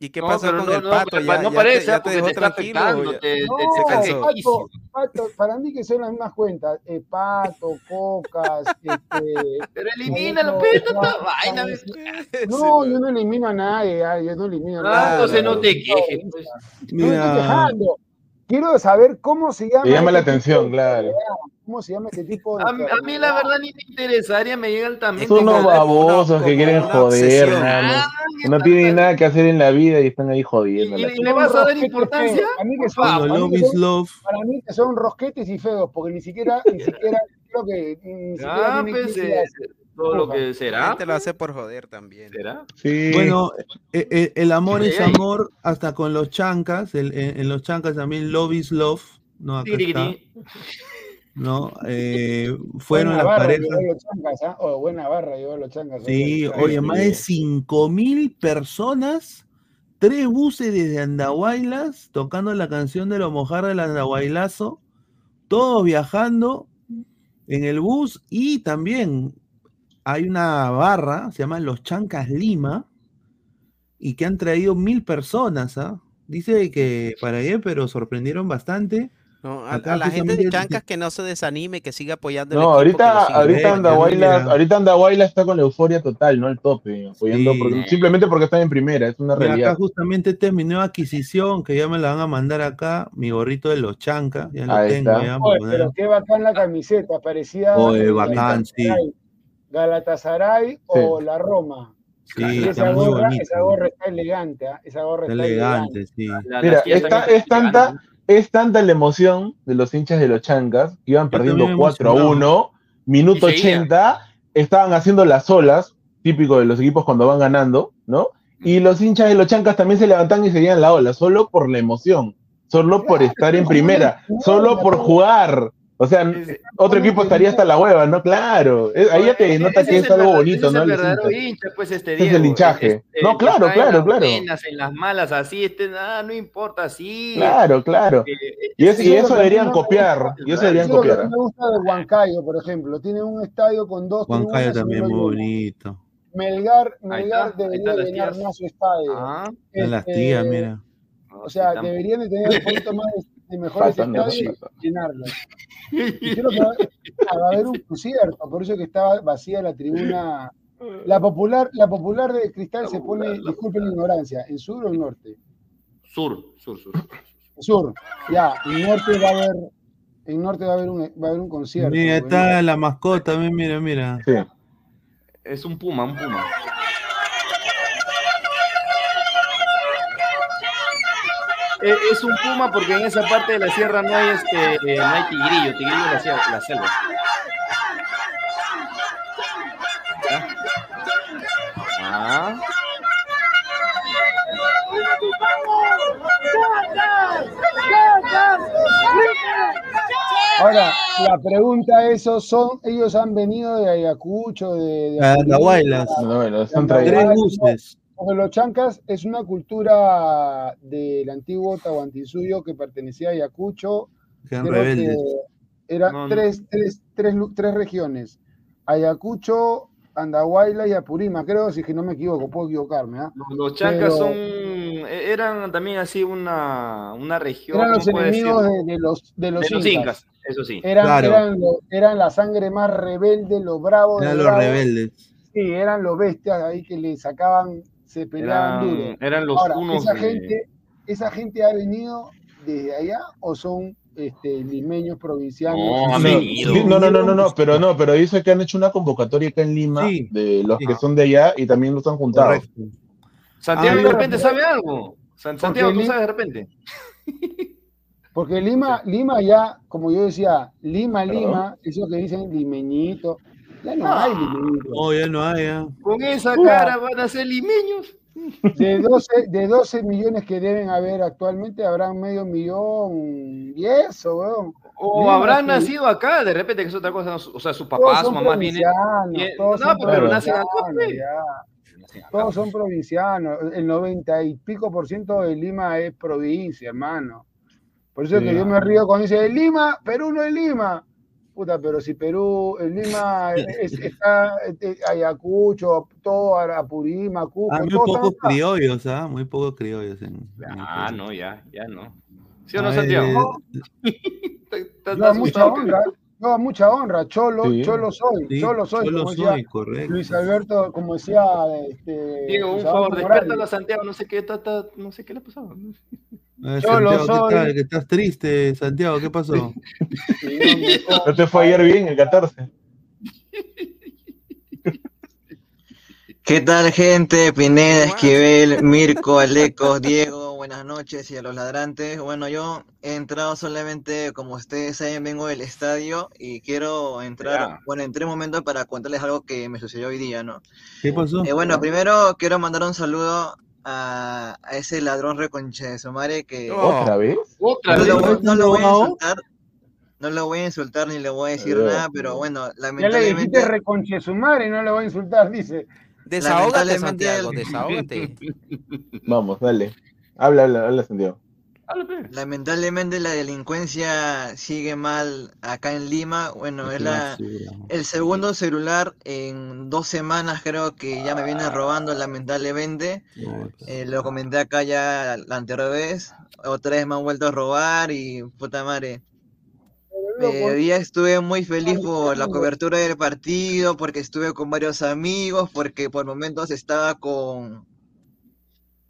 ¿Y qué No, pasó pero con no, el no, pato? pero Ya, no ya parece, te, ya te porque dejó te está tranquilo. afectando, ya- te, te- No, se cansó. Pato, Pato, para mí que son las mismas cuentas. eh, pato, cocas, este. Pero elimínalo, no, pues, no, tanta vaina. no. No, yo no elimino a nadie, ah, yo no elimino a nadie. entonces no te No, quejes. pues. No estoy quejando. Quiero saber cómo se llama. Te llama la este tipo atención, claro. ¿Cómo se llama este tipo de A, mí- a mí la verdad ni me interesaría, me llegan también. Son unos babosos que quieren joder, mano. Ah, Que no tienen nada que hacer en la vida y están ahí jodiendo. Y- la le vas a dar importancia? A mí que son- mí que. Para mí que son rosquetes y feos, porque ni siquiera, ni siquiera, creo que ni siquiera Ah, tienen pues, críticas. Todo lo que será. gente lo hace por joder también. ¿Será? Sí. Bueno, eh, eh, el amor es amor hasta con los chancas. el- en, en los chancas también love is love. No, acá está. ¿no? Eh, fueron buena las barra parejas. los ¿ah? Oh, buena barra llevó los chancas. Sí, oye. oye, más de sí. 5 mil personas, tres buses desde Andahuaylas, tocando la canción de los mojar del Andahuaylazo, todos viajando en el bus y también hay una barra, se llama Los Chancas Lima, y que han traído mil personas, ¿ah? Dice que para ayer, pero sorprendieron bastante. No, a, Acá a la gente de Chancas que no se desanime, que siga apoyando No, ahorita, ahorita mira. ahorita está con la euforia total, ¿no? Al tope, apoyando, Sí. porque- simplemente porque están en primera, es una Y acá realidad. justamente esta es mi nueva adquisición, que ya me la van a mandar acá, mi gorrito de los chancas, ya lo Ahí tengo está. ya Oye, pero qué bacán la camiseta, parecía Oye, bacán, sí. Galatasaray, o la Roma. Sí, está esa muy gorra, esa gorra está elegante, ¿ah? esa gorra Está está, elegante, sí. La- Mira, es tanta, es tanta la emoción de los hinchas de los chancas, que iban perdiendo también 4 a emocionado. 1, minuto Y seguían. 80, estaban haciendo las olas, típico de los equipos cuando van ganando, ¿no? Y los hinchas de los chancas también se levantan y seguían la ola, solo por la emoción, solo por estar en primera, solo por jugar. O sea, Es- otro equipo estaría hasta la hueva, ¿no? Claro. Es- ahí ya te nota que es el algo bonito, ¿no? Es el verdadero hincha, pues este Ese es Diego. el hinchaje. Este, No, que claro, está en claro, las claro. buenas, en las malas, así, este, ah, no importa, así. Claro, claro. Eh, Y, es- y Eso es deberían copiar, y eso deberían es copiar. me gusta de Huancayo, por ejemplo. Tiene un estadio con dos Huancayo también muy bonito. Melgar, Melgar está, debería llenar más su estadio. Ah, Están las Este, tías, mira. O sí, sea, deberían de tener un poquito más de, de mejores estadios y llenarlos. Y creo que va, va a haber un concierto, por eso que estaba vacía la tribuna. La popular, la popular de Cristal se pone, disculpen la ignorancia, ¿en sur o en norte? Sur, sur, sur. Sur, ya, en norte va a haber, en norte va a haber un, va a haber un concierto. Mira, está la mascota, mira, mira, mira. Sí. Es un puma, un puma. Eh, Es un puma porque en esa parte de la sierra no hay este, eh, no hay tigrillo, tigrillo es la, selva. Ah, Ahora, la pregunta es, son, ellos han venido de Ayacucho, de, de A Apurímac, Andahuaylas. No, bueno, están Tres buses. Los chancas es una cultura del antiguo Tahuantinsuyo que pertenecía a Ayacucho. Que eran Creo que rebeldes. eran No, no. tres, tres, tres, tres regiones. Ayacucho, Andahuayla y Apurímac, creo, si es que no me equivoco, puedo equivocarme. ¿ah? los- los chancas Pero- son, eh, eran también así una, una región. Eran los ¿cómo puedo enemigos de, de los, de los de los incas. incas, eso sí. Eran, Claro. eran, lo- eran la sangre más rebelde, los bravos. de Eran los bravos. rebeldes. Sí, eran los bestias ahí que le sacaban, se peleaban Eran, duro. eran los Ahora, unos esa de- gente, esa gente ha venido desde allá o son este, limeños provincianos. No, han No, no, no, no, no, pero no, pero dice que han hecho una convocatoria acá en Lima Sí, de los sí. que son de allá y también los han juntado. Correcto. Santiago Ah, de repente sabe algo. San- Santiago, tú sabes de repente. Porque Lima, Lima ya, como yo decía, Lima, Perdón. Lima, eso que dicen limeñito, ya no Ah. hay limeñito. No, ya no hay, ya. Con esa Uy. cara van a ser limeños. De 12, de 12 millones que deben haber actualmente, habrán medio millón y eso, weón. O habrán nacido acá, de repente, que es otra cosa. no, O sea, su Todos papá, su mamá vienen. todos no, son pero nacen acá. Todos son provincianos. El 90 y pico por ciento de Lima es provincia, hermano. Por eso es que yo me río cuando dice Lima, Perú no es Lima. Puta, pero si Perú, en Lima es- está este, Ayacucho, todo Apurímac, Cusco, Ah, muy pocos criollos, ¿ah? Muy pocos criollos. En, en el Ah, Perú. no, ya, ya no. ¿Sí o no, Santiago? eh, estás mucha honra, a mucha honra, cholo, Sí. cholo soy, sí, cholo soy, solo como decía soy, correcto. Luis Alberto, como decía este, Diego, un Luis favor, Morales. a Santiago, no sé qué, está- está- no sé qué le pasaba. Ah, Yo lo ¿qué tal? ¿Que estás triste, Santiago? ¿Qué pasó? Sí, no, me- ¿No te fue ayer bien el 14? ¿Qué tal, gente? Pineda, Esquivel, Mirko, Alecos, Diego, buenas noches y a los ladrantes. Bueno, yo he entrado solamente, como ustedes saben, vengo del estadio y quiero entrar, Ya. bueno, entré un momento para contarles algo que me sucedió hoy día, ¿no? ¿Qué pasó? Eh, bueno, primero quiero mandar un saludo a, a ese ladrón reconche de su madre que. ¿Otra vez? Otra no, vez. lo, voy- no lo voy a insultar, no lo voy a insultar ni le voy a decir Eh. nada, pero bueno, Ya le lamentablemente... dijiste reconche su madre y no le voy a insultar, dice. Desahógate, Lamentablemente Santiago, desahógate. Vamos, dale. Habla, habla, habla, Santiago. Pe. Lamentablemente la delincuencia sigue mal acá en Lima. Bueno, es la, el segundo celular en dos semanas creo que ya me vienen robando lamentablemente. Eh, lo comenté acá ya la anterior vez. Otra vez me han vuelto a robar y puta madre. Eh, hoy día estuve muy feliz por la cobertura del partido, porque estuve con varios amigos, porque por momentos estaba con,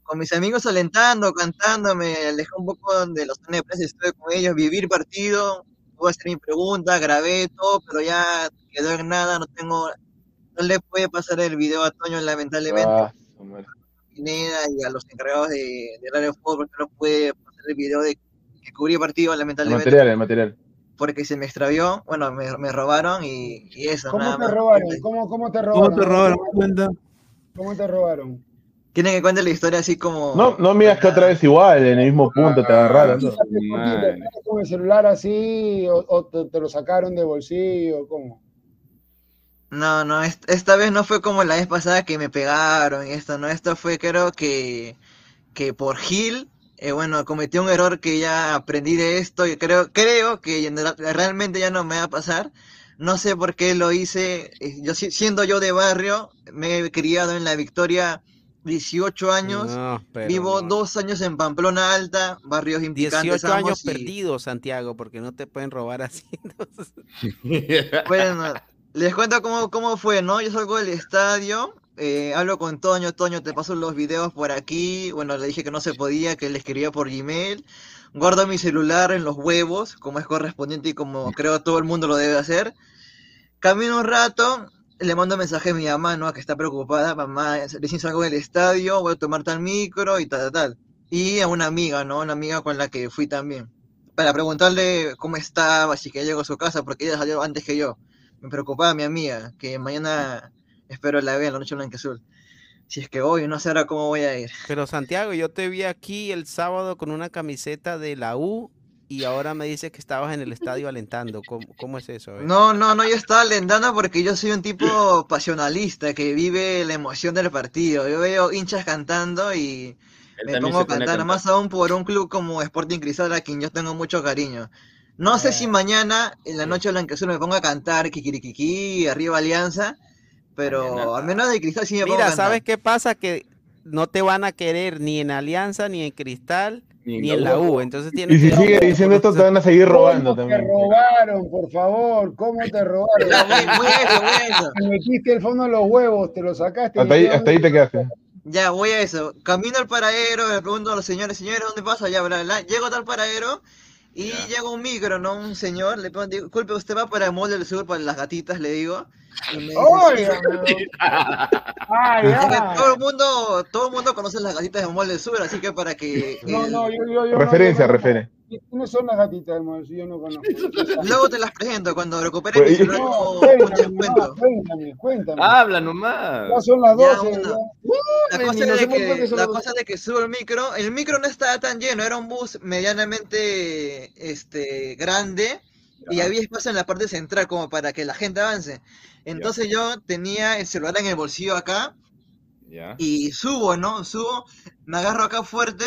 con mis amigos alentando, cantando, me alejé un poco de los zonas de prensa, estuve con ellos, viví el partido, pude hacer mi pregunta, grabé todo, pero ya quedó en nada, no tengo, no le puede pasar el video a Toño lamentablemente, Ah, y a los encargados de, del área de fútbol, porque no puede pasar el video de que cubrí el partido el lamentablemente material, el material. porque se me extravió, bueno, me, me robaron y, y eso, ¿Cómo nada te más. robaron? ¿Cómo, cómo te robaron? ¿Cómo te robaron? ¿Cómo te robaron? Quieren que cuente la historia así como... No, no miras que otra vez igual, en el mismo punto te agarraron. ¿no? ¿Te madre. con el celular así o, o te, te lo sacaron de bolsillo? ¿Cómo? No, no, est- esta vez no fue como la vez pasada que me pegaron y esto, no, esto fue creo que, que por Gil, eh, bueno, cometí un error que ya aprendí de esto y creo, creo que realmente ya no me va a pasar. No sé por qué lo hice, eh, yo si- siendo yo de barrio, me he criado en La Victoria 18 años. No, Vivo no. dos años en Pamplona Alta, barrios implicantes 18 años y, perdidos, Santiago, porque no te pueden robar así. Bueno, les cuento cómo, cómo fue, ¿no? Yo salgo del estadio, eh, hablo con Toño, Toño, te paso los videos por aquí. Bueno, le dije que no se podía, que le escribía por Gmail. Guardo mi celular en los huevos, como es correspondiente y como creo todo el mundo lo debe hacer. Camino un rato, le mando mensaje a mi mamá, ¿no? Que está preocupada, mamá, recién salgo del estadio, voy a tomar tal micro y tal, tal, tal. Y a una amiga, ¿no? Una amiga con la que fui también. Para preguntarle cómo estaba, si que llegó a su casa, porque ella salió antes que yo. Me preocupaba mi amiga, que mañana espero la vea en la noche blanca azul. Si es que voy, no sé ahora cómo voy a ir. Pero Santiago, yo te vi aquí el sábado con una camiseta de la U y ahora me dices que estabas en el estadio alentando. ¿Cómo, cómo es eso? eh? No, no, no, yo estaba alentando porque yo soy un tipo pasionalista que vive la emoción del partido. Yo veo hinchas cantando y Él me pongo a cantar, más aún por un club como Sporting Cristal a quien yo tengo mucho cariño. No sé si mañana en la noche blanqueazul me pongo a cantar Kikirikiki, arriba Alianza, pero Mañana. al menos de Cristal sí me pongo a Mira, cantar. ¿sabes qué pasa? Que no te van a querer ni en Alianza ni en Cristal ni en la U. Entonces tiene Y si que- sigue diciendo esto, te van a seguir robando ¿Cómo también. te robaron, por favor? ¿Cómo te robaron? A a. Te metiste el fondo de los huevos, te lo sacaste. Hasta ahí, hasta ahí te quedaste. Ya, voy a eso. Camino al paradero, le pregunto a los señores, señores, ¿dónde pasa? Ya, bla, bla. Llego al paradero y llega un micro, ¿no? Un señor, le pregunto, disculpe, ¿usted va para el Mall del Sur para las gatitas? Le digo. Que todo el mundo, todo el mundo conoce las gatitas del Mall del Sur, así que para que No, el- no, yo, yo, yo. Referencia, no, no- refiere. ¿Quiénes son las gatitas del Molso? Yo no conozco. luego te las presento cuando recupere Pues, mi celular, No, no, no cuéntame, nomás, cuéntame, cuéntame. Habla nomás. Ya son las Ya, 12. una. ya. La cosa, es de que, porque son la los- cosa es de que subo el micro, el micro no estaba tan lleno, era un bus medianamente este, grande y había espacio en la parte central como para que la gente avance. Entonces yo tenía el celular en el bolsillo acá y subo, ¿no? Subo, me agarro acá fuerte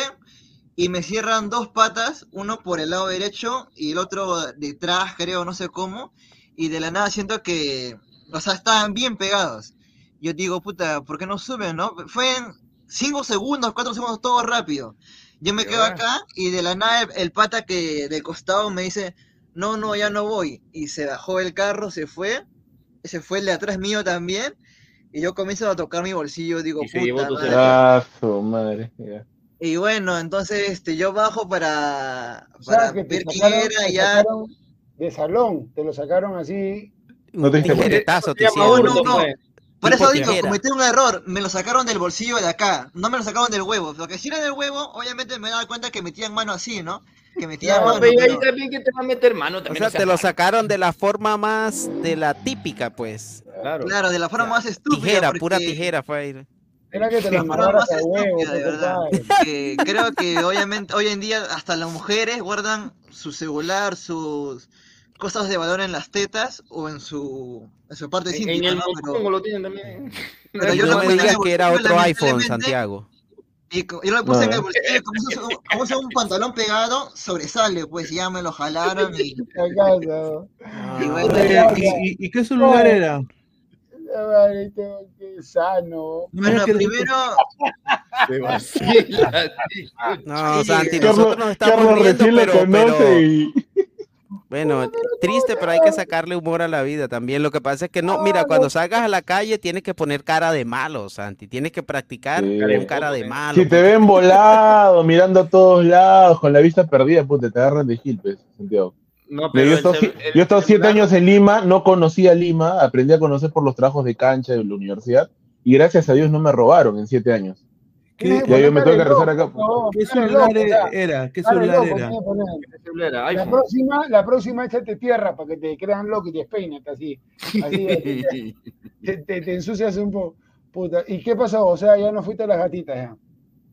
y me cierran dos patas, uno por el lado derecho y el otro detrás, creo, no sé cómo, y de la nada siento que, o sea, estaban bien pegados. Yo digo, puta, ¿por qué no suben, no? Fue en cinco segundos, cuatro segundos, todo rápido. Yo me quedo acá y de la nada el, el pata que del costado me dice, no, no, ya no voy. Y se bajó el carro, se fue, se fue el de atrás mío también. Y yo comienzo a tocar mi bolsillo, digo, Y se llevó puta tu madre". Ah, su. Y bueno, entonces este, yo bajo para, O sea, para que ver quién era te ya. de salón, te lo sacaron así. No te diste cuenta. No, no, no. Por eso digo, cometí un error. Me lo sacaron del bolsillo de acá. No me lo sacaron del huevo. Porque si era del huevo, obviamente me daba cuenta que metían mano así, ¿no? Que metían Claro, mano. pero ahí pero- también que te va a meter mano O también. sea, no seas te lo malo. sacaron de la forma más de la típica, pues. Claro. Claro, de la forma más estúpida. Tijera, pura porque- tijera fue ahí. Era que te la más a huevo, estúpida, de verdad. creo que obviamente hoy en día hasta las mujeres guardan su celular, sus cosas de valor en las tetas o en su, en su parte En, en íntima, el ¿no? Pero, lo tienen también. pero yo no lo me en digas que era otro iPhone, Santiago. Y yo lo puse en No. el bolsillo, como uso, como un pantalón pegado, sobresale, pues ya me lo jalaron y, y bueno, Oye, ya- ¿y, y, y qué era? Madre, qué- qué sano. bueno, primero, Se vacila. No, Santi, Carlos, nosotros nos estamos Carlos riendo, pero, pero- y. bueno, triste, pero hay que sacarle humor a la vida también. Lo que pasa es que no, mira, cuando salgas a la calle tienes que poner cara de malo, Santi. Tienes que practicar Sí. con cara de malo. Si te ven volado, mirando a todos lados, con la vista perdida, pues te agarran de gil, pues, Santiago. No, Yo pero el si- el yo he estado siete celular- años en Lima, no conocía Lima, aprendí a conocer por los trabajos de cancha de la universidad, y gracias a Dios no me robaron en siete años. ¿Qué, Ya yo me tengo que regresar acá. no, qué celular era? ¿Qué celular era? La próxima, la próxima échate tierra para que te crean loco y te despeines así. así te, te, te ensucias un poco. Puta. ¿Y qué pasó? O sea, ya no fuiste a las gatitas ya.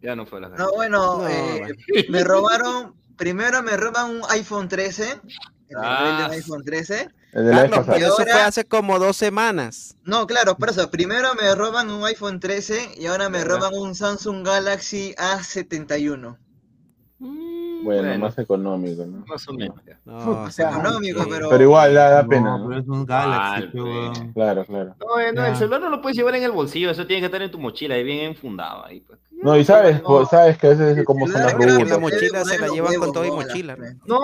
Ya no fue la no, bueno, No, eh, me robaron, primero me roban un iPhone 13, el Ah. un iPhone 13, El Carlos, pero eso ahora- fue hace como dos semanas. No, claro, por eso, primero me roban un iPhone 13 y ahora me roban un Samsung Galaxy A71. Bueno, más económico, ¿no? Más o menos. No, económico, pero- Pero igual da, da No, pena, pero ¿no? es un Galaxy, Mal, qué pues. huevón. Claro, claro. No, eh, no, el celular no lo puedes llevar en el bolsillo, eso tiene que estar en tu mochila, ahí bien enfundado. Ahí, pues. No, y sabes, pues, sabes que a veces como son las la mochila se la llevan con todo y no, mochila. la- ¿no?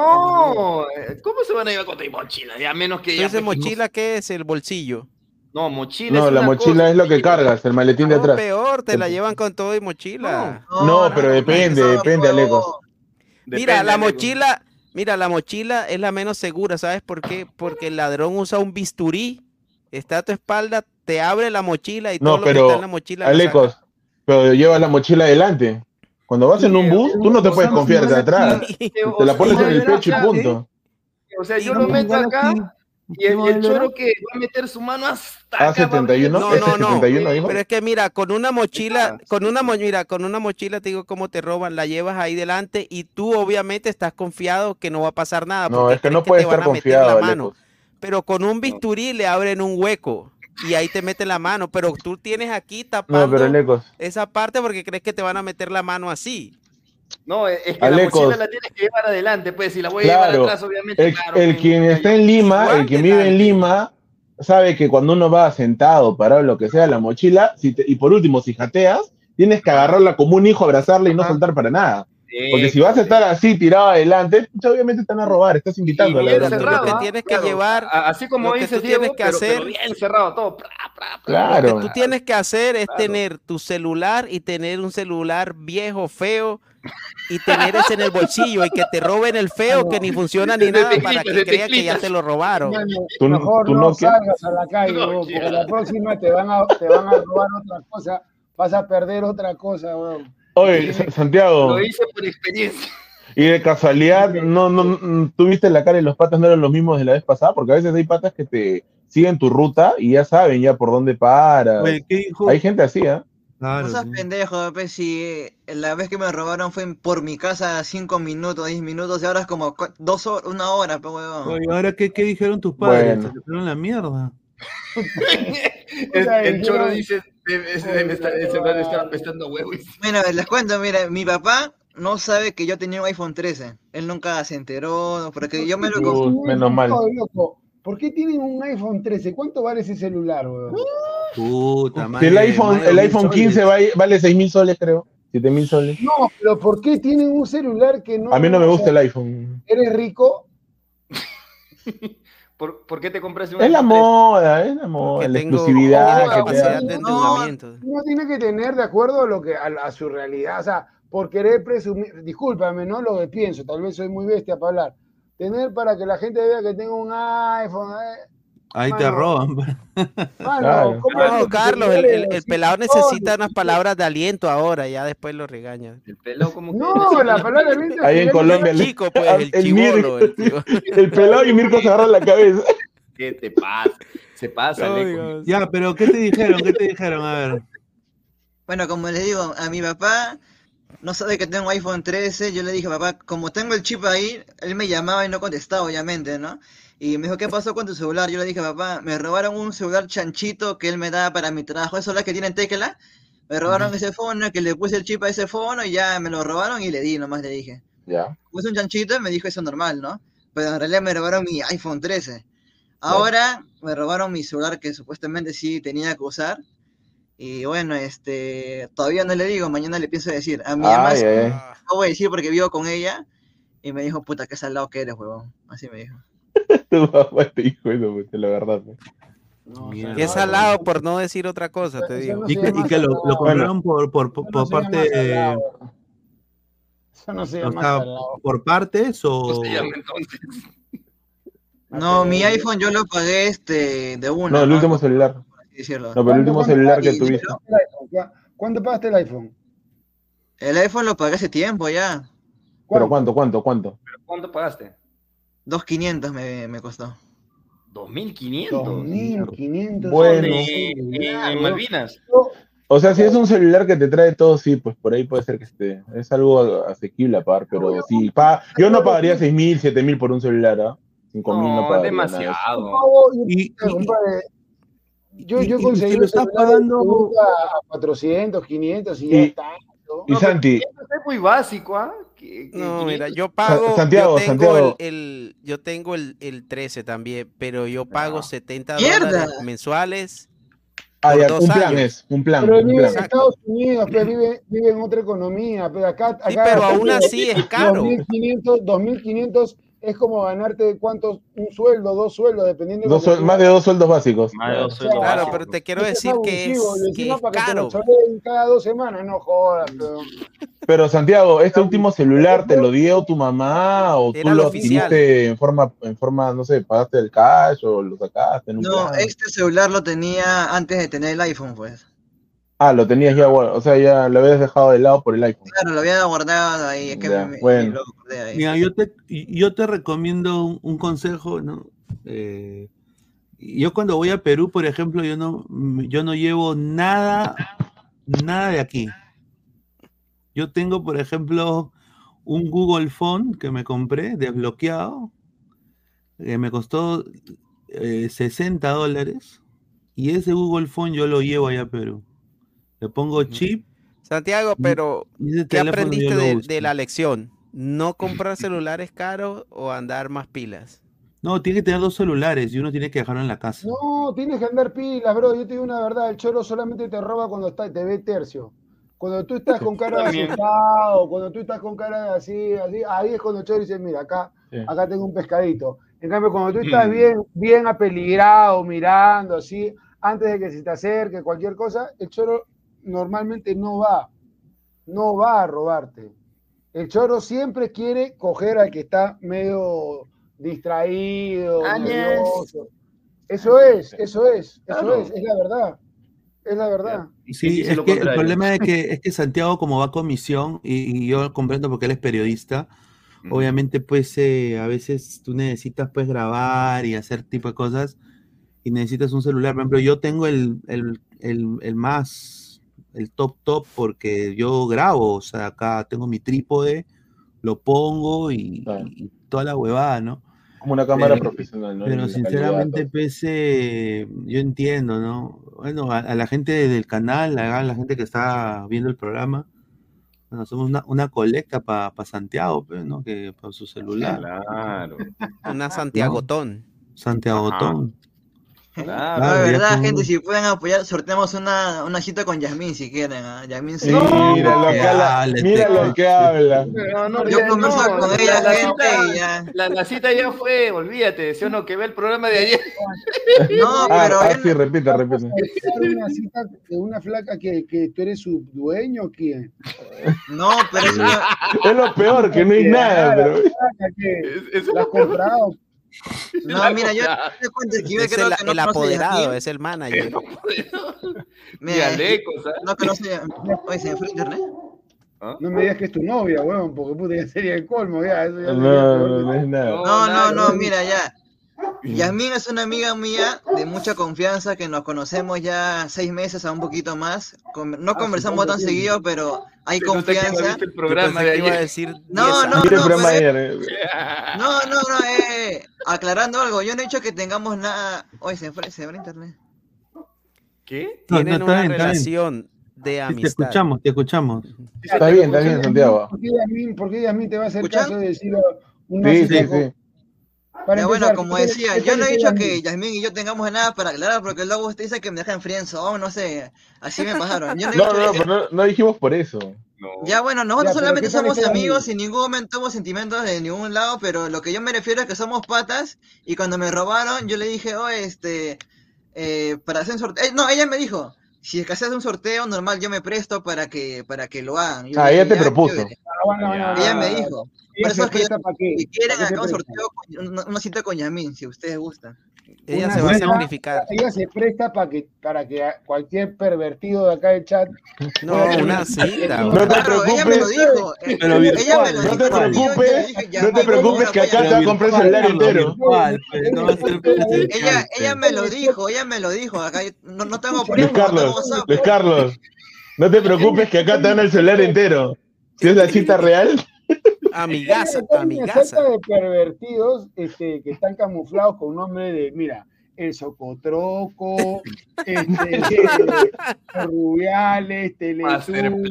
No, eh, ¿cómo se van a llevar con tu mochila? Ya menos que. Entonces, pues, mochila, ¿qué es? El bolsillo. No, mochila No, es la una mochila cosa, es lo que cargas, el maletín de No, atrás. peor, te la llevan con todo y mochila. No, pero depende, depende, huevo. Mira, la mochila, mira, la mochila es la menos segura, ¿sabes por qué? Porque el ladrón usa un bisturí, está a tu espalda, te abre la mochila y No, todo lo que pero, está en la mochila Alecos, pero llevas la mochila adelante. Cuando vas en un bus, tú no te puedes confiar de atrás. Te la pones en el pecho y punto. O sea, yo lo meto acá y el, ¿qué y el choro que va a meter su mano hasta Ah, acá, va a meter- 71, No, no, no. 71 dijo. Pero es que mira, con una mochila, Ah, con una mo- mira, con una mochila te digo cómo te roban, la llevas ahí delante y tú obviamente estás confiado que no va a pasar nada. No, es que no puedes estar confiado, la mano. Alecos. Pero con un bisturí le abren un hueco y ahí te meten la mano, pero tú tienes aquí No, tapando pero Alecos. esa parte porque crees que te van a meter la mano así. No, es que Alecos. la mochila la tienes que llevar adelante, pues si la voy a llevar atrás, obviamente. El, claro, el pues, quien está en Lima, el que que vive en. Lima, sabe que cuando uno va sentado, parado, lo que sea, la mochila, si te- y por último, si jateas, tienes que agarrarla como un hijo, abrazarla y no Ajá. soltar para nada. Porque si vas a estar así tirado adelante, obviamente te van a robar, estás invitando a la cerrado, Lo que ¿ah? tienes que Claro. llevar, A- Así como lo que dices, tú tienes Diego, que pero- hacer- pero bien cerrado todo. pra, pra, pra. Claro. Lo que tú tienes que hacer es Claro. tener tu celular y tener un celular viejo, feo, y tener ese en el bolsillo y que te roben el feo que ni funciona ni nada para que de crean que ya te lo robaron. Mano, Tú- mejor tú no salgas a la calle, No, porque la próxima te van a, te van a robar otra cosa, vas a perder otra cosa, weón. Oye, Sa- Santiago, Lo hice por experiencia. y de casualidad, no, no, no, tú viste la cara y los patas no eran los mismos de la vez pasada, porque a veces hay patas que te siguen tu ruta y ya saben ya por dónde paras. Oye, ¿qué dijo? Hay gente así, ¿ah? Claro, No seas sí. pendejo, pues si eh, la vez que me robaron fue por mi casa cinco minutos, 10 minutos, y ahora es como dos horas, una hora, pues huevón. Oye, ¿ahora qué, qué dijeron tus padres? Bueno. Le fueron la mierda. El, el choro dice, el celular está apestando huevos. Mira, les cuento, mira, mi papá no sabe que yo tenía un iPhone 13. Él nunca se enteró, porque yo me lo compré. Menos mal. Loco. ¿Por qué tienen un iPhone 13? ¿Cuánto vale ese celular, weón? Puta Si madre. el iPhone, más de el 2000 iPhone 15 soles. va- vale 6 mil soles, creo. 7 mil soles. No, pero ¿por qué tienen un celular que no... A mí no me gusta el iPhone. ¿Eres rico? ¿Por, por qué te compraste un Es la iPhone 13? moda, es la moda, la exclusividad tengo que te da. de No. Uno tiene que tener de acuerdo a, lo que, a, a su realidad, o sea, por querer presumir, discúlpame, no lo que pienso, tal vez soy muy bestia para hablar, tener para que la gente vea que tengo un iPhone, eh, Ahí te roban. mano, Claro. ¿cómo es No, Carlos, el, pelado necesita unas palabras de aliento ahora, ya después lo regaña. El pelado como que... No, la palabra venta Ahí en Colombia, El chico, pues, el el chivolo. El pelado y Mirko se agarran la cabeza. ¿Qué te pasa? Se pasa. Dios. Ya, pero ¿qué te dijeron? ¿Qué te dijeron? A ver. Bueno, como les digo, a mi papá no sabe que tengo iPhone 13. Yo le dije, papá, como tengo el chip ahí, él me llamaba y no contestaba, obviamente, ¿no? Y me dijo, ¿qué pasó con tu celular? Yo le dije, papá, me robaron un celular chanchito que él me daba para mi trabajo. Esos celular que tienen tecla. Me robaron ese fono, que le puse el chip a ese fono y ya me lo robaron y le di, nomás le dije. Ya. Puse un chanchito y me dijo eso normal, ¿no? Pero en realidad me robaron mi iPhone 13. Ahora me robaron mi celular que supuestamente sí tenía que usar. Y bueno, este, todavía no le digo, mañana le pienso decir. A mi mamá no voy a decir porque vivo con ella. Y me dijo, puta, qué salado que eres, huevón. Así me dijo. Tu papá te dijo eso, la verdad. No. Qué salado por no decir otra cosa, te digo. no Y que, y llama que lo, lo compraron por, por, por, parte. salado. Eso no se o llama sea, por partes o. ¿Cómo se llama entonces? No, mi iPhone yo lo pagué este de una. No, el último celular. No, pero el último ¿Cuánto- celular que tuviste. ¿Cuánto pagaste el iPhone? El iPhone lo pagué hace tiempo ya. Pero ¿cuánto, cuánto, cuánto? ¿Cuánto pagaste? 2.500 me, me costó. ¿2.500? 2.500. Bueno. En, Malvinas. O sea, si es un celular que te trae todo, sí, pues por ahí puede ser que esté. Es algo asequible a pagar, pero sí. pa- yo no pagaría 6 mil, 7 mil por un celular, ¿ah? 5 mil no No, pagaría. nada demasiado. Y, y- Compadre, Yo, y- yo conseguí y lo estás pagando. a 400, 500 y ya Y- está. ¿no? Y Santi, Eso es muy básico, ¿ah? Que No, 500 mira, yo pago, Santiago, yo tengo Santiago. El, el- yo tengo el, el 13 también, pero yo pago Ah. 70 ¡Mierda! dólares mensuales. ah, ya, un plan años. es, un plan, Pero un vive en plan. Exacto. Estados Unidos, pero vive, vive en otra economía. Pero acá, Sí, acá pero aún así es caro. 2.500, 2.500 es como ganarte cuántos, un sueldo, dos sueldos, dependiendo Dos suel- tú más de dos sueldos básicos. Más de dos Claro, sueldos Claro, básicos. pero te quiero es decir que es, que encima es para que te caro. cada dos semanas, no jodas. Pero... Pero Santiago, ¿este último celular te lo dio tu mamá o tú Era el lo adquiriste en forma, en forma, no sé, pagaste el cash o lo sacaste en un No, plan? este celular lo tenía antes de tener el iPhone, pues. Ah, lo tenías ya, bueno, o sea, ya lo habías dejado de lado por el iPhone. Claro, lo había guardado ahí. Es que Ya, me, bueno. me lo acordé ahí. Mira, yo te, yo te recomiendo un, un consejo, ¿no? Eh, yo cuando voy a Perú, por ejemplo, yo no, yo no llevo nada, nada de aquí. Yo tengo, por ejemplo, un Google Phone que me compré desbloqueado, que me costó eh, 60 dólares, y ese Google Phone yo lo llevo allá a Perú. Le pongo chip Santiago, pero ¿qué aprendiste de, la lección? ¿No comprar celulares caros o andar más pilas? No, tiene que tener dos celulares y uno tiene que dejarlo en la casa. No, tienes que andar pilas, bro. Yo te digo una verdad, el choro solamente te roba cuando está, te ve tercio. Cuando tú estás con cara de asustado, cuando tú estás con cara de así, así, ahí es cuando el choro dice, mira, acá, Sí. acá tengo un pescadito. En cambio, cuando tú estás bien, bien apeligrado, mirando así, antes de que se te acerque cualquier cosa, el choro normalmente no va, no va a robarte. El choro siempre quiere coger al que está medio distraído, nervioso. Eso es, eso es, eso Claro. es, es la verdad. Es la verdad. Sí, es que el problema es que, es que Santiago, como va con misión, y, y yo comprendo porque él es periodista, obviamente, pues eh, a veces tú necesitas pues grabar y hacer tipo de cosas, y necesitas un celular. Por ejemplo, yo tengo el, el, el, el más, el top top, porque yo grabo, o sea, acá tengo mi trípode, lo pongo y, Claro. y toda la huevada, ¿no? Como una cámara Pero- profesional, ¿no? Pero sinceramente, eh, yo entiendo, ¿no? Bueno, a, a la gente del canal, a la gente que está viendo el programa, bueno, somos una, una colecta para Santiago, pues, ¿no? Que por su celular. Claro, Una Santiagotón. Santiago Ajá. Tón. Claro. No, de verdad, gente, si pueden apoyar, sorteamos una, una cita con Yasmín si quieren. ¿ah? Yasmín sí. Mira lo que habla, mira lo que habla. No, no, Yo no, con la- ella, la gente, cita- y ya. La, la cita ya fue, olvídate, ¿sí o no? Que ve el programa de ayer. No, Ah, pero ah, él- sí, repite, repite. Una cita de una flaca que, que tú eres su dueño, ¿quién? no, pero Es lo peor, que no hay nada, pero. Flaca que Es- es- la has comprado. no, mira, yo te cuento que yo Es creo el, que no el apoderado, es el manager. Mira, Alecos, ¿ah? no conoce a Oye, ¿se me fue el internet? ¿Ah? No me digas que es tu novia, weón, porque puta ya sería el colmo, ya. Eso ya No, no es nada. No, no, nada, no, mira, ya. Yasmín es una amiga mía de mucha confianza que nos conocemos ya seis meses a un poquito más. No Ah, conversamos tan que sí. seguido, pero hay que no confianza. visto el Yo programa pensé de que iba a ayer. decir 10 No, no, no, pero- ayer. eh. No, no, no, eh, aclarando algo, yo no he dicho que tengamos nada. Oye, se fue, se fue internet. ¿Qué? No, no, Tienen una bien, relación de Sí, Te amistad. escuchamos, te escuchamos. Está bien, está bien, Santiago. ¿Por qué Yasmín, por qué Yasmín te va a hacer ¿Escuchan? caso de decir una Sí, sí, sí. Para Ya bueno, como ¿qué tal- decía, yo no he dicho que Yasmín y yo tengamos nada para aclarar, porque luego usted dice que me dejan friendzone, no sé, así me pasaron. Yo no No, no, pero no, no dijimos por eso. No. Ya bueno, nosotros Ya, pero solamente ¿qué tal somos amigos, en ningún momento hubo sentimientos de ningún lado, pero lo que yo me refiero es que somos patas, y cuando me robaron, yo le dije, oh, este, eh, para hacer un sorteo, eh, no, ella me dijo, si es que haces un sorteo normal, yo me presto para que, para que lo hagan. Yo Ah, ella te "Ya, propuso. chévere". Aguanta, aguanta, aguanta, Ella me dijo, Ella por eso se es que qué? si quieren ¿Para qué se acá un presta? sorteo, una, una cita con Yamin, si ustedes gustan. Ella Una se va a sacrificar. Ella se presta para que, para que cualquier pervertido de acá del chat. No, una cita. No güey. te Claro, ella me lo preocupes. dijo. Pero ella virtual, No te yo preocupes, no te preocupes que acá te va a comprar el celular entero. Pues, Ella, ella pues. me lo dijo, ella me lo dijo. Acá no, no tengo Luis no tengo Carlos. Luis Carlos, no te preocupes que acá te dan el celular entero. Si es la cita real, Amigaza, una amigaza. de pervertidos este, que están camuflados con nombre de, mira, el Socotroco, este, Rubiales, Teletubbies,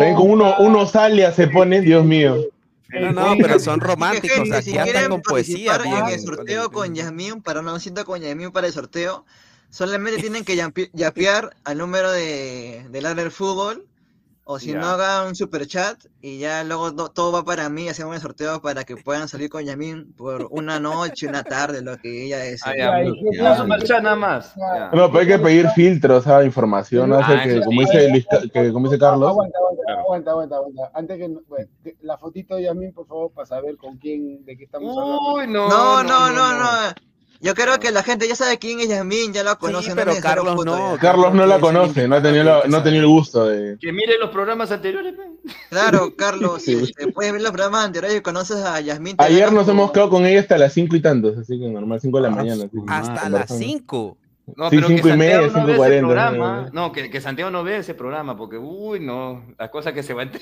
ven con uno, unos alias se ponen, Dios mío. No, no, pero son Dije, románticos. gente, Aquí si andan con poesía. en bien, el sorteo con Yasmín, para una cita con Yasmín para el sorteo, solamente tienen que yapear al número de, del área del fútbol, o si Ya. no, hagan un super chat y ya luego to- todo va para mí, hacemos el sorteo para que puedan salir con Yasmín por una noche, una tarde, lo que ella es. Ah, Ya, ya, ¿y qué ya. clase- Super chat nada más. Ya. No, pero hay que pedir filtros, ¿sabes? Información, ¿no? O sea, Ah, que eso como sí. dice, Luis Ca- que, como dice Carlos. Aguanta, aguanta, aguanta, aguanta, aguanta. Antes que, no- bueno, que- la fotito de Yasmín, por favor, para saber con quién, de qué estamos hablando. Uy, no. No, no, no, no. Yo creo que la gente ya sabe quién es Yasmín, ya la conoce. no es pero Carlos no. Carlos no la conoce, no ha tenido, la- no ha tenido el gusto de... Que mire los programas anteriores. pe. Claro, Carlos, Sí. este, puedes ver los programas anteriores y conoces a Yasmín. Ayer nos hemos quedado con ella hasta las cinco y tantos, así que normal, cinco de la Ah, mañana. así Hasta las conversando. 5. No, Sí, pero que cinco y media, no cinco ve ese cuarenta, programa. ¿no? No, que, que Santiago no ve ese programa, porque, uy, no, las cosas que se van. A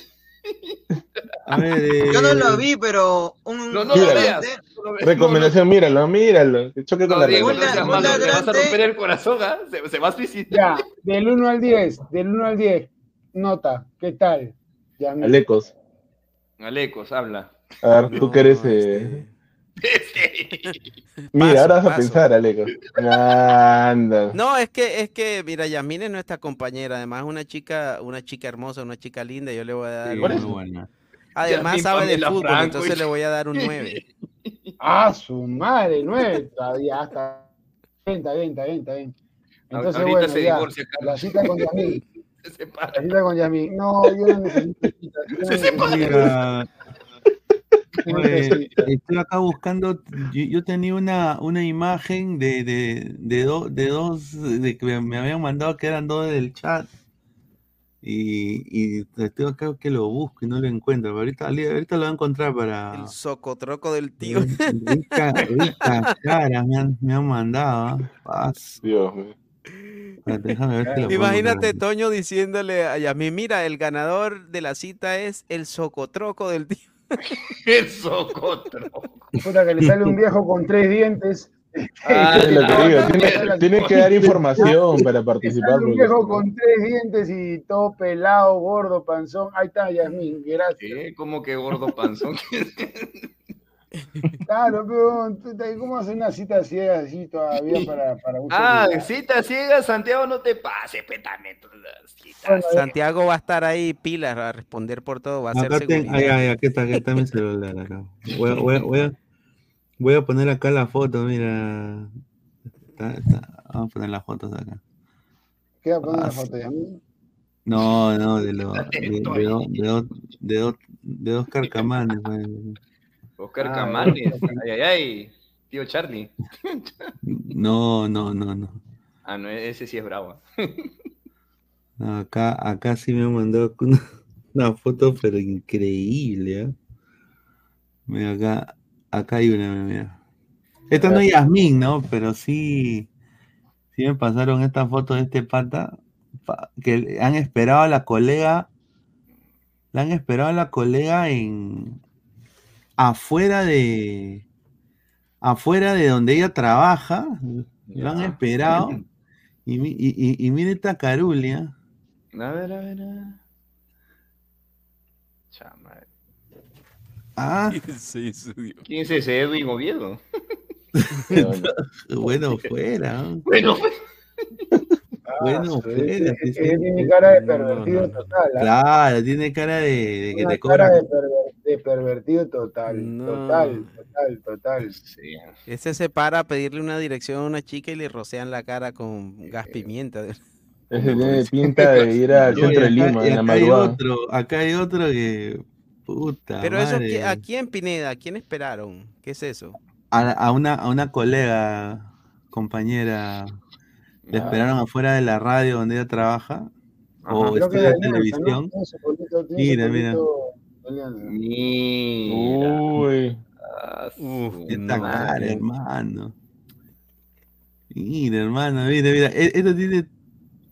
ver, eh, Yo no lo vi, pero un. No, no lo Míralo. veas. no lo veas. Recomendación, míralo, míralo. Que choque con no, la Diego, no seas malo, te vas a romper el corazón, ¿ah? se, se va a suicidar. Ya, del 1 al 10, del 1 al 10, nota, ¿qué tal? Yasmín? Alecos. Alecos, habla. A ver, tú que eres... eh, este, Mira, Paso, ahora vas a paso. pensar, Aleco. Anda. No, es que, es que, mira, Yasmín es nuestra compañera, además es una chica, una chica hermosa, una chica linda, yo le voy a dar. Sí, un- buena. Además Yasmín sabe de fútbol, Franco, entonces y- le voy a dar un 9. Ah, su madre, nueve todavía, hasta. Está bien, está bien, está bien. Entonces, Ahorita bueno, se ya, divorcia, la cita con Yasmín. Se separa. La cita con Yasmín. No, yo no necesito cita. Se separa. Necesito. estoy acá buscando, yo, yo tenía una, una imagen de, de, de, do- de dos, de que me, habían mandado que eran dos del chat. Y, y estoy acá que lo busco y no lo encuentro. Pero ahorita, ahorita lo voy a encontrar para. El socotroco del tío. Rica, me han, me han mandado. ¿ah? Paz. Dios mío. Imagínate. Toño diciéndole a Yasmín, mira, el ganador de la cita es el socotroco del tío. El socotroco. Puta que le sale un viejo con tres dientes. Ah, Es lo que digo, no, tiene- no, Tienes que dar información para participar. sale un viejo con tres dientes y todo pelado, gordo, panzón. Ahí está, Yasmín, gracias. ¿Qué? ¿Cómo que gordo panzón? Claro, pero ¿cómo hacer una cita ciega así todavía para, para ah, cita ciega, Santiago, no te pases, petamente. Bueno, Santiago va a estar ahí pilas a responder por todo, va a ser seguridad. ay, ay, aquí está, aquí está mi celular. Acá. Voy, a- voy, a- voy a, voy a poner acá la foto, mira. Está- está- Vamos a poner las fotos acá. ¿Qué va a poner Ah, la foto, Yasmín? No, no, de, lo, de, de, de, de, do- de dos carcamanes. pues. Oscar Ah, Camanes. Ay, ay, ay. Tío Charlie. No, no, no, no. Ah, no, ese sí es bravo. No, Acá, acá sí me mandado una, una foto, pero increíble. ¿ah? Mira, acá, acá hay una, mira. Esta no es Yasmín, ¿no? Pero sí, sí me pasaron esta foto de este pata, pa- que han esperado a la colega, la han esperado a la colega en afuera de afuera de donde ella trabaja, lo han esperado. Y, mi- y, y, y mire esta carulia. A ver, a ver, a ver. Chama. Ah. ¿Quién es ese Edwin Oviedo? bueno, fuera. ¿no? Bueno, Bueno, Ah, fuera. sí. tiene cara de pervertido total. ¿ah? Claro, tiene cara de, de que Una te cara cobra. de, de pervertido total. No. Total, total, total. sí. Ese se para a pedirle una dirección a una chica y le rocean la cara con gas pimienta. Ese tiene pinta de ir al centro de acá- Lima y en la acá hay madrugada. otro, acá hay otro que. Puta. Pero eso, madre. ¿qui- ¿a quién Pineda? ¿A quién esperaron? ¿Qué es eso? a, a una, a una colega, compañera, le Ah. esperaron afuera de la radio donde ella trabaja, o Ajá. Alianza, ¿no? televisión. Mira, mira. polito Mira. Uy, Ah, Uf, madre. hermano. Mira, hermano, mira, mira. e- Esto tiene.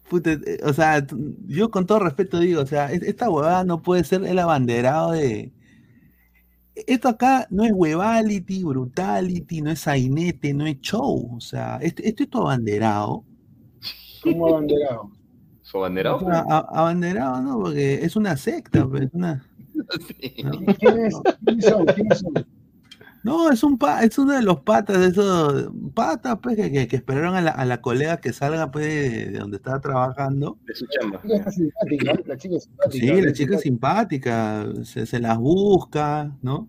puta, eh, o sea, yo con todo respeto digo, o sea, es- esta huevada no puede ser el abanderado de. Esto acá no es huevality, brutality, no es sainete, no es show. O sea, esto, esto es tu abanderado. ¿Cómo abanderado? ¿Su abanderado? O sea, a- abanderado, ¿no? Porque es una secta, pues, es una. Sí. ¿no? ¿Quiénes quiénes son? ¿Quiénes son? No, es un pa- es uno de los patas, de esos patas, pues, que, que- que esperaron a la, a la colega que salga, pues, de, de donde estaba trabajando. De su chamba. La chica está simpática, ¿eh? la chica es simpática. Sí, la chica es simpática, se, se las busca, ¿no?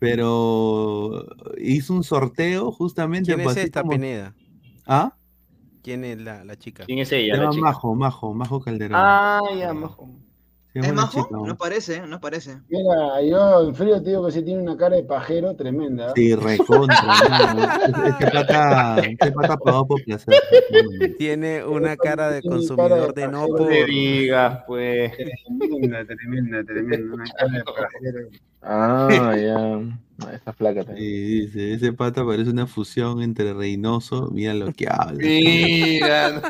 Pero hizo un sorteo justamente. ¿Quién pues, es así esta como- Pineda? ¿Ah? ¿Quién es la, la chica? ¿Quién es Se ella? La llama chica? Majo, Majo, Majo Calderón. Ah, ya, majo. Sí, ¿Es majo? chica, ¿no? Parece, no parece. Mira, yo en frío te digo que sí tiene una cara de pajero tremenda. ¿eh? Sí, recontra. Este pata, este pata pagó por placer. Tiene una cara de consumidor cara de de no por... No le digas, pues. Tremenda, tremenda, tremenda. Una cara de pajero. ah, ya. Esta flaca también. Sí, dice, ese pata parece una fusión entre Reynoso, mira lo que habla. Mira.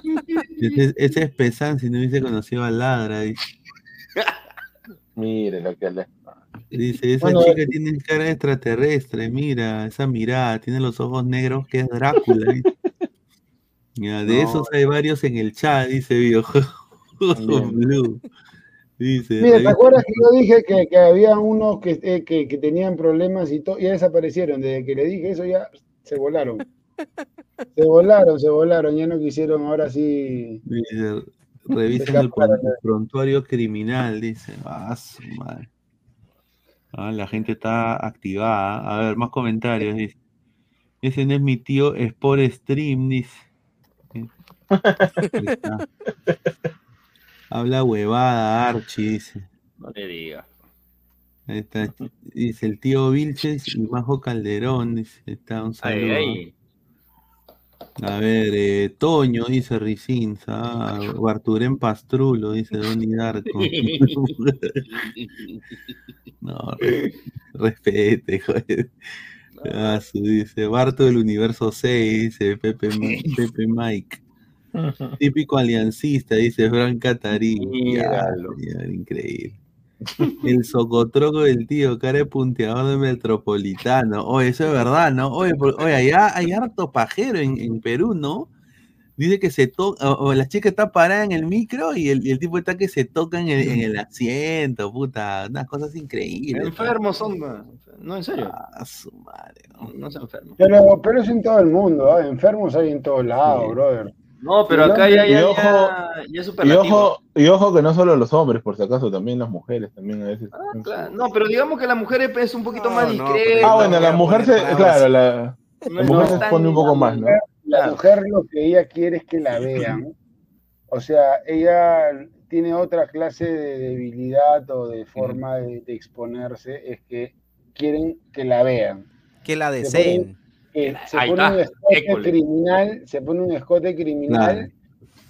Ese, ese es Pesan si no hubiese conocido a Ladra. Dice, Mire lo que le. Dice, esa Bueno, chica tiene cara extraterrestre, mira, esa mirada, tiene los ojos negros que es Drácula. Ya, de No. esos hay varios en el chat, dice. Blue. Dice, Mira, ¿te acuerdas que yo dije que, que había unos que, eh, que, que tenían problemas y todo, ya desaparecieron? Desde que le dije eso ya se volaron. Se volaron, se volaron, ya no quisieron, ahora sí. Dice, revisen el pron- prontuario criminal, dice. Ah, su madre. Ah, la gente está activada. A ver, más comentarios, dice. Ese no es mi tío Sport Stream, dice. Ahí. Habla huevada, Archie, dice. No le diga. Ahí está. Dice el tío Vilches y Majo Calderón, dice. Está un saludo. ay. A ver, eh, Toño, dice Ricins. Ah, Barturén Pastrulo, dice Donny Darko. no, re- respete, joder. Ah, su, dice Barto del Universo 6, dice Pepe, Pepe Mike. Típico aliancista, dice Fran Catarín. Ya, increíble. El socotroco del tío, cara de punteador de metropolitano. Oye, eso es verdad, ¿no? Oye, por- oye allá hay harto pajero en, en Perú, ¿no? Dice que se toca, o, o la chica está parada en el micro y el, y el tipo está que se toca en el, en el asiento, puta, unas cosas increíbles. Enfermos son. No, No, en serio. Ah, su madre. No, no se enfermos. Pero, pero es en todo el mundo, ¿ah? enfermos hay en todos lados, brother. No, pero acá ya, Y ya, ojo, ya, ya es Y ojo, y ojo que no solo los hombres, por si acaso, también las mujeres, también a veces. Ah, Claro, No, pero digamos que la mujer es un poquito más no, discreta. Ah, bueno, la mujer se, claro, la, la mujer no se expone un poco más, ¿no? La mujer lo que ella quiere es que la vean. O sea, ella tiene otra clase de debilidad o de forma de, de exponerse, es que quieren que la vean. Que la Se deseen. Eh, se Ahí pone está, un escote école. criminal, se pone un escote criminal,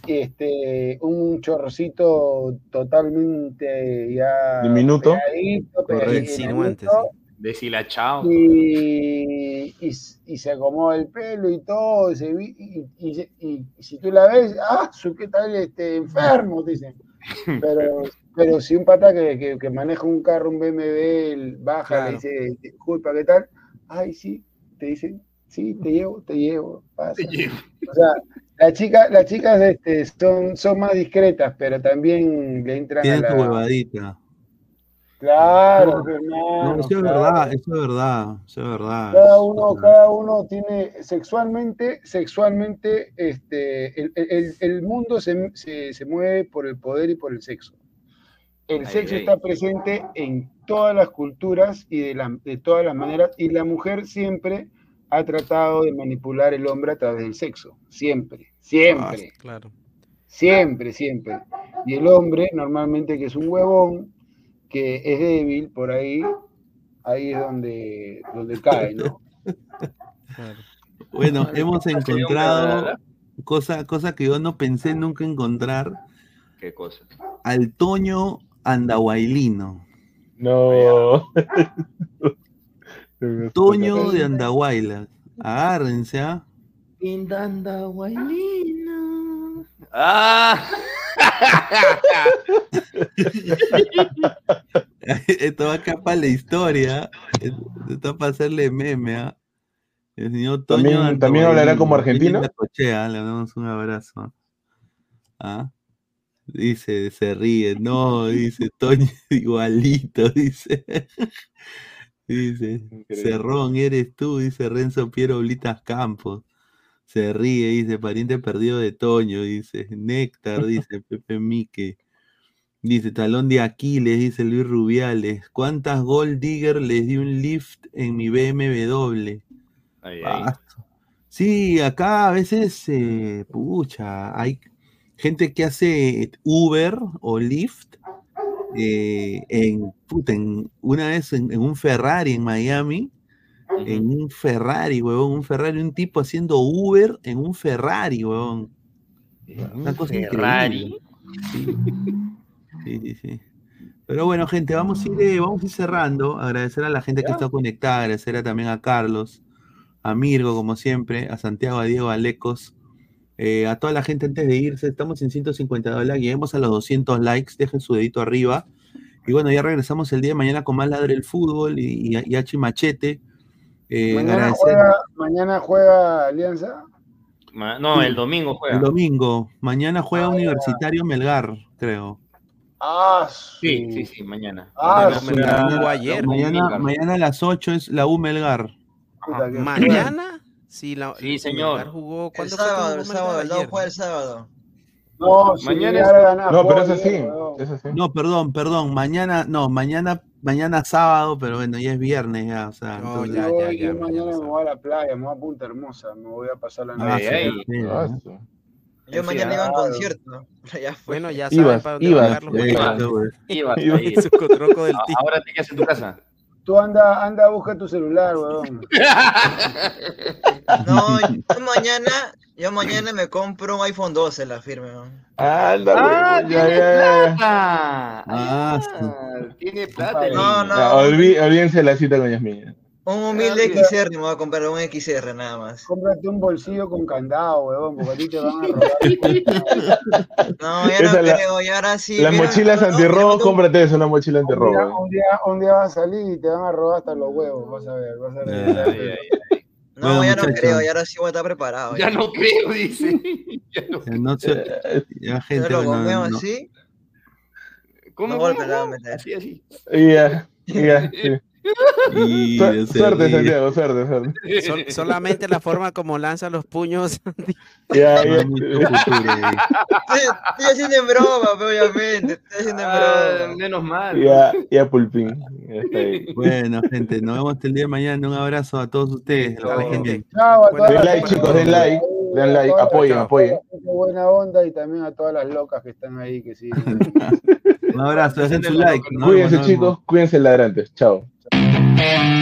este, un chorrocito totalmente ya Diminuto. pegadito, Deshilachado. y, y, y se acomoda el pelo y todo, y, se vi- y, y se- y- y si tú la ves, ah, su qué tal este enfermo, dicen. Pero, pero si un pata que, que, que maneja un carro, un BMW, él baja, Claro. le dice, disculpa, ¿qué tal? Ay, sí, te dicen, sí, te llevo, te llevo, pasa. O sea, las chicas, las chicas este, son, son más discretas, pero también le entran a Tienen la... tu huevadita. Claro, No, hermano, No, eso es claro. verdad, eso es verdad, eso es verdad. Cada uno, cada uno tiene sexualmente, sexualmente, este, el, el- el mundo se, se- se mueve por el poder y por el sexo. El Ay, sexo ay. está presente en todas las culturas y de, la- de todas las maneras, y la mujer siempre ha tratado de manipular el hombre a través del sexo. Siempre, siempre, Ah, claro. siempre, siempre. Y el hombre, normalmente, que es un huevón, que es débil por ahí, ahí es donde, donde cae, ¿no? claro. Bueno, hemos encontrado cosa, cosa que yo no pensé nunca encontrar, ¿Qué cosa? al Toño Andahuaylino. No. Toño de Andahuayla. Agárrense, ¿ah? Pindanda Guaylina. Ah. Esto va acá para la historia. Esto para hacerle meme, ¿ah? El señor Toño ¿También- también hablará como argentino? Toño Necochea, le damos un abrazo. ¿Ah? Dice, se ríe. No, dice Toño igualito, dice. Dice, Increíble. Cerrón, eres tú, dice Renzo Piero Blitas Campos. Se ríe, dice, pariente perdido de Toño, dice. Néctar, dice Pepe Mique. Dice, talón de Aquiles, dice Luis Rubiales. ¿Cuántas Gold Digger les di un lift en mi BMW? Ay, ay. Ah, Sí, acá a veces, eh, pucha, hay gente que hace Uber o Lyft eh, en, puta, en- una vez en, en un Ferrari en Miami, en un Ferrari, huevón, un Ferrari, un tipo haciendo Uber en un Ferrari, huevón. Una cosa Ferrari. increíble. Sí, sí, sí. Pero bueno, gente, vamos a ir, eh, vamos a ir cerrando. Agradecer a la gente que está conectada, agradecer a- también a Carlos, a Mirgo, como siempre, a Santiago, a Diego, a Lecos, eh, a toda la gente antes de irse. Estamos en 152 likes, lleguemos a los 200 likes, dejen su dedito arriba. Y bueno, ya regresamos el día de mañana con más Ladre el Fútbol y, y, y Hachi Machete. Eh, Mañana juega, mañana juega Alianza. Ma- No, el domingo juega. El domingo, mañana juega Universitario Melgar, creo. Ah, Sí, sí, sí, mañana. Ah, Melgar jugó ayer. Mañana, mañana a las 8 es la U Melgar. Mañana, sí, la, Sí, señor. Jugó. El ¿Cuándo fue que sábado, jugó el sábado, el 2 Ayer. juega el sábado. No, Mañana No, pero eso sí, weón. eso sí. No, perdón, perdón. Mañana, no, mañana, mañana sábado, pero bueno, ya es viernes ya, o sea. No, entonces- ya, Yo, ya, yo ya, mañana mañana me voy a la playa, me voy a Punta Hermosa, me voy a pasar la Ah, noche. Yo mañana iba a un concierto. ya fue. Bueno, ya Ibas, saben para dónde Iba. Iba. Su cotroco del tío. Ahora te Tú anda, anda, busca tu celular, weón. No, yo mañana, yo mañana me compro un iPhone 12 la firme. ¿no? Anda, Ah, ya, tiene ya, ya. plata. Ah, Ah, tiene plata. No, no. Olví- Olvídense la cita con Yasmin. Un humilde XR me voy a comprar, un XR nada más. Cómprate un bolsillo con candado, weón, porque a ti te van a robar. No, ya Esa no la- creo, y ahora sí. Las mochilas No, no, antirrobo, no, cómprate eso, una mochila Un día, antirrobo. un, día, un día vas a salir y te van a robar hasta los huevos, vas a ver, vas a ver. No, Bueno, ya no muchachos. creo, y ahora sí voy a estar preparado. Ya no creo, dice. Ya no- Ya no sé, ya gente, lo no- así. ¿Cómo, No cómo. Así, así. Ya, ya, sí. y Suerte, Santiago, suerte, suerte. Sol- solamente la forma como lanza los puños. Ya, ya. ahí. Estoy, haciendo en broma, pero obviamente. Estoy haciendo en Ah, broma. menos mal. Ya, ya, Pulpín. Ya está ahí. Bueno, gente, nos vemos el día de mañana. Un abrazo a todos ustedes. Chao. gente. Chao a Bueno, todas Den like, chicos, den like, den like, apoyen, apoyen. buena onda y también a todas las locas que están ahí que sí. Un abrazo, dejen su like. Cuídense, chicos, cuídense ladrantes. Chao. Yeah.